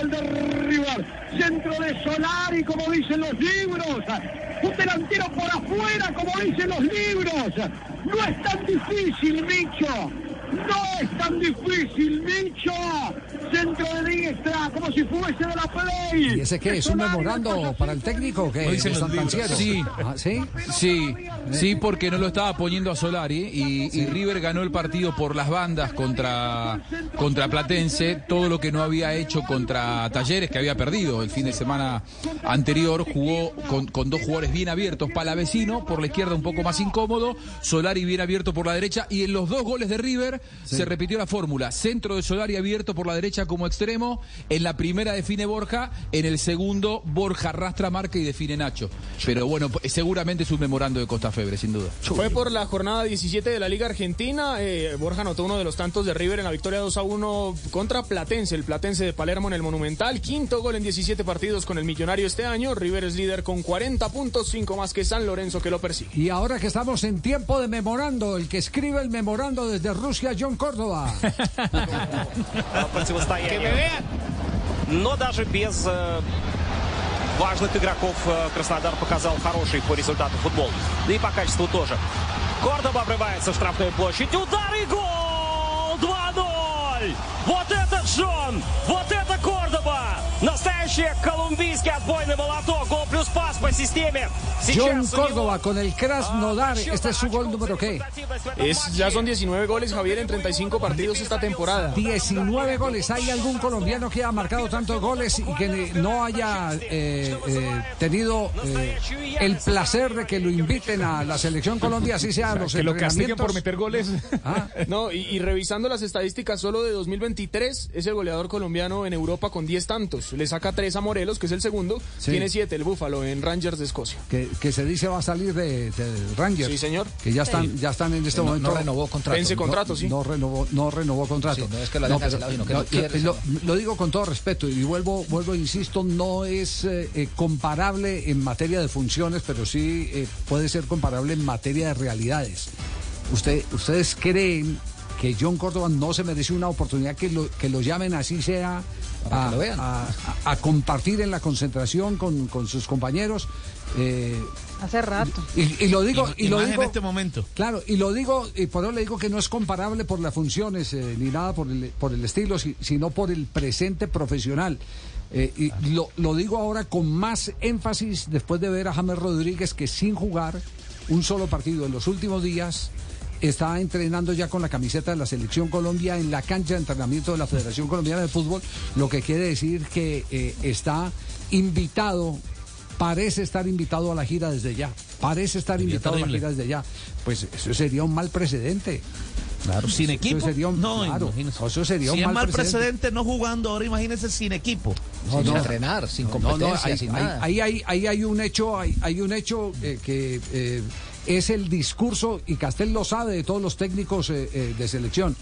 ¡Gol de River! Centro de Solari, como dicen los libros. Un delantero por afuera, como dicen los libros. No es tan difícil, Micho. No es tan difícil, Micho. Centro de diestra, como si fuese de la play. ¿Y ese qué? ¿Es un memorando para el técnico Santanciero? libros. Sí. Ah, ¿Sí? Sí, sí, porque no lo estaba poniendo a Solari y, y River ganó el partido por las bandas contra, contra Platense, todo lo que no había hecho contra Talleres, que había perdido el fin de semana anterior, jugó con, con dos jugadores bien abiertos, Palavecino por la izquierda un poco más incómodo, Solari bien abierto por la derecha y en los dos goles de River se repitió la fórmula, centro de Solari abierto por la derecha como extremo, en la primera define Borja, en el segundo Borja arrastra marca y define Nacho. Pero bueno, p- seguramente es un memorando de Costa Febre, sin duda. Fue por la jornada 17 de la Liga Argentina. eh, Borja anotó uno de los tantos de River en la victoria 2 a 1 contra Platense, el Platense de Palermo en el Monumental. Quinto gol en 17 partidos con el Millonario este año. River es líder con 40 puntos, 5 más que San Lorenzo que lo persigue. Y ahora que estamos en tiempo de memorando, el que escribe el memorando desde Rusia, John Córdoba. противостояние. Но даже без э, важных игроков э, Краснодар показал хороший по результату футбол. Да и по качеству тоже. Кордоба обрывается в штрафную площадь. Удар и гол! 2-0! Вот это Джон! Вот это Кордоба! Настоящий Потрясающий колумбийский отбойный молоток. Гол плюс пас по системе. John Сейчас у него Córdoba con el Krasnodar. Este es su gol número qué? Es, ya son 19 goles, Javier, en 35 partidos esta temporada. 19 goles. ¿Hay algún colombiano que haya marcado tantos goles y que no haya eh, eh, tenido eh, el placer de que lo inviten a la selección Colombia, así sea a los que lo castiguen entrenamientos? por meter goles. No, y, y revisando las estadísticas solo de 2023, es el goleador colombiano en Europa con 10 tantos. Le saca 3 a Morelos, que es el segundo. Sí. Tiene 7 el Búfalo en Rangers de Escocia. Que, que se dice va a salir de, del Rangers. Sí, señor. Que ya están, Sí. ya están en este No- momento. no renovó contrato. Vence contrato, no, sí. No renovó, no renovó contrato. Sí, no es que lo cancelado, sino que no quiere, lo, lo digo con todo respeto y vuelvo, vuelvo, insisto, no es eh, eh, comparable en materia de funciones, pero sí eh, puede ser comparable en materia de realidades. Usted, ¿Ustedes creen que John Córdoba no se merece una oportunidad que lo, que lo llamen así sea Para a, que lo vean. a- a- a compartir en la concentración con, con sus compañeros? Eh, Hace rato. y, y lo digo, y, Y lo más en digo, este momento. Claro, y lo digo, y por eso le digo que no es comparable por las funciones eh, ni nada por el, por el estilo, si- sino por el presente profesional. Eh, y lo, lo digo ahora con más énfasis después de ver a James Rodríguez que sin jugar un solo partido en los últimos días está entrenando ya con la camiseta de la selección Colombia en la cancha de entrenamiento de la Federación Colombiana de Fútbol, lo que quiere decir que eh, está invitado, parece estar invitado a la gira desde ya, parece estar Sería invitado a la gira desde ya. Pues eso sería un mal precedente. Claro, sin Eso equipo. sería un- no, claro, imagínese. eso sería si un es mal mal precedente. precedente no jugando, ahora imagínese sin equipo. No, sin no. entrenar, sin No, no, competencia, hay- sin hay- nada. Ahí hay, ahí hay un hecho, hay, hay un hecho eh, que eh, es el discurso, y Castel lo sabe de todos los técnicos eh, eh, de selección.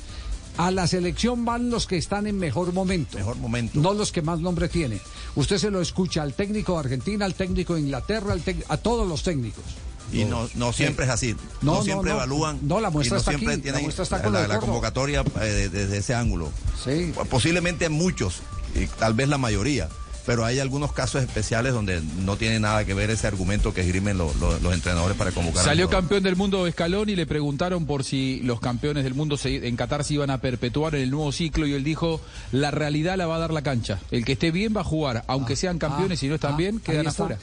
A la selección van los que están en mejor momento. Mejor momento. No los que más nombre tiene. Usted se lo escucha al técnico de Argentina, al técnico de Inglaterra, al a todos los técnicos. Y no, no siempre es así. No, No, siempre no. evalúan. No, la muestra y no está siempre aquí, la tienen muestra está la, con la Córdoba. convocatoria eh, desde ese ángulo. Sí. Posiblemente muchos, y tal vez la mayoría. Pero hay algunos casos especiales donde no tiene nada que ver ese argumento que esgrimen lo- lo- los entrenadores para convocar. Salió campeón del mundo Escalón y le preguntaron por si los campeones del mundo se- en Qatar se iban a perpetuar en el nuevo ciclo y él dijo, la realidad la va a dar la cancha. El que esté bien va a jugar, aunque sean campeones y no están Ah, bien, quedan afuera.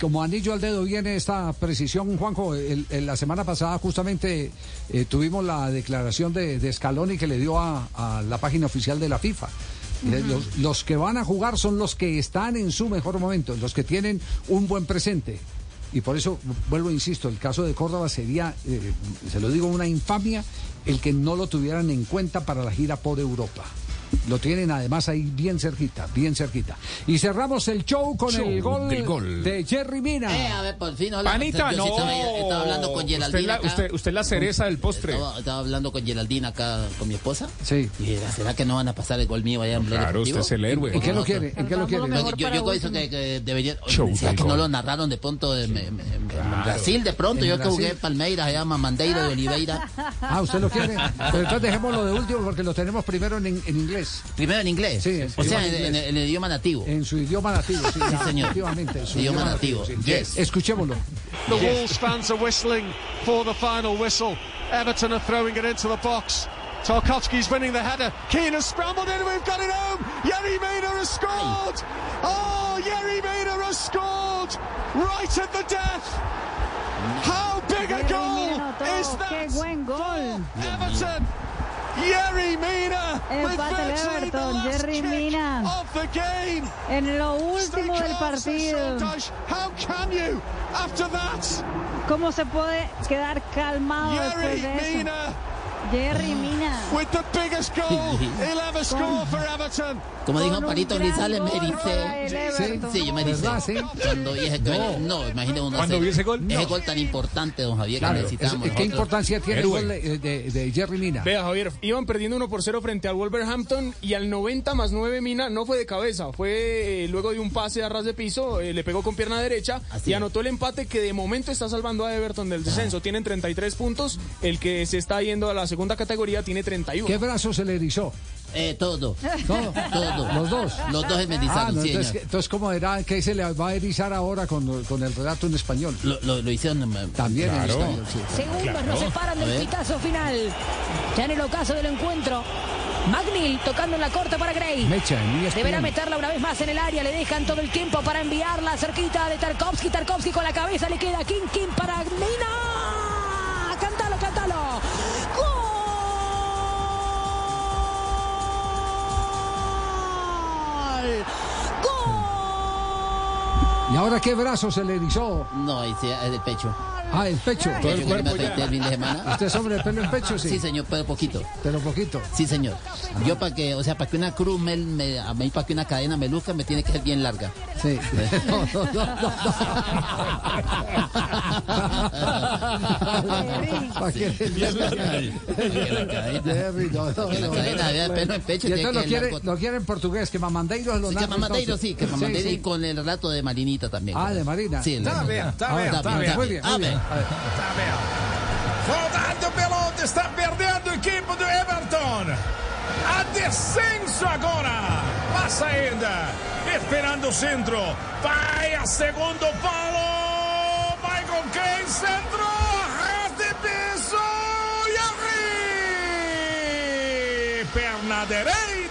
Como anillo al dedo viene esta precisión, Juanjo. El- el- la semana pasada justamente eh, tuvimos la declaración de, de Scaloni que le dio a, a la página oficial de la FIFA. Eh, los que van a jugar son los que están en su mejor momento, los que tienen un buen presente. Y por eso, vuelvo, insisto, el caso de Córdoba sería, eh, se lo digo, una infamia el que no lo tuvieran en cuenta para la gira por Europa. Lo tienen además ahí bien cerquita, bien cerquita. Y cerramos el show con Show el gol, del gol. de Jerry Mina. Eh, a ver, por fin, hola. Panita, no. estaba, estaba hablando con Usted Geraldina la- acá. usted- usted la cereza del postre. Estaba, estaba hablando con Geraldina acá, con mi esposa. Sí. Y era, ¿será que no van a pasar el gol mío allá en Blog Claro, Deportivo? usted es el héroe. ¿En qué lo quiere? ¿En qué lo quiere? Yo, yo, yo pienso que, que debería. Show ¿será del que no lo narraron de pronto en, Brasil de pronto? En yo que Brasil. jugué en Palmeiras, allá Mamandeira de Oliveira. Ah, ¿usted lo quiere? Pero entonces dejémoslo de último porque lo tenemos primero en, en inglés. Primero en inglés. Sí, en O sea, en, en- en el idioma nativo. En su idioma nativo, sí, Sí, señor. efectivamente, en su Idioma nativo. sí. Yes. Escuchémoslo. The Wolves fans are whistling for the final whistle. Everton are throwing it into the box. Tarkovsky's winning the header. Keane has scrambled in. We've got it home. Yerry Mina has scored. Oh, Yerry Mina has scored right at the death. How big a goal is oh, that? ¡Qué buen gol! Everton. Yerry Mina Empate el Everton, Jerry Mina. En lo último del partido. says, "Soldash, How can you after that? ¿Cómo se puede quedar calmado después de eso? Jerry Mina. with the biggest goal he'll ever score for Everton. Como dijo Con un Parito gran Grisales, me el Everton. Sí, yo me ericé. ¿Verdad, sí? Cuando vi ese gol. No, imagínate uno. ¿Cuándo ese- vio ese gol? Ese No. gol tan importante, don Javier, Claro, que es- necesitamos. ¿Qué nosotros. importancia tiene el gol de, de- de Jerry Mina? Vea, Javier, iban perdiendo 1 por 0 frente al Wolverhampton y al 90 más 9 Mina no fue de cabeza, fue eh, luego de un pase a ras de piso, eh, le pegó con pierna derecha Así y es. anotó el empate que de momento está salvando a Everton del descenso. Tienen 33 puntos, el que se está yendo a la segunda categoría tiene 31. ¿Qué brazo se le erizó? Eh, todo. ¿Todo? Todo. ¿Los dos? Los dos en Ah, no, entonces, entonces, ¿cómo era? ¿Qué se le va a erizar ahora con, con el relato en español? Lo, lo, lo hicieron También en Claro. español, sí. Segundos Claro. nos separan del pitazo final. Ya en el ocaso del encuentro. Magnil tocando en la corte para Gray. Mecha, en ESPN. Deberá meterla una vez más en el área. Le dejan todo el tiempo para enviarla cerquita de Tarkovsky. Tarkovsky con la cabeza le queda King King para Mina. Cántalo, cántalo. ¿Y ahora qué brazo se le erizó? No, ahí es del pecho. Ah, el pecho. Todo el cuerpo me afeité el fin de semana. ¿Usted es hombre de pelo en pecho, sí? Sí, señor, pero poquito. Pero poquito. Sí, señor. Yo para que, o sea, para que una cruz me, me- a mí para que una cadena me luzca me tiene que ser bien larga. Sí. No, no, no, no, ¿Para Que la cadena de pelo en pecho Y entonces lo quiere, lo quiere en portugués, que Mamandeiro lo Sí, que Mamandeiro sí, que Mamandeiro y con el relato de Marinita también. Ah, de Marina. Sí, el Está bien, está Ah, bien, está bien. Tá bem. Rodado pelota, está perdendo o equipe do Everton. A descenso agora. Passa ainda. Esperando o centro. Vai a segundo palo. Vai com quem? Centro. Ras piso. E arri. Perna direita.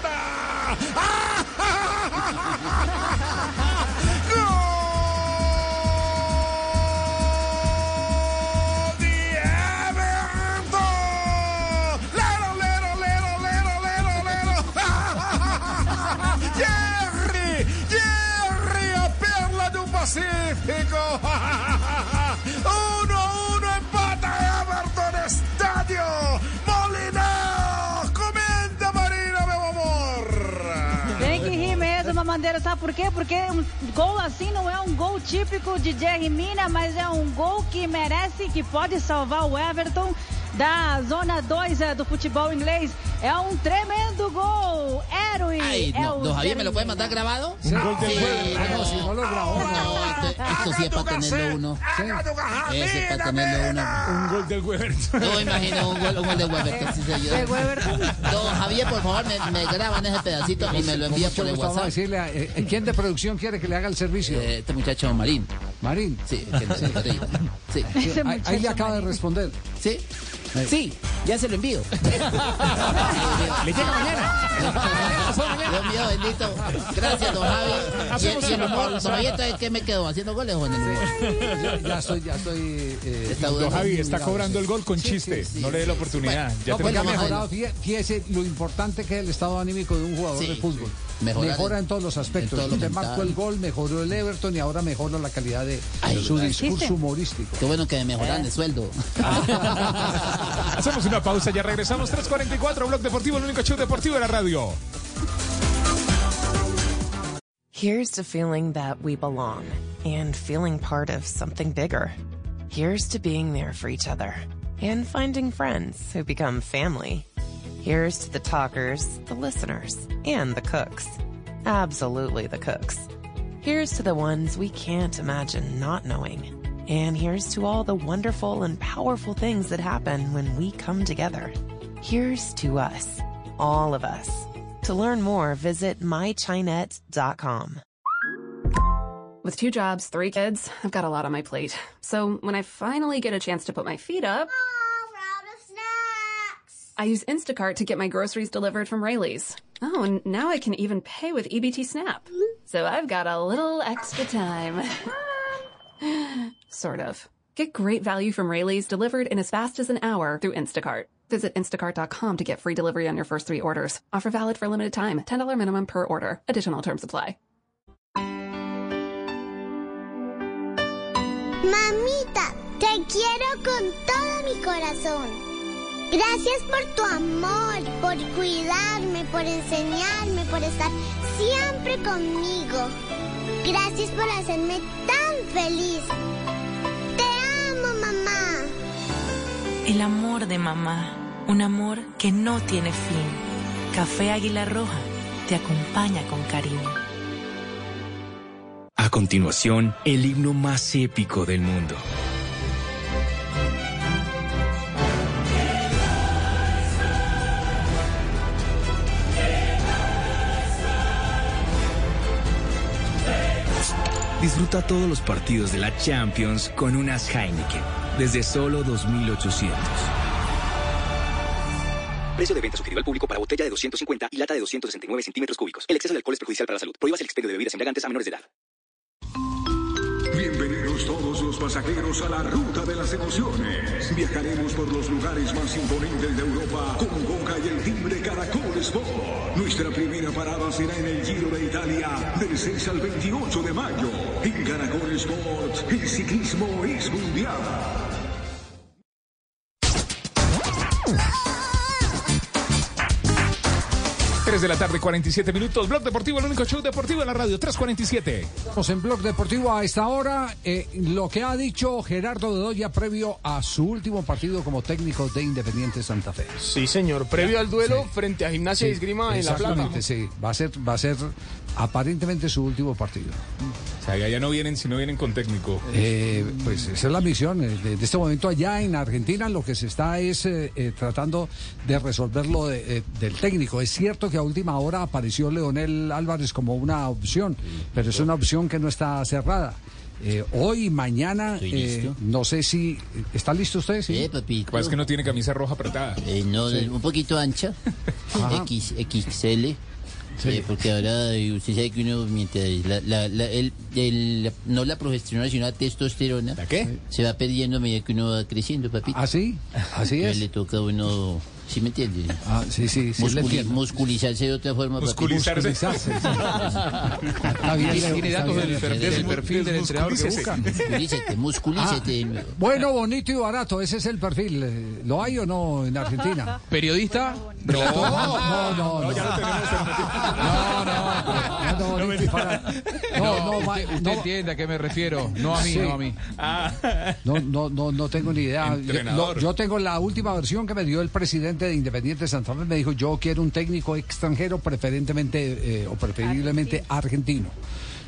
Mamandeira, sabe por quê? Porque um gol assim não é um gol típico de Jerry Mina, mas é um gol que merece, que pode salvar o Everton da zona 2 do futebol inglês. É um tremendo gol. Ay, no, o don Javier, ¿me lo puede mandar grabado? Sí. no, Ah, no, si no lo grabó. no, esto, esto sí es para tenerlo uno. Ese es para tenerlo uno. Un gol del Weberton. No imagino un gol, un gol de Weberton, sí, señor. Don Javier, por favor, me, me graban ese pedacito y me lo envía por el WhatsApp. decirle a- eh, ¿Quién de producción quiere que le haga el servicio? Eh, Este muchacho Marín. Marín. Sí, que no. Sí. Sí, ahí, ahí le acaba de responder. ¿Sí? Sí, ya se lo envío. Le llega mañana. Dios mío, bendito. Gracias, don Javi. Y, y el humor, don Javier, entonces, ¿qué me quedo? ¿Haciendo goles el humor? Ya, estoy, ya estoy. eh, Está Don. Javi está Mirado, cobrando sí. el gol con Sí, chiste. sí, sí. No le dé la oportunidad. Bueno, ya no, tenemos pues, ha mejorado, fíjese, lo importante que es el estado anímico de un jugador Sí, de fútbol. mejorar Mejora en- en todos los aspectos. mental. marcó el gol, mejoró el Everton y ahora mejora la calidad de Ay, su ay. discurso ¿Viste? humorístico. Qué bueno que me mejoran de eh. sueldo. Hacemos una pausa, ya regresamos. 3.44, Blog Deportivo, el único show deportivo de la radio. Here's to feeling that we belong and feeling part of something bigger. Here's to being there for each other and finding friends who become family. Here's to the talkers, the listeners, and the cooks. Absolutely the cooks. Here's to the ones we can't imagine not knowing. And here's to all the wonderful and powerful things that happen when we come together. Here's to us, all of us. To learn more, visit mychinet.com. With two jobs, three kids, I've got a lot on my plate. So when I finally get a chance to put my feet up, I use Instacart to get my groceries delivered from Rayleigh's. Oh, now I can even pay with EBT Snap. So I've got a little extra time. sort of. Get great value from Rayleigh's delivered in as fast as an hour through Instacart. Visit instacart.com to get free delivery on your first three orders. Offer valid for a limited time. $10 minimum per order. Additional terms apply. Mamita, te quiero con todo mi corazón. Gracias por tu amor, por cuidarme, por enseñarme, por estar siempre conmigo. Gracias por hacerme tan feliz. Te amo, mamá. El amor de mamá, un amor que no tiene fin. Café Águila Roja te acompaña con cariño. A continuación, el himno más épico del mundo. Disfruta todos los partidos de la Champions con unas Heineken desde solo 2.800. Precio de venta sugerido al público para botella de 250 y lata de 269 centímetros cúbicos. El exceso de alcohol es perjudicial para la salud. Prohíbas el expendio de bebidas embriagantes a menores de edad. Bienvenidos todos los pasajeros a la ruta de las emociones. Viajaremos por los lugares más imponentes de Europa con Coca y el timbre Caracol Sport. Nuestra primera parada será en el Giro de Italia del 6 al 28 de mayo. En Caracol Sport, el ciclismo es mundial. 3 de la tarde, 47 minutos. Blog Deportivo, el único show deportivo en la radio, 347. Estamos en Blog Deportivo a esta hora. eh, lo que ha dicho Gerardo Bedoya previo a su último partido como técnico de Independiente Santa Fe. Sí, señor. Previo al duelo frente a Gimnasia y Esgrima en La Plata. Sí. Va a ser, va a ser aparentemente su último partido. O sea, ya no vienen si no vienen con técnico. Eh, pues esa es la misión. eh, De, de este momento allá en Argentina lo que se está es eh, eh, tratando de resolver lo de, eh, del técnico. Es cierto que a última hora apareció Leonel Álvarez como una opción, pero es una opción que no está cerrada. Eh, hoy, mañana, eh, no sé si... ¿Está listo usted? Sí, Eh. Pues es que no tiene camisa roja apretada. Eh, no, Sí. un poquito ancha. X, XL. Eh, porque ahora usted sabe que uno, mientras la, la, la- el, el- no la progesterona, sino la testosterona, qué? se va perdiendo a medida que uno va creciendo, papito. ¿Ah, sí? Así Entonces es. le toca a uno, ¿sí me entiende? Ah, sí, sí, sí, Musculi- musculizarse de otra forma. Musculizarse. Musculizarse, sí. Bien, Tiene, datos del, perfil del entrenador que busca. Musculícete, musculícete nuevo. Bueno, bonito y barato, ese es el perfil. Eh, ¿Lo hay o no en Argentina? ¿Periodista? No, no, no. No, ya lo tenemos no, no, no, barato. No, no, ma- usted, usted no, entiende a qué me refiero. No a mí, Sí. no a mí. no, no, no, no tengo ni idea. Yo tengo la última versión que me dio el presidente de Independiente Santa Fe. Me dijo, yo quiero un técnico extranjero, preferentemente eh, o preferiblemente argentino.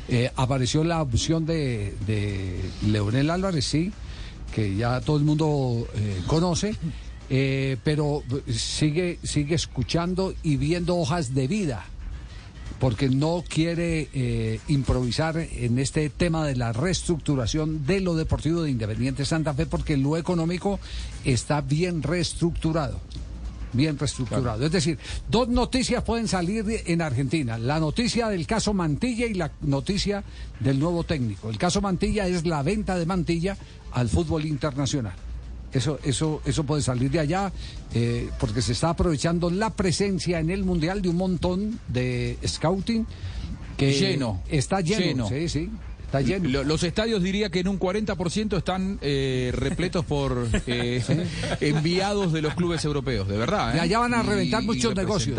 Eh, apareció la opción de, de Leonel Álvarez, sí, que ya todo el mundo eh, conoce. pero sigue, sigue escuchando y viendo hojas de vida porque no quiere eh, improvisar en este tema de la reestructuración de lo deportivo de Independiente Santa Fe, porque lo económico está bien reestructurado. Bien reestructurado. Es decir, dos noticias pueden salir de- en Argentina. La noticia del caso Mantilla y la noticia del nuevo técnico. El caso Mantilla es la venta de Mantilla al fútbol internacional. Eso, eso, eso puede salir de allá eh, porque se está aprovechando la presencia en el mundial de un montón de scouting que Lleno, está lleno, lleno. sí, sí, está lleno. Lo- Los estadios diría que en un 40% están eh, repletos por eh, enviados de los clubes europeos, de verdad. De ¿eh? allá van a reventar y muchos negocios.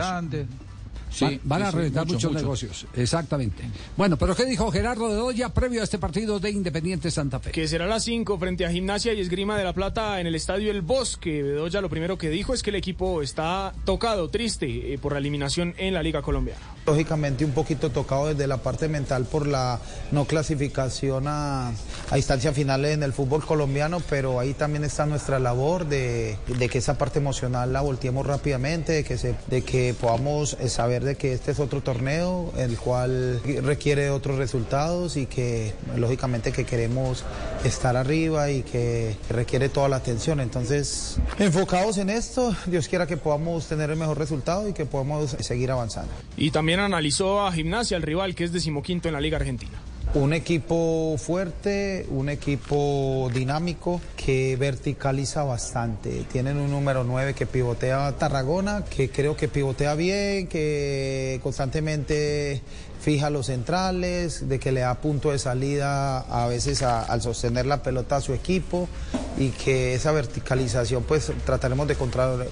Sí, van van sí, a reventar muchos, negocios, exactamente. Bueno, pero ¿qué dijo Gerardo de Doya previo a este partido de Independiente Santa Fe? Que será a las 5 frente a Gimnasia y Esgrima de la Plata en el Estadio El Bosque. Bedoya lo primero que dijo es que el equipo está tocado, triste eh, por la eliminación en la Liga Colombiana. Lógicamente un poquito tocado desde la parte mental por la no clasificación a, a instancia final en el fútbol colombiano, pero ahí también está nuestra labor de, de que esa parte emocional la volteemos rápidamente, de que, se, de que podamos eh, de que este es otro torneo, el cual requiere otros resultados y que lógicamente que queremos estar arriba y que requiere toda la atención. Entonces, enfocados en esto, Dios quiera que podamos tener el mejor resultado y que podamos seguir avanzando. Y también analizó a Gimnasia, el rival que es decimoquinto en la Liga Argentina. Un equipo fuerte, un equipo dinámico que verticaliza bastante. Tienen un número 9 que pivotea Tarragona, que creo que pivotea bien, que constantemente fija los centrales, de que le da punto de salida a veces al sostener la pelota a su equipo y que esa verticalización pues trataremos de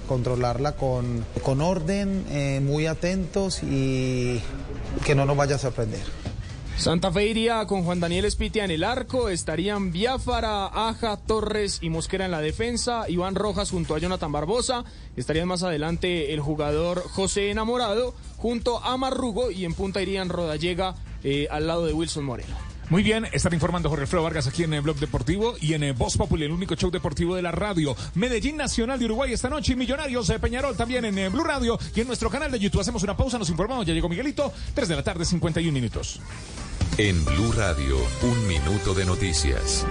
controlarla con, con orden, eh, muy atentos y que no nos vaya a sorprender. Santa Fe iría con Juan Daniel Espitia en el arco, estarían Biafara, Aja, Torres y Mosquera en la defensa, Iván Rojas junto a Jonathan Barbosa, estarían más adelante el jugador José Enamorado junto a Marrugo y en punta irían Rodallega eh, al lado de Wilson Moreno. Muy bien, están informando Jorge Alfredo Vargas aquí en el Blog Deportivo y en eh, Voz Populi, el único show deportivo de la radio. Medellín Nacional de Uruguay esta noche y Millonarios de Peñarol también en eh, Blue Radio y en nuestro canal de YouTube. Hacemos una pausa, nos informamos, ya llegó Miguelito, 3 de la tarde, 51 minutos. En Blue Radio, un minuto de noticias.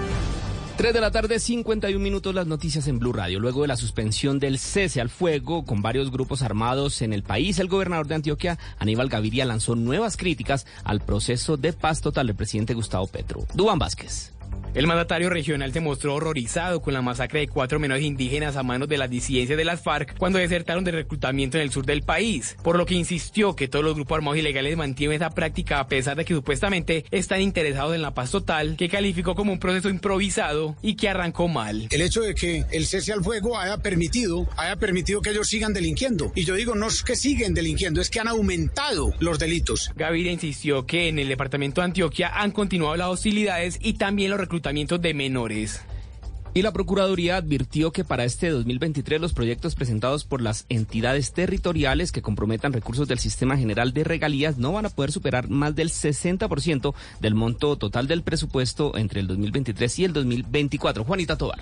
3 de la tarde, 51 minutos, las noticias en Blue Radio. Luego de la suspensión del cese al fuego con varios grupos armados en el país, el gobernador de Antioquia, Aníbal Gaviria, lanzó nuevas críticas al proceso de paz total del presidente Gustavo Petro. Dubán Vázquez. El mandatario regional se mostró horrorizado con la masacre de cuatro menores indígenas a manos de las disidencias de las FARC cuando desertaron de reclutamiento en el sur del país, por lo que insistió que todos los grupos armados ilegales mantienen esa práctica a pesar de que supuestamente están interesados en la paz total, que calificó como un proceso improvisado y que arrancó mal. El hecho de que el cese al fuego haya permitido, haya permitido que ellos sigan delinquiendo. Y yo digo, no es que siguen delinquiendo, es que han aumentado los delitos. Gaviria insistió que en el departamento de Antioquia han continuado las hostilidades y también los reclutamientos de menores. Y la Procuraduría advirtió que para este 2023 los proyectos presentados por las entidades territoriales que comprometan recursos del Sistema General de Regalías no van a poder superar más del 60% del monto total del presupuesto entre el 2023 y el 2024. Juanita Tobar.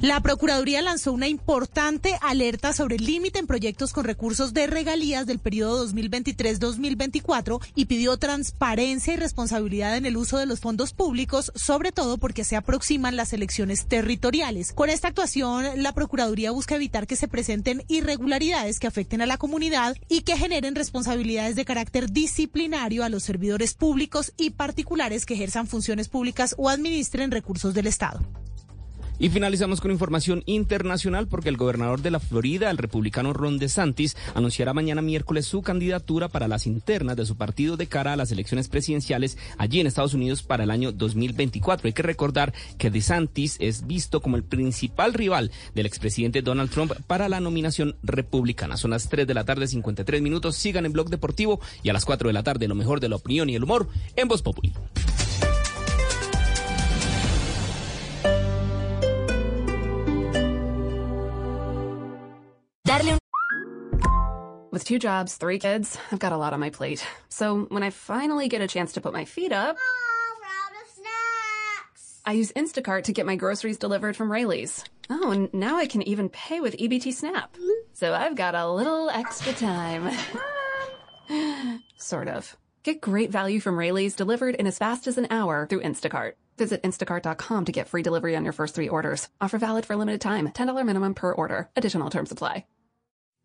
La Procuraduría lanzó una importante alerta sobre el límite en proyectos con recursos de regalías del periodo 2023-2024 y pidió transparencia y responsabilidad en el uso de los fondos públicos, sobre todo porque se aproximan las elecciones territoriales. Con esta actuación, la Procuraduría busca evitar que se presenten irregularidades que afecten a la comunidad y que generen responsabilidades de carácter disciplinario a los servidores públicos y particulares que ejerzan funciones públicas o administren recursos del Estado. Y finalizamos con información internacional porque el gobernador de la Florida, el republicano Ron DeSantis, anunciará mañana miércoles su candidatura para las internas de su partido de cara a las elecciones presidenciales allí en Estados Unidos para el año 2024. Hay que recordar que DeSantis es visto como el principal rival del expresidente Donald Trump para la nominación republicana. Son las 3 de la tarde, 53 minutos. Sigan en Blog Deportivo y a las 4 de la tarde lo mejor de la opinión y el humor en Voz Populi. With two jobs, three kids, I've got a lot on my plate. So when I finally get a chance to put my feet up, I use Instacart to get my groceries delivered from Rayleigh's. Oh, and now I can even pay with EBT Snap. So I've got a little extra time. sort of. Get great value from Rayleigh's delivered in as fast as an hour through Instacart. Visit instacart.com to get free delivery on your first three orders. Offer valid for a limited time. $10 minimum per order. Additional terms apply.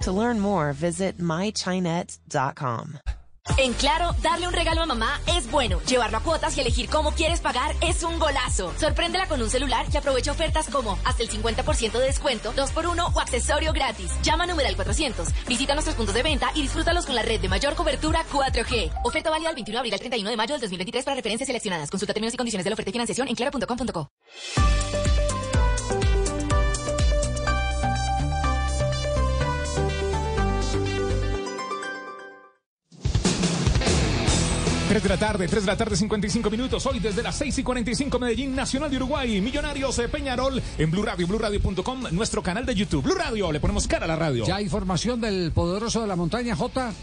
To learn more, visit mychinet.com. En Claro, darle un regalo a mamá es bueno. Llevarlo a cuotas y elegir cómo quieres pagar es un golazo. Sorpréndela con un celular y aprovecha ofertas como hasta el 50% de descuento, 2x1 o accesorio gratis. Llama a numeral 400. Visita nuestros puntos de venta y disfrútalos con la red de mayor cobertura 4G. Oferta válida del 21 de abril al 31 de mayo del 2023 para referencias seleccionadas. Consulta términos y condiciones de la oferta y financiación en claro.com.co. Tres de la tarde, 3 de la tarde, 55 minutos. Hoy desde las 6 y 45 Medellín, Nacional de Uruguay, Millonarios de Peñarol en Blue Radio, BlueRadio.com, nuestro canal de YouTube. Blue Radio, le ponemos cara a la radio. Ya hay información del poderoso de la montaña, J.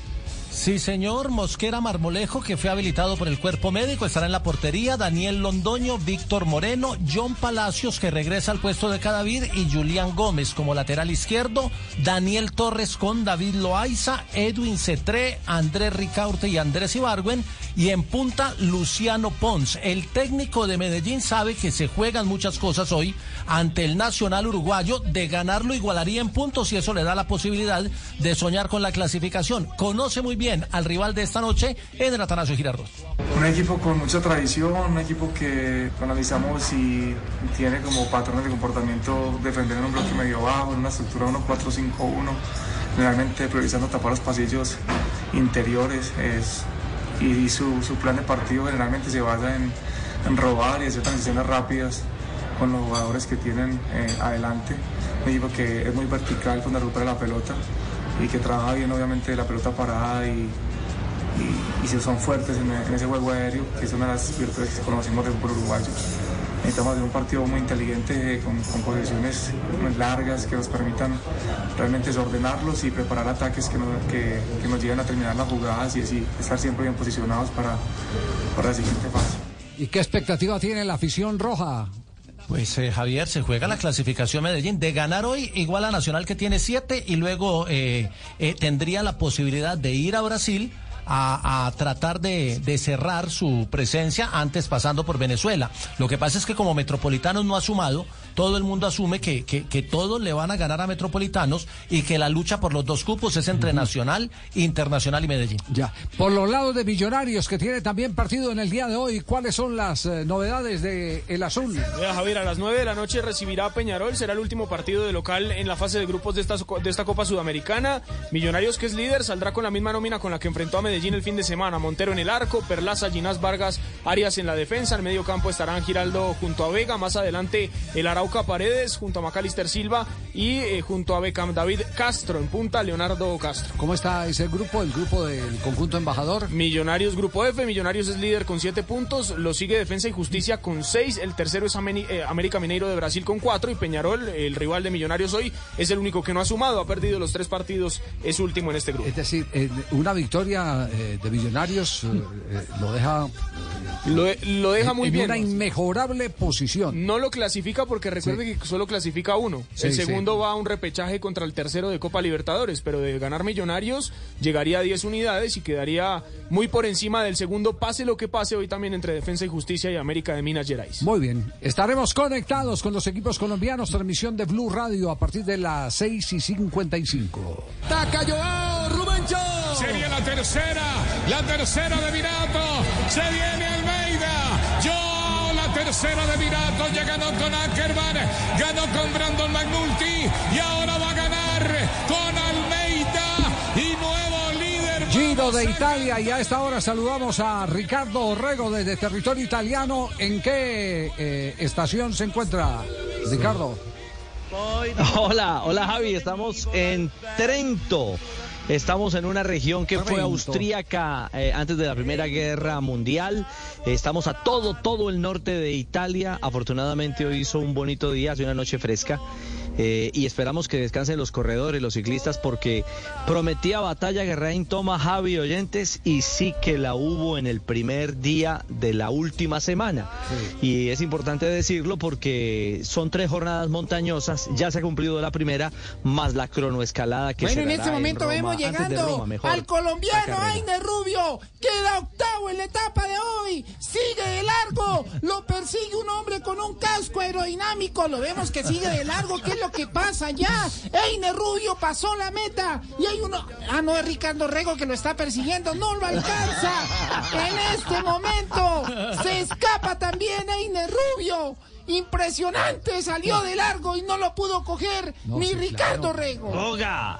Sí, señor. Mosquera Marmolejo, que fue habilitado por el cuerpo médico, estará en la portería. Daniel Londoño, Víctor Moreno, John Palacios, que regresa al puesto de Cadavid, y Julián Gómez como lateral izquierdo. Daniel Torres con David Loaiza, Edwin Cetré, Andrés Ricaurte y Andrés Ibargüen. Y en punta, Luciano Pons. El técnico de Medellín sabe que se juegan muchas cosas hoy ante el Nacional Uruguayo. De ganarlo igualaría en puntos y eso le da la posibilidad de soñar con la clasificación. Conoce muy bien al rival de esta noche en el Atanasio Girardot. Un equipo con mucha tradición, un equipo que analizamos y tiene como patrones de comportamiento defender en un bloque medio bajo, en una estructura 1-4-5-1, generalmente priorizando tapar los pasillos interiores es, y su, su, plan de partido generalmente se basa en, en robar y hacer transiciones rápidas con los jugadores que tienen eh, adelante. Un equipo que es muy vertical cuando recupera la pelota y que trabaja bien obviamente la pelota parada y, y, y son fuertes en, en, ese juego aéreo, que es una de las virtudes que conocimos del fútbol uruguayo. necesitamos hacer un partido muy inteligente con, con posiciones largas que nos permitan realmente desordenarlos y preparar ataques que nos, que, que nos lleven a terminar las jugadas y así estar siempre bien posicionados para, para la siguiente fase. ¿Y qué expectativa tiene la afición roja? Pues eh, Javier, se juega la clasificación Medellín. De ganar hoy, igual a Nacional que tiene siete y luego eh, eh, tendría la posibilidad de ir a Brasil a, a tratar de, de cerrar su presencia antes pasando por Venezuela. Lo que pasa es que como Metropolitanos no ha sumado, todo el mundo asume que, que, que todos le van a ganar a Metropolitanos y que la lucha por los dos cupos es entre Nacional, Internacional y Medellín. Ya. Por los lados de Millonarios, que tiene también partido en el día de hoy, ¿cuáles son las eh, novedades de El Azul? Mira, Javier, a las 9 de la noche recibirá a Peñarol, será el último partido de local en la fase de grupos de esta, de esta Copa Sudamericana. Millonarios, que es líder, saldrá con la misma nómina con la que enfrentó a Medellín el fin de semana. Montero en el arco, Perlaza, Ginás Vargas, Arias en la defensa, en medio campo estarán Giraldo junto a Vega, más adelante el Arauca Paredes junto a Macalister Silva y eh, junto a Beckham David Castro en punta, Leonardo Castro. ¿Cómo está ese grupo, el grupo del conjunto embajador? Millonarios Grupo F, Millonarios es líder con 7 puntos, lo sigue Defensa y Justicia con 6, el tercero es Ameni- eh, América Mineiro de Brasil con 4 y Peñarol, el rival de Millonarios hoy, es el único que no ha sumado, ha perdido los tres partidos, es último en este grupo. Es decir, eh, una victoria de Millonarios lo deja... Lo, lo deja muy en bien. una inmejorable posición. No lo clasifica porque recuerde que solo clasifica uno. Sí, el sí. segundo va a un repechaje contra el tercero de Copa Libertadores, pero de ganar Millonarios llegaría a 10 unidades y quedaría muy por encima del segundo, pase lo que pase hoy también entre Defensa y Justicia y América de Minas Gerais. Muy bien, estaremos conectados con los equipos colombianos, transmisión de Blue Radio a partir de las 6 y 55. Taca Joao, Rubencho. Sería la tercera, la tercera de Virato. Se viene Almeida. Yo, tercera de Virato. Ya ganó con Ackerman, ganó con Brandon McNulty y ahora va a ganar con Almeida y nuevo líder. Giro de Italia y a esta hora saludamos a Ricardo Orrego desde territorio italiano. ¿En qué eh, estación se encuentra Ricardo? Hola, hola Javi, estamos en Trento. Estamos en una región que fue austríaca eh, antes de la Primera Guerra Mundial. Estamos a todo, todo el norte de Italia. Afortunadamente hoy hizo un bonito día, hace una noche fresca. Eh, y esperamos que descansen los corredores, los ciclistas, porque prometía batalla Guerraín Toma Javi Oyentes y sí que la hubo en el primer día de la última semana. Y es importante decirlo porque son tres jornadas montañosas, ya se ha cumplido la primera, más la cronoescalada que Bueno, se en este momento Roma, vemos llegando Roma, mejor, al colombiano. Aine Rubio. Queda octavo en la etapa de hoy. Sigue de largo. Lo persigue un hombre con un casco aerodinámico. Lo vemos que sigue de largo. ¿Qué es lo que pasa ya? Eine Rubio pasó la meta. Y hay uno. Ah, no, es Ricardo Rego que lo está persiguiendo. No lo alcanza. En este momento se escapa también Eine Rubio. Impresionante, salió de largo y no lo pudo coger No, ni sí, Ricardo claro. Rego. Oga,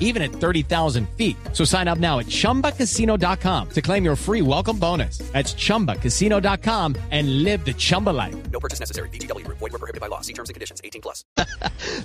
even at 30,000 feet. So sign up now at chumbacasino.com to claim your free welcome bonus. That's chumbacasino.com and live the Chumba life. No purchase necessary. VGW Group. Void were prohibited by law. See terms and conditions. 18 plus.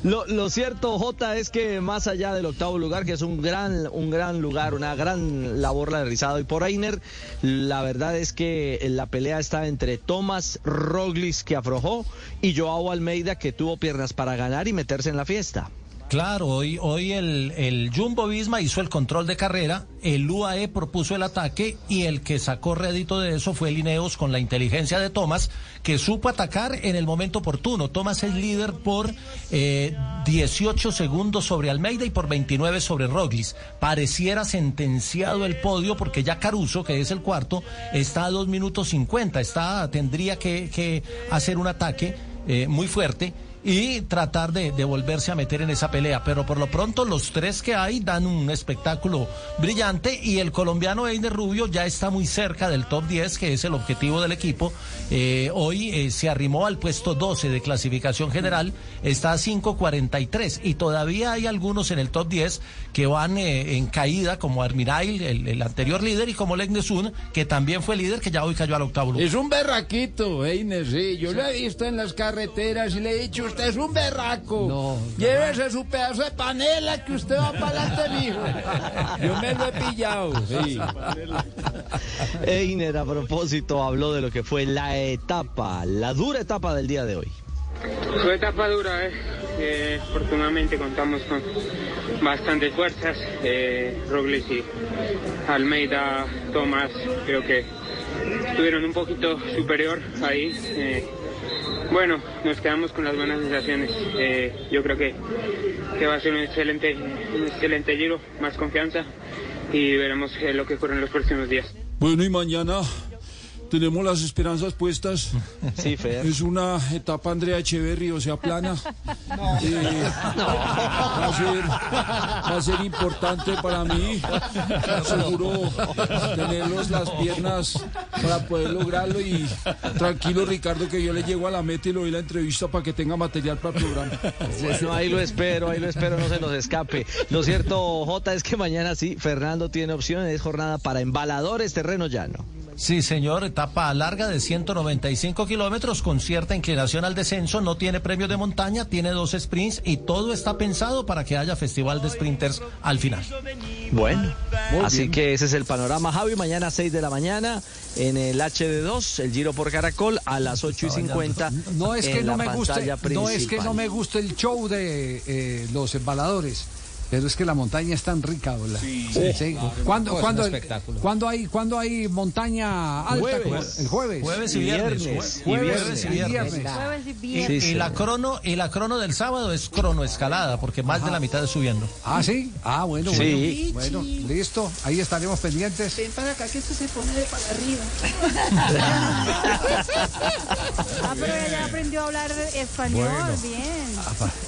Lo, lo cierto, Jota, es que más allá del octavo lugar, que es un gran, un gran lugar, una gran labor la de Rizado y por Einer, la verdad es que la pelea está entre Tomás Roglis, que aflojó, y Joao Almeida, que tuvo piernas para ganar y meterse en la fiesta. Claro, hoy, hoy el, el Jumbo Visma hizo el control de carrera, el UAE propuso el ataque y el que sacó rédito de eso fue el Ineos con la inteligencia de Thomas, que supo atacar en el momento oportuno. Thomas es líder por eh, 18 segundos sobre Almeida y por 29 sobre Roglis. Pareciera sentenciado el podio porque ya Caruso, que es el cuarto, está a 2 minutos 50, está, tendría que, que hacer un ataque eh, muy fuerte y tratar de, de volverse a meter en esa pelea. Pero por lo pronto los tres que hay dan un espectáculo brillante y el colombiano Einer Rubio ya está muy cerca del top 10, que es el objetivo del equipo. Eh, hoy eh, se arrimó al puesto 12 de clasificación general, está a 5.43 y todavía hay algunos en el top 10 que van eh, en caída, como Armirail, el, anterior líder, y como Legnesun, que también fue líder, que ya hoy cayó al octavo lugar. Es un berraquito, Einer, sí. Yo lo he visto en las carreteras y le he dicho, usted es un berraco. Llévese su pedazo de panela que usted va para adelante, mijo. Yo me lo he pillado, sí. Einer, a propósito, habló de lo que fue la etapa, la dura etapa del día de hoy. Fue etapa dura, ¿eh? Eh, afortunadamente contamos con bastantes fuerzas. Eh, Robles y Almeida, Tomás, creo que estuvieron un poquito superior ahí. Eh, bueno, nos quedamos con las buenas sensaciones. Eh, yo creo que, que va a ser un excelente, un excelente giro, más confianza y veremos eh, lo que ocurre en los próximos días. Bueno, y mañana tenemos las esperanzas puestas. Sí, Fer. Es una etapa Andrea Echeverry, o sea, plana. Eh, va, a ser, va a ser importante para mí. Seguro tenerlos las piernas para poder lograrlo. Y tranquilo, Ricardo, que yo le llego a la meta y le doy la entrevista para que tenga material para el programa. Bueno, ahí lo espero, ahí lo espero, no se nos escape. Lo cierto, Jota, es que mañana sí, Fernando tiene opciones, es jornada para embaladores, terreno llano. Sí, señor, etapa larga de 195 kilómetros con cierta inclinación al descenso, no tiene premio de montaña, tiene dos sprints y todo está pensado para que haya festival de sprinters al final. Bueno, así que ese es el panorama, Javi. Mañana a 6 de la mañana en el HD2, el Giro por Caracol, a las 8 y 50. No es que en no me guste, no es que no me guste el show de eh, los embaladores. Pero es que la montaña es tan rica, ¿verdad? Sí, Sí. sí. ¿Cuándo, No, cuándo- espectáculo. cuándo hay, cuándo hay montaña alta? Jueves. El jueves. Jueves y viernes. Jueves, Y viernes y y viernes. Jueves y Y, viernes. y la crono y la crono del sábado es cronoescalada porque más de la mitad es subiendo. Ah, sí. Ah, bueno, Sí. bueno. Bueno, listo. Ahí estaremos pendientes. Ven para acá que esto se pone de para arriba. Ah, pero ella aprendió a hablar español, Bueno. bien.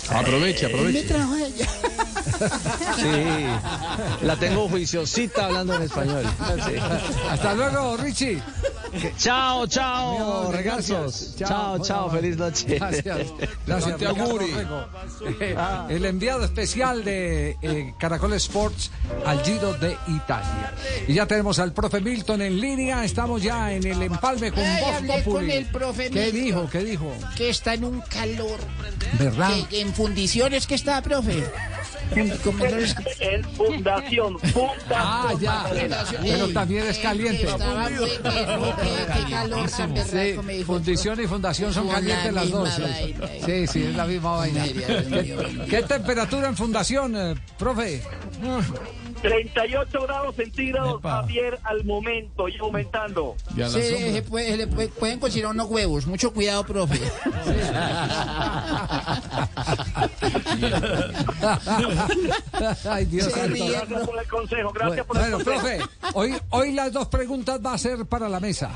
Aproveche, Me aproveche. trajo ella. Sí, la tengo juiciosita hablando en español. Sí. Hasta luego, Richie. Chao, chao, Amigo, gracias. Chao, chao, feliz noche. Gracias. Gracias, Ricardo El enviado especial de eh, Caracol Sports al Giro de Italia. Y ya tenemos al profe Milton en línea. Estamos ya en el empalme con Ay, Voz con el profe ¿Qué Milton. dijo? ¿Qué dijo? Que está en un calor. ¿Verdad? Que en fundiciones que está, profe. No es- En fundación, fundación. Ah, ya. Pero también es caliente. Sí, fundición y fundación son calientes las dos. sí. vaina. Sí, es la misma vaina. ¿Qué temperatura en fundación, eh, profe? 38 grados centígrados, Javier, al momento y aumentando. Sí, sombra. se puede- se le puede- pueden considerar unos huevos. Mucho cuidado, profe. Ay, Dios santo. Gracias por el consejo, gracias por Bueno, el profe, consejo. hoy, hoy las dos preguntas va a ser para la mesa.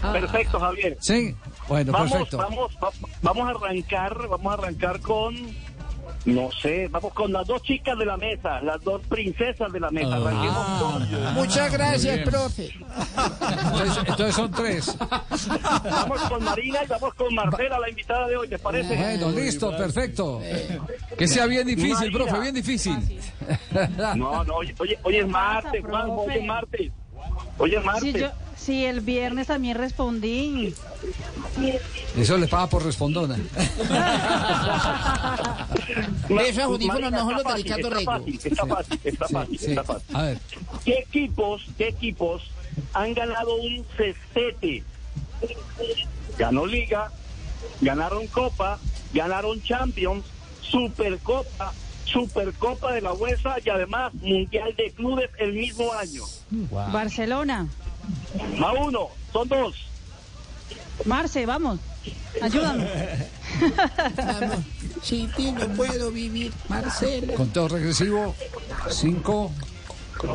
Perfecto, Javier. Sí, bueno, vamos, perfecto. Vamos, va- vamos a arrancar, vamos a arrancar con, no sé, vamos con las dos chicas de la mesa, las dos princesas de la mesa. Arranquemos con- Muchas gracias, profe. Entonces, entonces son tres. vamos con Marina y vamos con Marcela, la invitada de hoy, ¿te parece? Bueno, listo, perfecto. Que sea bien difícil, Marina. profe, bien difícil. No, no, oye, oye, hoy es martes, Juanjo, hoy es martes. Hoy es Sí, martes. yo, sí, el viernes también respondí. Eso le paga por respondona. Esos audífonos no son los Ricardo está Rego. fácil, está fácil, está fácil, Sí. está fácil. A ver, ¿Qué equipos, qué equipos han ganado un cestete? Ganó Liga, ganaron Copa, ganaron Champions, Supercopa, Supercopa de la UEFA y además Mundial de Clubes el mismo año. Barcelona. Más uno, son dos. Marce, vamos. Ayúdame. Vamos. Sin ti no puedo vivir, Marcela. conteo regresivo. Cinco,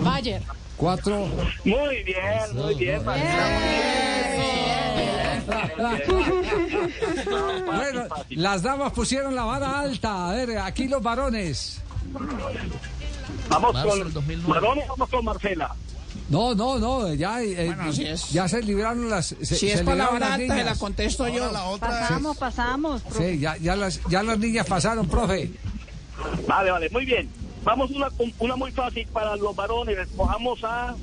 Bayer. cuatro. Muy bien, muy bien, Marcela. Bueno, las damas pusieron la vara alta. A ver, aquí los varones. Vamos con 2009. Maradona, vamos con Marcela. No, no, no, ya, eh, Bueno, si es- ya se libraron las. Se, Si es se palabra alta, se la contesto yo. Pasamos, pasamos. Sí, ya, ya, las, ya las niñas pasaron, profe. Vale, vale, muy bien. Vamos una, una muy fácil para los varones. Escojamos a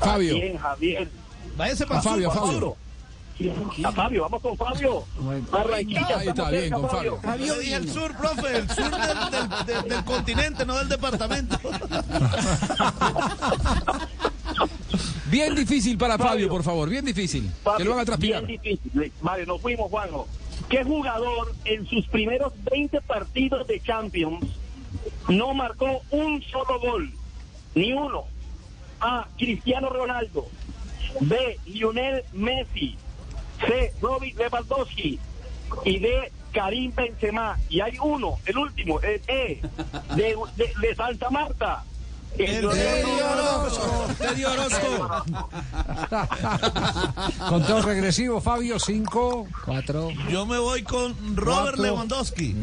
Fabio. Bien, Javier. Váyase para Fabio, Fabio. A Fabio, vamos con Fabio. Barranquilla, Ahí está, bien, con Fabio. Yo dije el sur, profe, el sur del, del- del- del continente, no del departamento. Bien difícil para Fabio, por favor, bien difícil. Que lo van a transpirar. Bien difícil. Vale, nos fuimos, Juanjo. ¿Qué jugador en sus primeros 20 partidos de Champions no marcó un solo gol? Ni uno. A. Cristiano Ronaldo. B. Lionel Messi. C. Robin Lewandowski. Y D. Karim Benzema. Y hay uno, el último, el E. De, de- de Santa Marta. El Teddy Orozco. Conteo regresivo, Fabio, 5, 4, Yo me voy con Robert Cuatro. Lewandowski.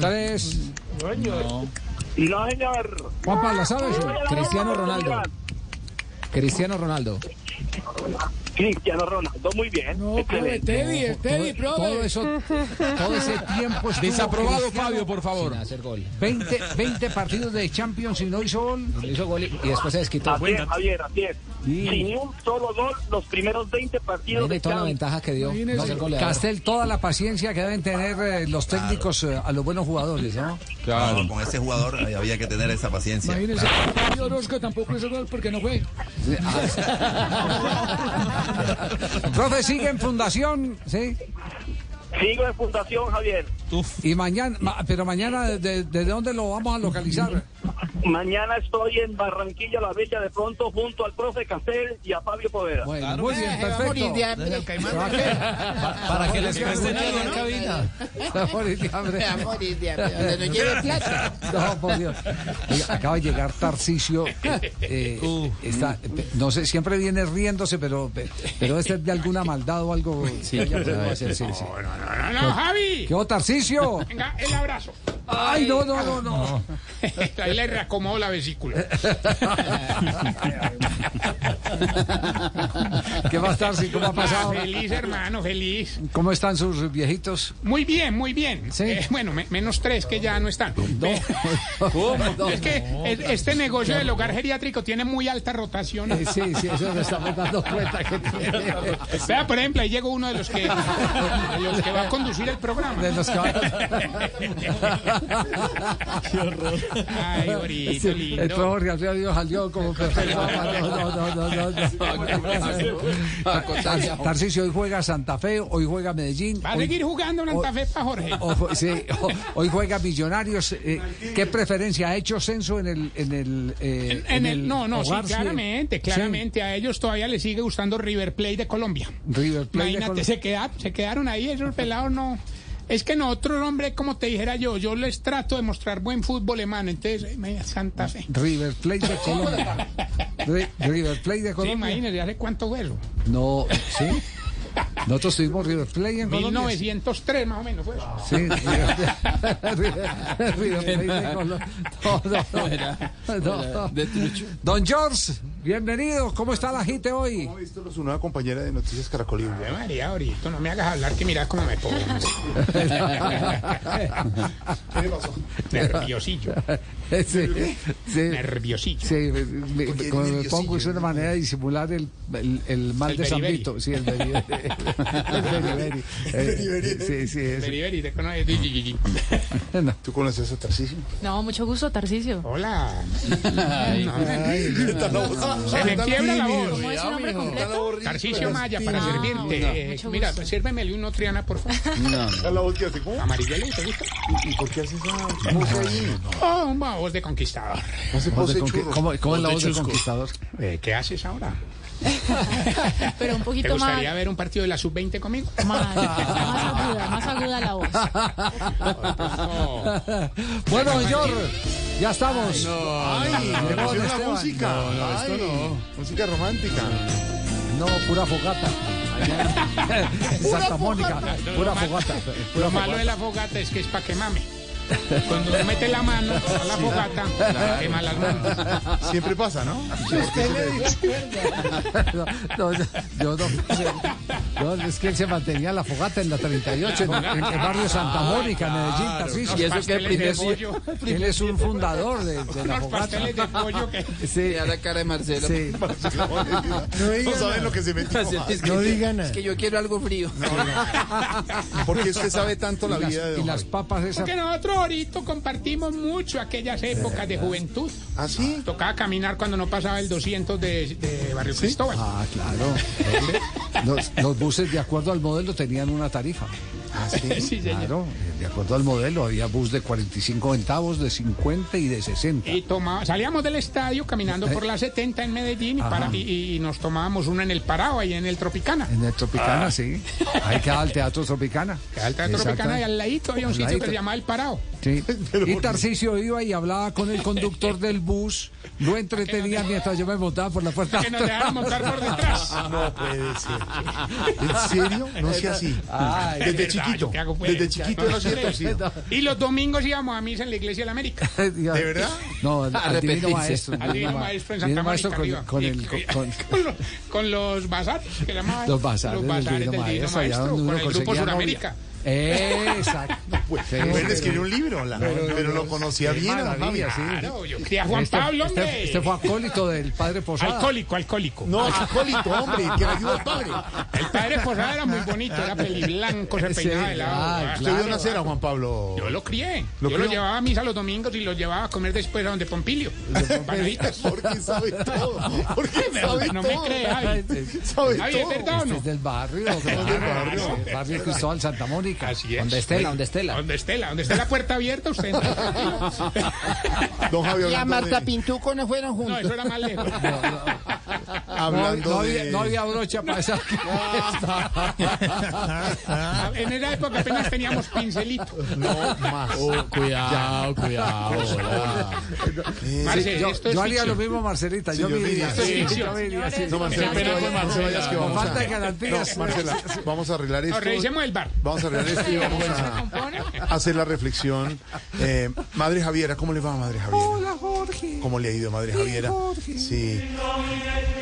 3. Y no, señor. Juanpa, ¿la sabes? Cristiano Ronaldo. Cristiano Ronaldo. Cristiano Ronaldo, muy bien. Excelente. Teddy, el Teddy, todo, profe. todo eso, todo ese tiempo estuvo Desaprobado, Cristiano, Fabio, por favor. Sin hacer gol. 20, 20 partidos de Champions y no hizo gol. No hizo gol y y después se desquitó. Así es, Javier, así es. Sin un solo gol, los primeros 20 partidos de toda la ventaja que dio. No. Castel, toda la paciencia que deben tener eh, los técnicos eh, a los buenos jugadores, ¿no? Claro, con ese jugador eh, había que tener esa paciencia. Imagínense, Fabio Orozco tampoco hizo gol porque no fue. Profe, sigue en fundación, ¿sí? Sigo en Fundación, Javier. Y mañana, ma- pero mañana, ¿de, de dónde lo vamos a localizar? Mañana estoy en Barranquilla, la Bella, de pronto, junto al profe Castel y a Fabio Poveda. Bueno, muy bien, Eh, a morir de perfecto. hambre. Para que les presten algo en cabina. Va a morir de hambre. Va a morir de hambre, donde no lleve plata. No, por Dios. Oiga, acaba de llegar Tarcisio. eh, está, eh, no sé, siempre viene riéndose, pero, pero este es de alguna maldad o algo. Sí, que ver, hacer, sí, sí. No, no, no, Javi. ¿Qué hubo, Tarcisio? Venga, el abrazo. Ay, no, no, no, no. Ahí le reacomodo la vesícula. ¿Qué va a estar? Sí, ¿Cómo ha pasado? Ah, Feliz, hermano, feliz. ¿Cómo están sus viejitos? Muy bien, muy bien. Eh, bueno, me- menos tres que ya no están. Eh, Es que es- este negocio del hogar geriátrico tiene muy alta rotación. Eh, Sí, sí, eso nos estamos dando cuenta que tiene. Vea, por ejemplo, ahí llegó uno de los que, de los que va a conducir el programa. De los que va Qué horror. Ay, Sí, lindo. El profe Alfredo salió como perfecto. No, no, no, no, no. Tar- Tarcisio, hoy juega Santa Fe, hoy juega Medellín. Va a hoy- seguir jugando en Santa Fe para Jorge. o- sí, o- hoy juega Millonarios. eh, ¿Qué preferencia ha hecho Censo en el en el, eh, En el, no, no, sí, claramente, claramente. A ellos todavía les sigue gustando River Plate de Colombia. River Plate de Imagínate, Colombia. se, quedaron, se quedaron ahí, esos pelados no. Es que nosotros, hombre, como te dijera yo, yo les trato de mostrar buen fútbol, hermano. Entonces, eh, Santa Fe. River Plate de Colombia. Ri- River Plate de Sí, Colombia. imagínese, ¿hace cuánto fue eso? No, sí. Nosotros tuvimos River Plate en Colombia. 1903, más o menos, fue eso. Sí, River, River- River Plate de Colombia. No, no, no, no. Don George, bienvenido. ¿Cómo está la gente hoy? ¿Cómo ha visto su nueva compañera de Noticias Caracolí? Ay, María, ahorita no me hagas hablar que mira cómo me pongo. ¿Qué le pasó? Nerviosillo. Sí, sí. Nerviosillo. Sí, me, me- ¿Por qué como me pongo es una manera de disimular el, el, el mal El de San. Vito. Sí, el beriberi. Beriberi. Sí, sí, es- Veri, veri, te conoces. ¿Tú conoces a Tarcisio? No, mucho gusto, Tarcisio. Hola. Ay, No. ay, Se me quiebra la voz. ¿Cómo es su nombre completo? Maya, para servirte. No, mira, sírvemele uno Triana, por favor. Está la voz que hace, ¿cómo? Amarillelo, ¿te gusta? ¿Y, por qué hace esa voz ahí? Oh, una voz de conquistador. ¿Cómo, es la Voz de conquistador? Eh, ¿Qué haces ahora? Pero un ¿Te poquito más, gustaría ver un partido de la sub-20 conmigo? más, más aguda, más aguda la voz. Bueno, George, ya estamos. Ay, le Llegó pusieron la música. No, no, esto Ay, no. Música romántica. No, pura fogata. Santa Mónica, pura fogata. pura Lo malo de la fogata es que es para que mame. Cuando uno mete la mano a la fogata, quema las manos. Siempre pasa, ¿no? No, no, yo no, yo- es que él se mantenía la fogata en la 38, en, en el barrio Santa Mónica, Medellín, Tarcisio. Y eso que el primer pollo. Él es un fundador de, de la Unos fogata. pasteles de pollo que... Sí. a la cara de Marcelo. Sí. No saben lo que se metió. No digan Es que yo quiero algo frío. Porque usted sabe tanto la las, vida de y las papas esas. Porque nosotros ahorita compartimos mucho aquellas épocas de juventud. ¿Ah, sí? Tocaba caminar cuando no pasaba el 200 de, de Barrio Cristóbal. Ah, claro. Los, los buses, de acuerdo al modelo, tenían una tarifa. ¿Ah, sí? Sí. Claro, de acuerdo al modelo, había bus de 45 centavos, de 50 y de 60. Y toma- salíamos del estadio caminando por la 70 en Medellín y, para- y- y nos tomábamos uno en el Parado, ahí en el Tropicana. En el Tropicana, Ah. sí. Ahí queda el Teatro Tropicana. Al Teatro Tropicana y al ladito había un Al sitio que ladito. se llamaba El Parado. Sí. Y Tarcisio iba y hablaba con el conductor del bus, lo entretenía mientras yo me montaba por la puerta. Que nos dejaron montar por detrás. No puede ser. ¿En serio? No sea así. Ay, Desde ¿Verdad? chiquito. ¿Yo qué hago, pues? Desde chiquito No, no, torcido. Y los domingos íbamos a misa en la iglesia de la América. ¿De verdad? No, al, al divino maestro. Al Divino ma- Maestro en Santa maestro Mónica con, con el, con, con los, con los bazares, que llamaban. los bazares, Los del bazares divino del Divino maestro, con el Grupo conseguía Suramérica. novia. Exacto. Sí. Pueden escribir un libro, la- pero, lo conocía bien. maravilla, sí. Claro, yo quería a Juan Este- Pablo, este, hombre. este fue acólito del padre Posada. Alcohólico, alcohólico. No, acólito, hombre, que le ayuda al padre. El padre Posada era muy bonito, era peliblanco, se Sí, peinaba de lado. ah, ¿Usted vio nacer a Juan Pablo? Yo lo crié. ¿Lo yo lo crió? llevaba a misa los domingos y lo llevaba a comer después a donde Pompilio. Panaditas. Porque sabe todo. Porque sabe No me todo. cree, Javi. Sabe Javi, ¿es todo. verdad o Este no? es del barrio, del del barrio, barrio. sí, barrio Cristóbal Santa Mónica. Así es. Donde Estela, donde Estela. Donde Estela, donde esté la puerta abierta, usted entra. Don Javi, Y a Marta de- Pintuco no fueron No, juntos. eso era más lejos. No, Hablando no había, de... no había brocha para esa En esa época apenas teníamos pincelito. No más. cuidado, cuidado. Marce, yo, esto es yo haría lo mismo, Marcelita. Sí, yo yo me iría. diría, sí, sí. yo me iría, sí. No, Marcela, no, Marcela. Marcela, vamos a arreglar No, esto. revisemos el bar. Vamos a arreglar esto y vamos a hacer la reflexión. Eh, Madre Javiera, ¿cómo le va, Madre Javiera? Hola, Jorge. ¿Cómo le ha ido, Madre Javiera? Jorge. Sí.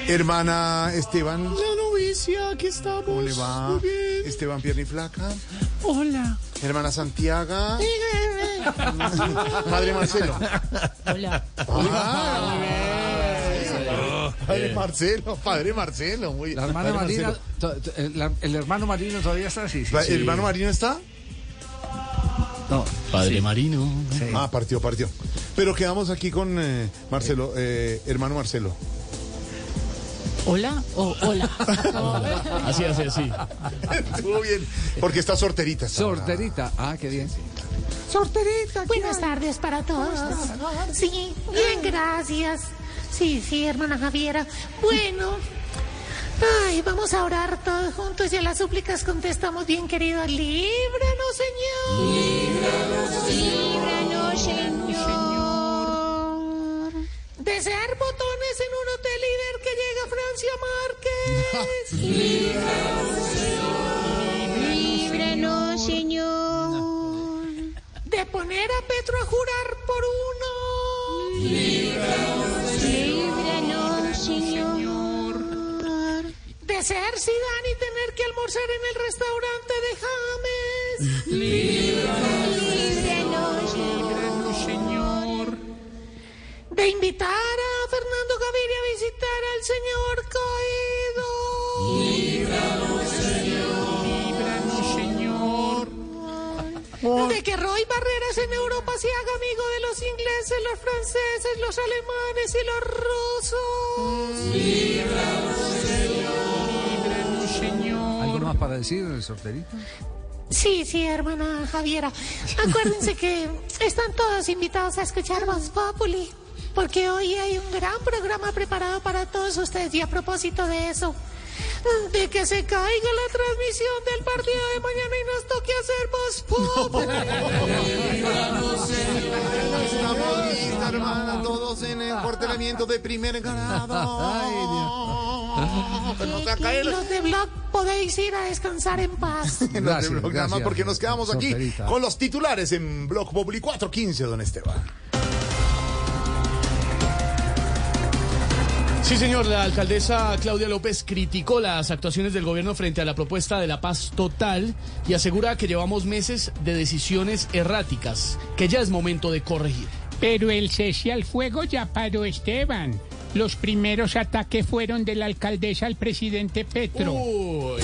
Hermana Esteban, La novicia, aquí estamos. ¿cómo le va? Muy bien. Esteban Pierna y Flaca. Hola. Hermana Santiago. Padre Marcelo. Hola. Ah, Padre Marcelo, Padre Marcelo. Muy, La hermana Padre Marina, Marcelo. to- to- el, el hermano Marino todavía está así. Sí, ¿El sí. hermano Marino está? No, Padre sí. Marino. Sí. Ah, partió, partió. Pero quedamos aquí con eh, Marcelo, eh, hermano Marcelo. Hola o hola. Así, así, así. Estuvo bien. Porque está sorterita. está Sorterita. Ah, qué bien. Sorterita. ¿qué Buenas hay? tardes para todos. Sí, bien, gracias. Sí, sí, hermana Javiera. Bueno, ay, vamos a orar todos juntos y a las súplicas contestamos bien, querido. Líbranos, Señor. Líbranos, Señor. De ser botones en un hotel líder que llega Francia Márquez. Líbranos, Señor. De poner a Petro a jurar por uno. Líbranos, Señor. De ser Zidane y tener que almorzar en el restaurante de James. Líbranos, Señor. De invitar a Fernando Gaviria a visitar al señor Líbranos, De que Roy Barreras en Europa se haga amigo de los ingleses, los franceses, los alemanes y los rusos. Líbranos, Señor. ¿Algo más para decir del sorterito? Sí, sí, hermana Javiera. Acuérdense que están todos invitados a escuchar Voz Populi, porque hoy hay un gran programa preparado para todos ustedes. Y a propósito de eso, de que se caiga la transmisión del partido de mañana y nos toque hacer Voz. Estamos listos, hermana, todos en el cuartelamiento de primer grado. no se va a caer. Los de Blog podéis ir a descansar en paz. En los Gracias, de Blog, nada más gracias, porque nos quedamos aquí Sorterita. con los titulares en Blog Populi 415, don Esteban. Sí, señor, la alcaldesa Claudia López criticó las actuaciones del gobierno frente a la propuesta de la paz total y asegura que llevamos meses de decisiones erráticas, que ya es momento de corregir. Pero el cese al fuego ya paró, Esteban. Los primeros ataques fueron de la alcaldesa al presidente Petro. Uy.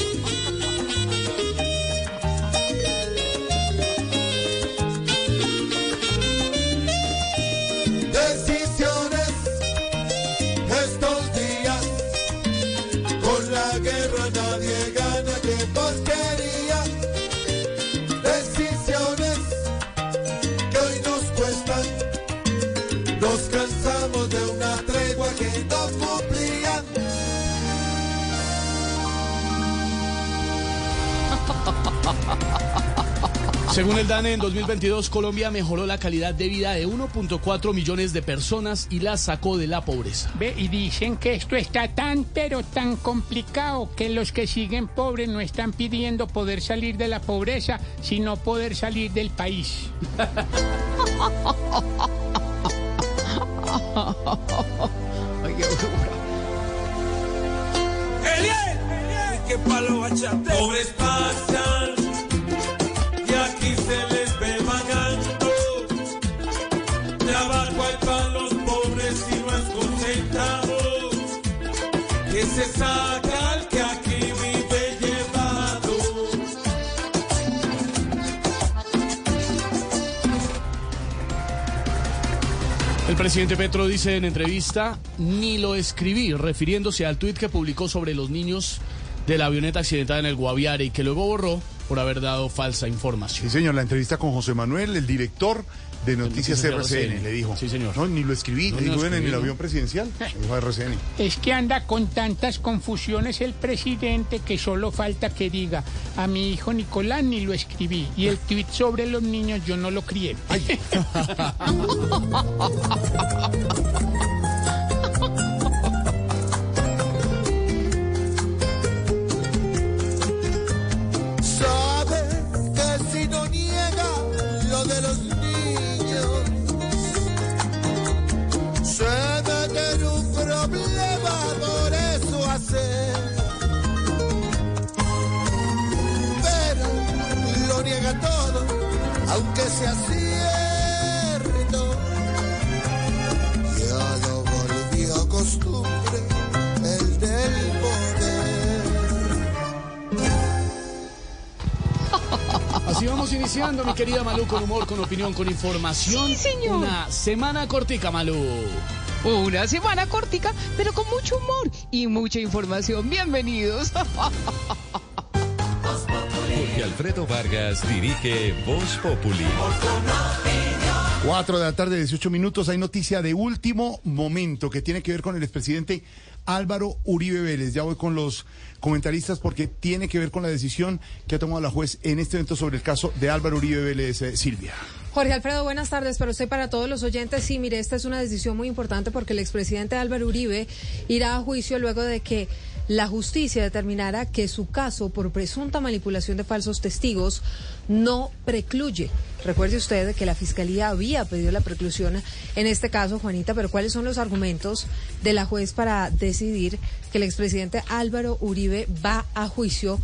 Según el DANE, en 2022 Colombia mejoró la calidad de vida de 1.4 millones de personas y la sacó de la pobreza. Ve, y dicen que esto está tan, pero tan complicado que los que siguen pobres no están pidiendo poder salir de la pobreza, sino poder salir del país. que palo bachate. Pobres pasan se saca el que aquí vive llevado. El presidente Petro dice en entrevista, ni lo escribí, refiriéndose al tuit que publicó sobre los niños de la avioneta accidentada en el Guaviare y que luego borró por haber dado falsa información. Sí, señor, la entrevista con José Manuel, el director de Noticias, Noticias RCN, RCN. le dijo. Sí, señor. No, ni lo escribí, No, le no digo en el avión presidencial. Dijo RCN. Es que anda con tantas confusiones el presidente que solo falta que diga a mi hijo Nicolás ni lo escribí y el tuit sobre los niños yo no lo crié. Sabe Pero lo niega todo, aunque sea cierto. Ya lo volvió costumbre el del poder. Así vamos iniciando, mi querida Malú, con humor, con opinión, con información. Sí, señor. Una semana cortica, Malú. Una semana cortica, pero con mucho humor y mucha información. Bienvenidos. Jorge Alfredo Vargas dirige Voz Populi. 4 de la tarde, 18 minutos. Hay noticia de último momento que tiene que ver con el expresidente Álvaro Uribe Vélez. Ya voy con los comentaristas porque tiene que ver con la decisión que ha tomado la juez en este evento sobre el caso de Álvaro Uribe Vélez, eh, Silvia. Jorge Alfredo, buenas tardes. Pero usted para todos los oyentes, sí, mire, esta es una decisión muy importante porque el expresidente Álvaro Uribe irá a juicio luego de que la justicia determinara que su caso por presunta manipulación de falsos testigos no precluye. Recuerde usted que la fiscalía había pedido la preclusión en este caso, Juanita, pero ¿cuáles son los argumentos de la juez para decidir que el expresidente Álvaro Uribe va a juicio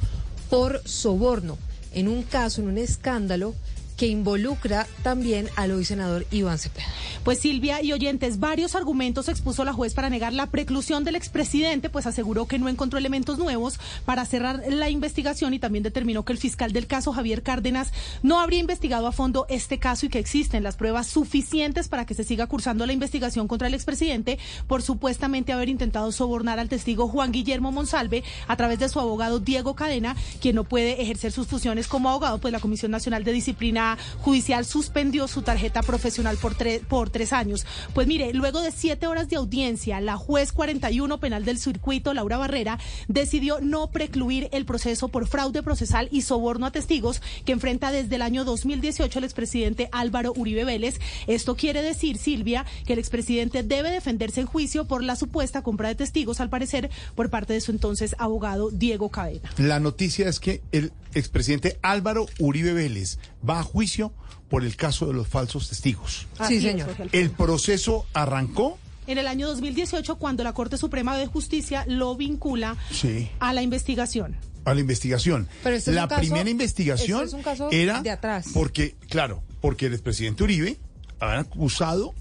por soborno en un caso, en un escándalo que involucra también al hoy senador Iván Cepeda. Pues Silvia y oyentes, varios argumentos expuso la juez para negar la preclusión del expresidente, pues aseguró que no encontró elementos nuevos para cerrar la investigación y también determinó que el fiscal del caso, Javier Cárdenas, no habría investigado a fondo este caso y que existen las pruebas suficientes para que se siga cursando la investigación contra el expresidente por supuestamente haber intentado sobornar al testigo Juan Guillermo Monsalve a través de su abogado Diego Cadena, quien no puede ejercer sus funciones como abogado, pues la Comisión Nacional de Disciplina judicial suspendió su tarjeta profesional por, tre- por tres años. Pues mire, luego de siete horas de audiencia, la juez 41 penal del circuito, Laura Barrera, decidió no precluir el proceso por fraude procesal y soborno a testigos que enfrenta desde el año 2018 el expresidente Álvaro Uribe Vélez. Esto quiere decir, Silvia, que el expresidente debe defenderse en juicio por la supuesta compra de testigos, al parecer, por parte de su entonces abogado Diego Cadena. La noticia es que el expresidente Álvaro Uribe Vélez va a juicio por el caso de los falsos testigos. Es, Jorge Alfredo. El proceso arrancó. En el año 2018, cuando la Corte Suprema de Justicia lo vincula Sí. a la investigación. a la investigación. Pero este es la un caso- primera investigación este es un caso era de atrás. porque, claro, porque el expresidente Uribe había acusado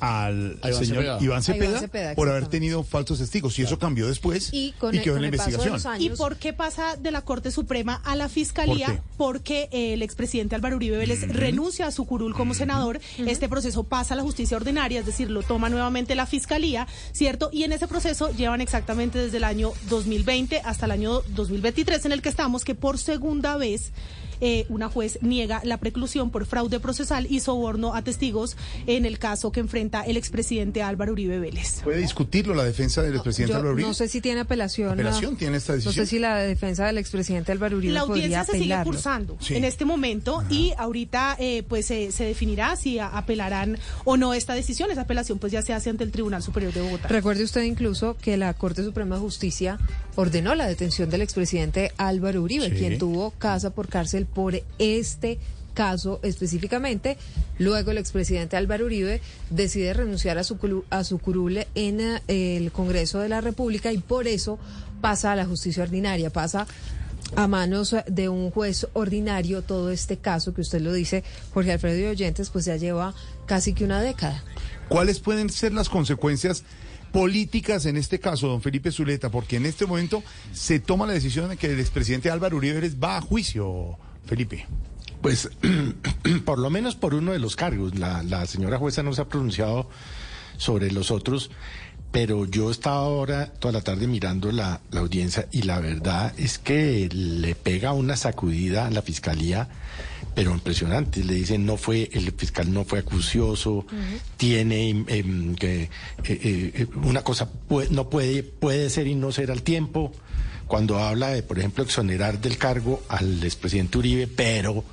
al, Iván señor Cepeda. Iván Cepeda, Iván Cepeda, por haber tenido falsos testigos y eso cambió después Y con el- quedó en con la investigación. ¿Y por qué pasa de la Corte Suprema a la Fiscalía? ¿Por qué? Porque el expresidente Álvaro Uribe Vélez renuncia a su curul como senador. Este proceso pasa a la justicia ordinaria, es decir, lo toma nuevamente la Fiscalía, ¿cierto? Y en ese proceso llevan exactamente desde el año 2020 hasta el año 2023, en el que estamos, que por segunda vez eh, una juez niega la preclusión por fraude procesal y soborno a testigos en el caso que enfrenta el expresidente Álvaro Uribe Vélez. ¿Puede discutirlo la defensa del expresidente Yo Álvaro Uribe? no sé si tiene apelación. ¿Apelación a- tiene esta No decisión? sé si la defensa del expresidente Álvaro Uribe La podría audiencia se sigue cursando Sí. en este momento y ahorita eh, pues eh, se definirá si apelarán o no esta decisión. Esa apelación pues ya se hace ante el Tribunal Superior de Bogotá. Recuerde usted incluso que la Corte Suprema de Justicia ordenó la detención del expresidente Álvaro Uribe, Sí. quien tuvo casa por cárcel por este caso específicamente. Luego el expresidente Álvaro Uribe decide renunciar a su, a su curul en eh, el Congreso de la República y por eso pasa a la justicia ordinaria, pasa a manos de un juez ordinario todo este caso que usted lo dice, Jorge Alfredo y Oyentes, pues ya lleva casi que una década. ¿Cuáles pueden ser las consecuencias políticas en este caso, don Felipe Zuleta? Porque en este momento se toma la decisión de que el expresidente Álvaro Uribe va a juicio, Felipe. Pues por lo menos por uno de los cargos. La, la señora jueza no se ha pronunciado sobre los otros, pero yo estaba ahora toda la tarde mirando la, la audiencia y la verdad es que le pega una sacudida a la fiscalía, pero impresionante. Le dicen no fue, el fiscal no fue acucioso, tiene em, em, que eh, eh, una cosa pue- no puede, puede ser y no ser al tiempo. Cuando habla de, por ejemplo, exonerar del cargo al expresidente Uribe, pero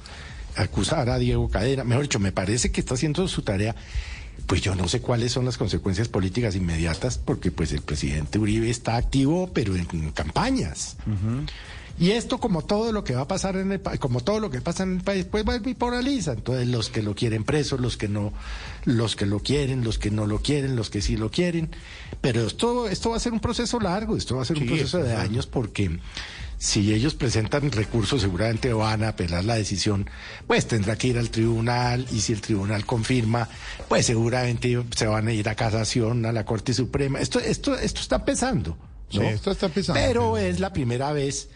acusar a Diego Cadena, mejor dicho, me parece que está haciendo su tarea. Pues yo no sé cuáles son las consecuencias políticas inmediatas, porque pues el presidente Uribe está activo, pero en campañas. Y esto, como todo lo que va a pasar en el país, como todo lo que pasa en el país, pues va bipolariza. Entonces, los que lo quieren preso, los que no, los que lo quieren, los que no lo quieren, los que sí lo quieren. Pero esto, esto va a ser un proceso largo, esto va a ser un proceso de años, porque si ellos presentan recursos, seguramente van a apelar la decisión, pues tendrá que ir al tribunal, y si el tribunal confirma, pues seguramente se van a ir a casación, a la Corte Suprema. Esto, esto, esto está pesando. ¿no? Sí, esto está pesando, Pero es la primera vez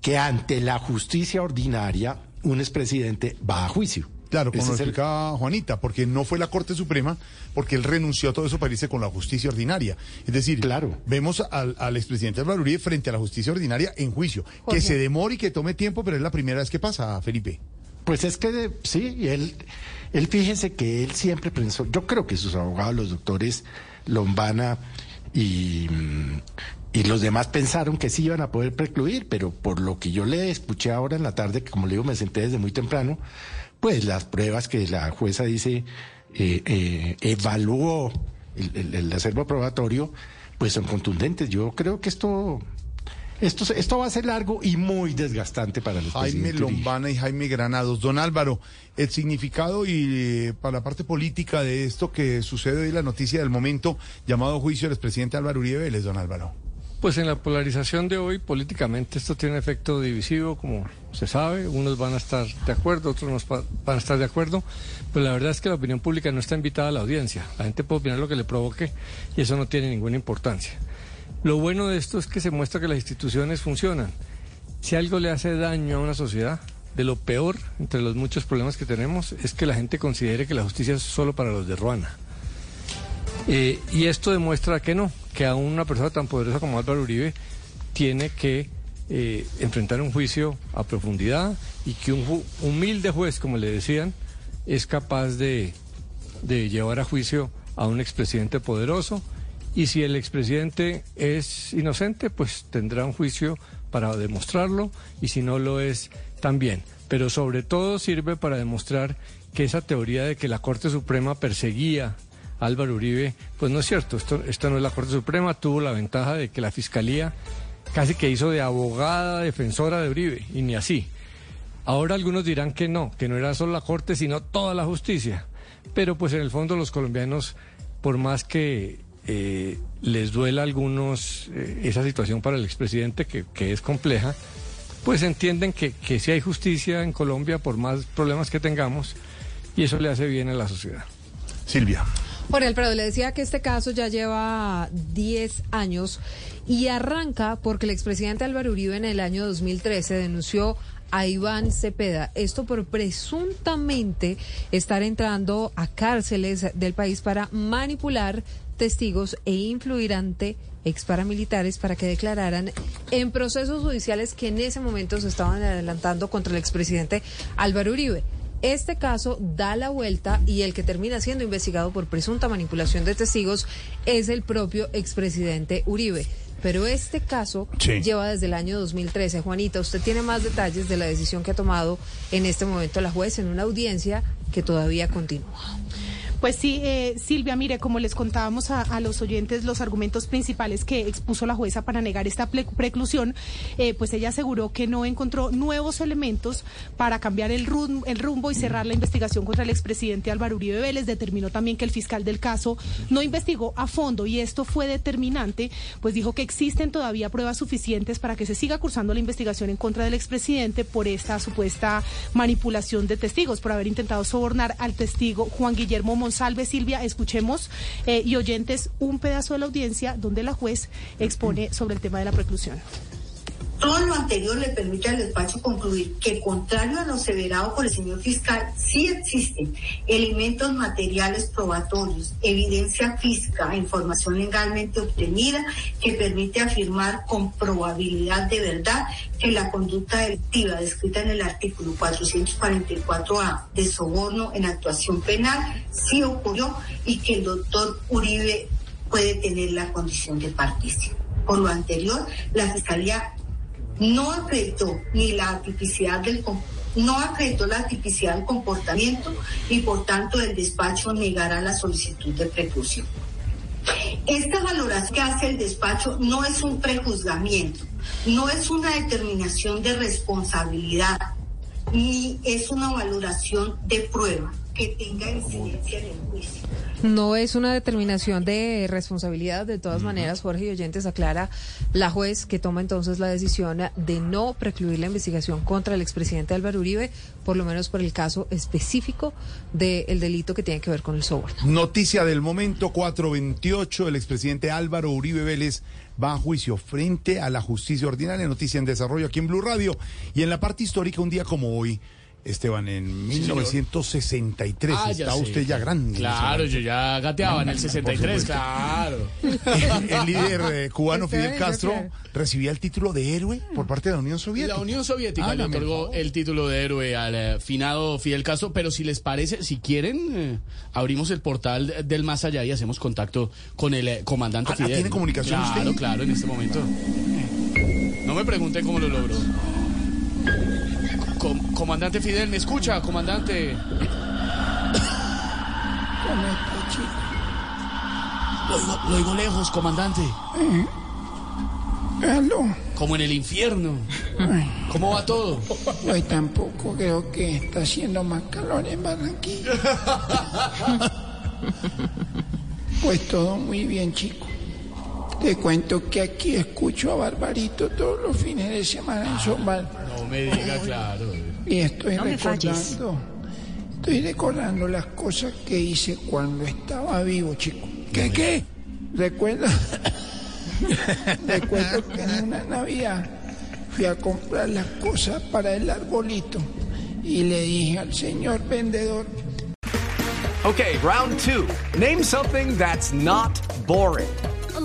que ante la justicia ordinaria un expresidente va a juicio. Claro, como lo es el- explica Juanita, porque no fue la Corte Suprema, porque él renunció a todo eso para irse con la justicia ordinaria. Es decir, Claro. vemos al, al expresidente Álvaro Uribe frente a la justicia ordinaria en juicio. Jorge. Que se demore y que tome tiempo, pero es la primera vez que pasa, Felipe. Pues es que de- sí, él, él fíjese que él siempre pensó, yo creo que sus abogados, los doctores Lombana y, mm, y los demás pensaron que sí iban a poder precluir, pero por lo que yo le escuché ahora en la tarde, que como le digo, me senté desde muy temprano, pues las pruebas que la jueza dice eh, eh, evaluó el, el- el acervo probatorio, pues son contundentes. Yo creo que esto... Esto, esto va a ser largo y muy desgastante para los Jaime Lombana y Jaime Granados. Don Álvaro, el significado y eh, para la parte política de esto que sucede hoy, la noticia del momento, llamado juicio del expresidente Álvaro Uribe Vélez, don Álvaro. Pues en la polarización de hoy, políticamente, esto tiene efecto divisivo, como se sabe. Unos van a estar de acuerdo, otros no van a estar de acuerdo. Pero la verdad es que la opinión pública no está invitada a la audiencia. La gente puede opinar lo que le provoque y eso no tiene ninguna importancia. Lo bueno de esto es que se muestra que las instituciones funcionan. Si algo le hace daño a una sociedad, de lo peor, entre los muchos problemas que tenemos, es que la gente considere que la justicia es solo para los de Ruana. Eh, y esto demuestra que no, que a una persona tan poderosa como Álvaro Uribe tiene que eh, enfrentar un juicio a profundidad y que un humilde juez, como le decían, es capaz de, de llevar a juicio a un expresidente poderoso y si el expresidente es inocente, pues tendrá un juicio para demostrarlo y si no lo es, también. Pero sobre todo sirve para demostrar que esa teoría de que la Corte Suprema perseguía Álvaro Uribe, pues no es cierto. Esto, esto no es la Corte Suprema, tuvo la ventaja de que la Fiscalía casi que hizo de abogada defensora de Uribe y ni así. Ahora algunos dirán que no, que no era solo la Corte, sino toda la justicia. Pero pues en el fondo los colombianos, por más que eh, les duela a algunos eh, esa situación para el expresidente, que, que es compleja, pues entienden que, que sí hay justicia en Colombia por más problemas que tengamos y eso le hace bien a la sociedad. Silvia. Jorge Alfredo, le decía que este caso ya lleva 10 años y arranca porque el expresidente Álvaro Uribe en el año 2013 denunció a Iván Cepeda, esto por presuntamente estar entrando a cárceles del país para manipular testigos e influir ante ex paramilitares para que declararan en procesos judiciales que en ese momento se estaban adelantando contra el expresidente Álvaro Uribe. Este caso da la vuelta y el que termina siendo investigado por presunta manipulación de testigos es el propio expresidente Uribe. Pero este caso Sí. lleva desde el año 2013. Juanita, usted tiene más detalles de la decisión que ha tomado en este momento la juez en una audiencia que todavía continúa. Pues sí, eh, Silvia, mire, como les contábamos a, los oyentes los argumentos principales que expuso la jueza para negar esta preclusión, eh, pues ella aseguró que no encontró nuevos elementos para cambiar el, rum- el rumbo y cerrar la investigación contra el expresidente Álvaro Uribe Vélez. Determinó también que el fiscal del caso no investigó a fondo y esto fue determinante, pues dijo que existen todavía pruebas suficientes para que se siga cursando la investigación en contra del expresidente por esta supuesta manipulación de testigos, por haber intentado sobornar al testigo Juan Guillermo Monsalve. Silvia, escuchemos eh, y oyentes un pedazo de la audiencia donde la juez expone sobre el tema de la preclusión. Todo lo anterior le permite al despacho concluir que, contrario a lo aseverado por el señor fiscal, sí existen elementos materiales probatorios, evidencia física, información legalmente obtenida que permite afirmar con probabilidad de verdad que la conducta delictiva descrita en el artículo 444A de soborno en actuación penal sí ocurrió y que el doctor Uribe puede tener la condición de partícipe. Por lo anterior, la Fiscalía no acreditó ni la tipicidad del no la del comportamiento y por tanto el despacho negará la solicitud de preclusión. Esta valoración que hace el despacho no es un prejuzgamiento, no es una determinación de responsabilidad, ni es una valoración de prueba que tenga incidencia en el juicio. No es una determinación de responsabilidad, de todas maneras, Jorge y oyentes aclara la juez que toma entonces la decisión de no precluir la investigación contra el expresidente Álvaro Uribe, por lo menos por el caso específico del delito que tiene que ver con el soborno. Noticia del momento 428, el expresidente Álvaro Uribe Vélez va a juicio frente a la justicia ordinaria. Noticia en desarrollo aquí en Blue Radio. Y en la parte histórica, un día como hoy, Esteban, en Sí, señor. 1963, Ah, ya está usted ya grande. Claro, yo ya gateaba en el 63, supuesto. claro. el líder eh, cubano Fidel Castro claro. recibía el título de héroe por parte de la Unión Soviética. La Unión Soviética le Hágame el otorgó el título de héroe al eh, finado Fidel Castro, pero si les parece, si quieren, eh, abrimos el portal del más allá y hacemos contacto con el eh, comandante Ah, Fidel. ¿tiene comunicación Claro, usted? claro, en este momento. No me pregunten cómo lo logró. Com- comandante Fidel, ¿me escucha, comandante? ¿Cómo está, chico? Lo oigo, lo oigo lejos, comandante. Aló. Como en el infierno. ¿Cómo va todo? Pues tampoco creo que está haciendo más calor en Barranquilla. Pues todo muy bien, chico. Te cuento que aquí escucho a Barbarito todos los fines de semana en Sombal. No me diga claro. Y estoy No me falles. recordando. Estoy recordando las cosas que hice cuando estaba vivo, chico. ¿Qué qué? Recuerda. Recuerdo que en una Navidad fui a comprar las cosas para el arbolito y le dije al señor vendedor, Okay, round two. Name something that's not boring.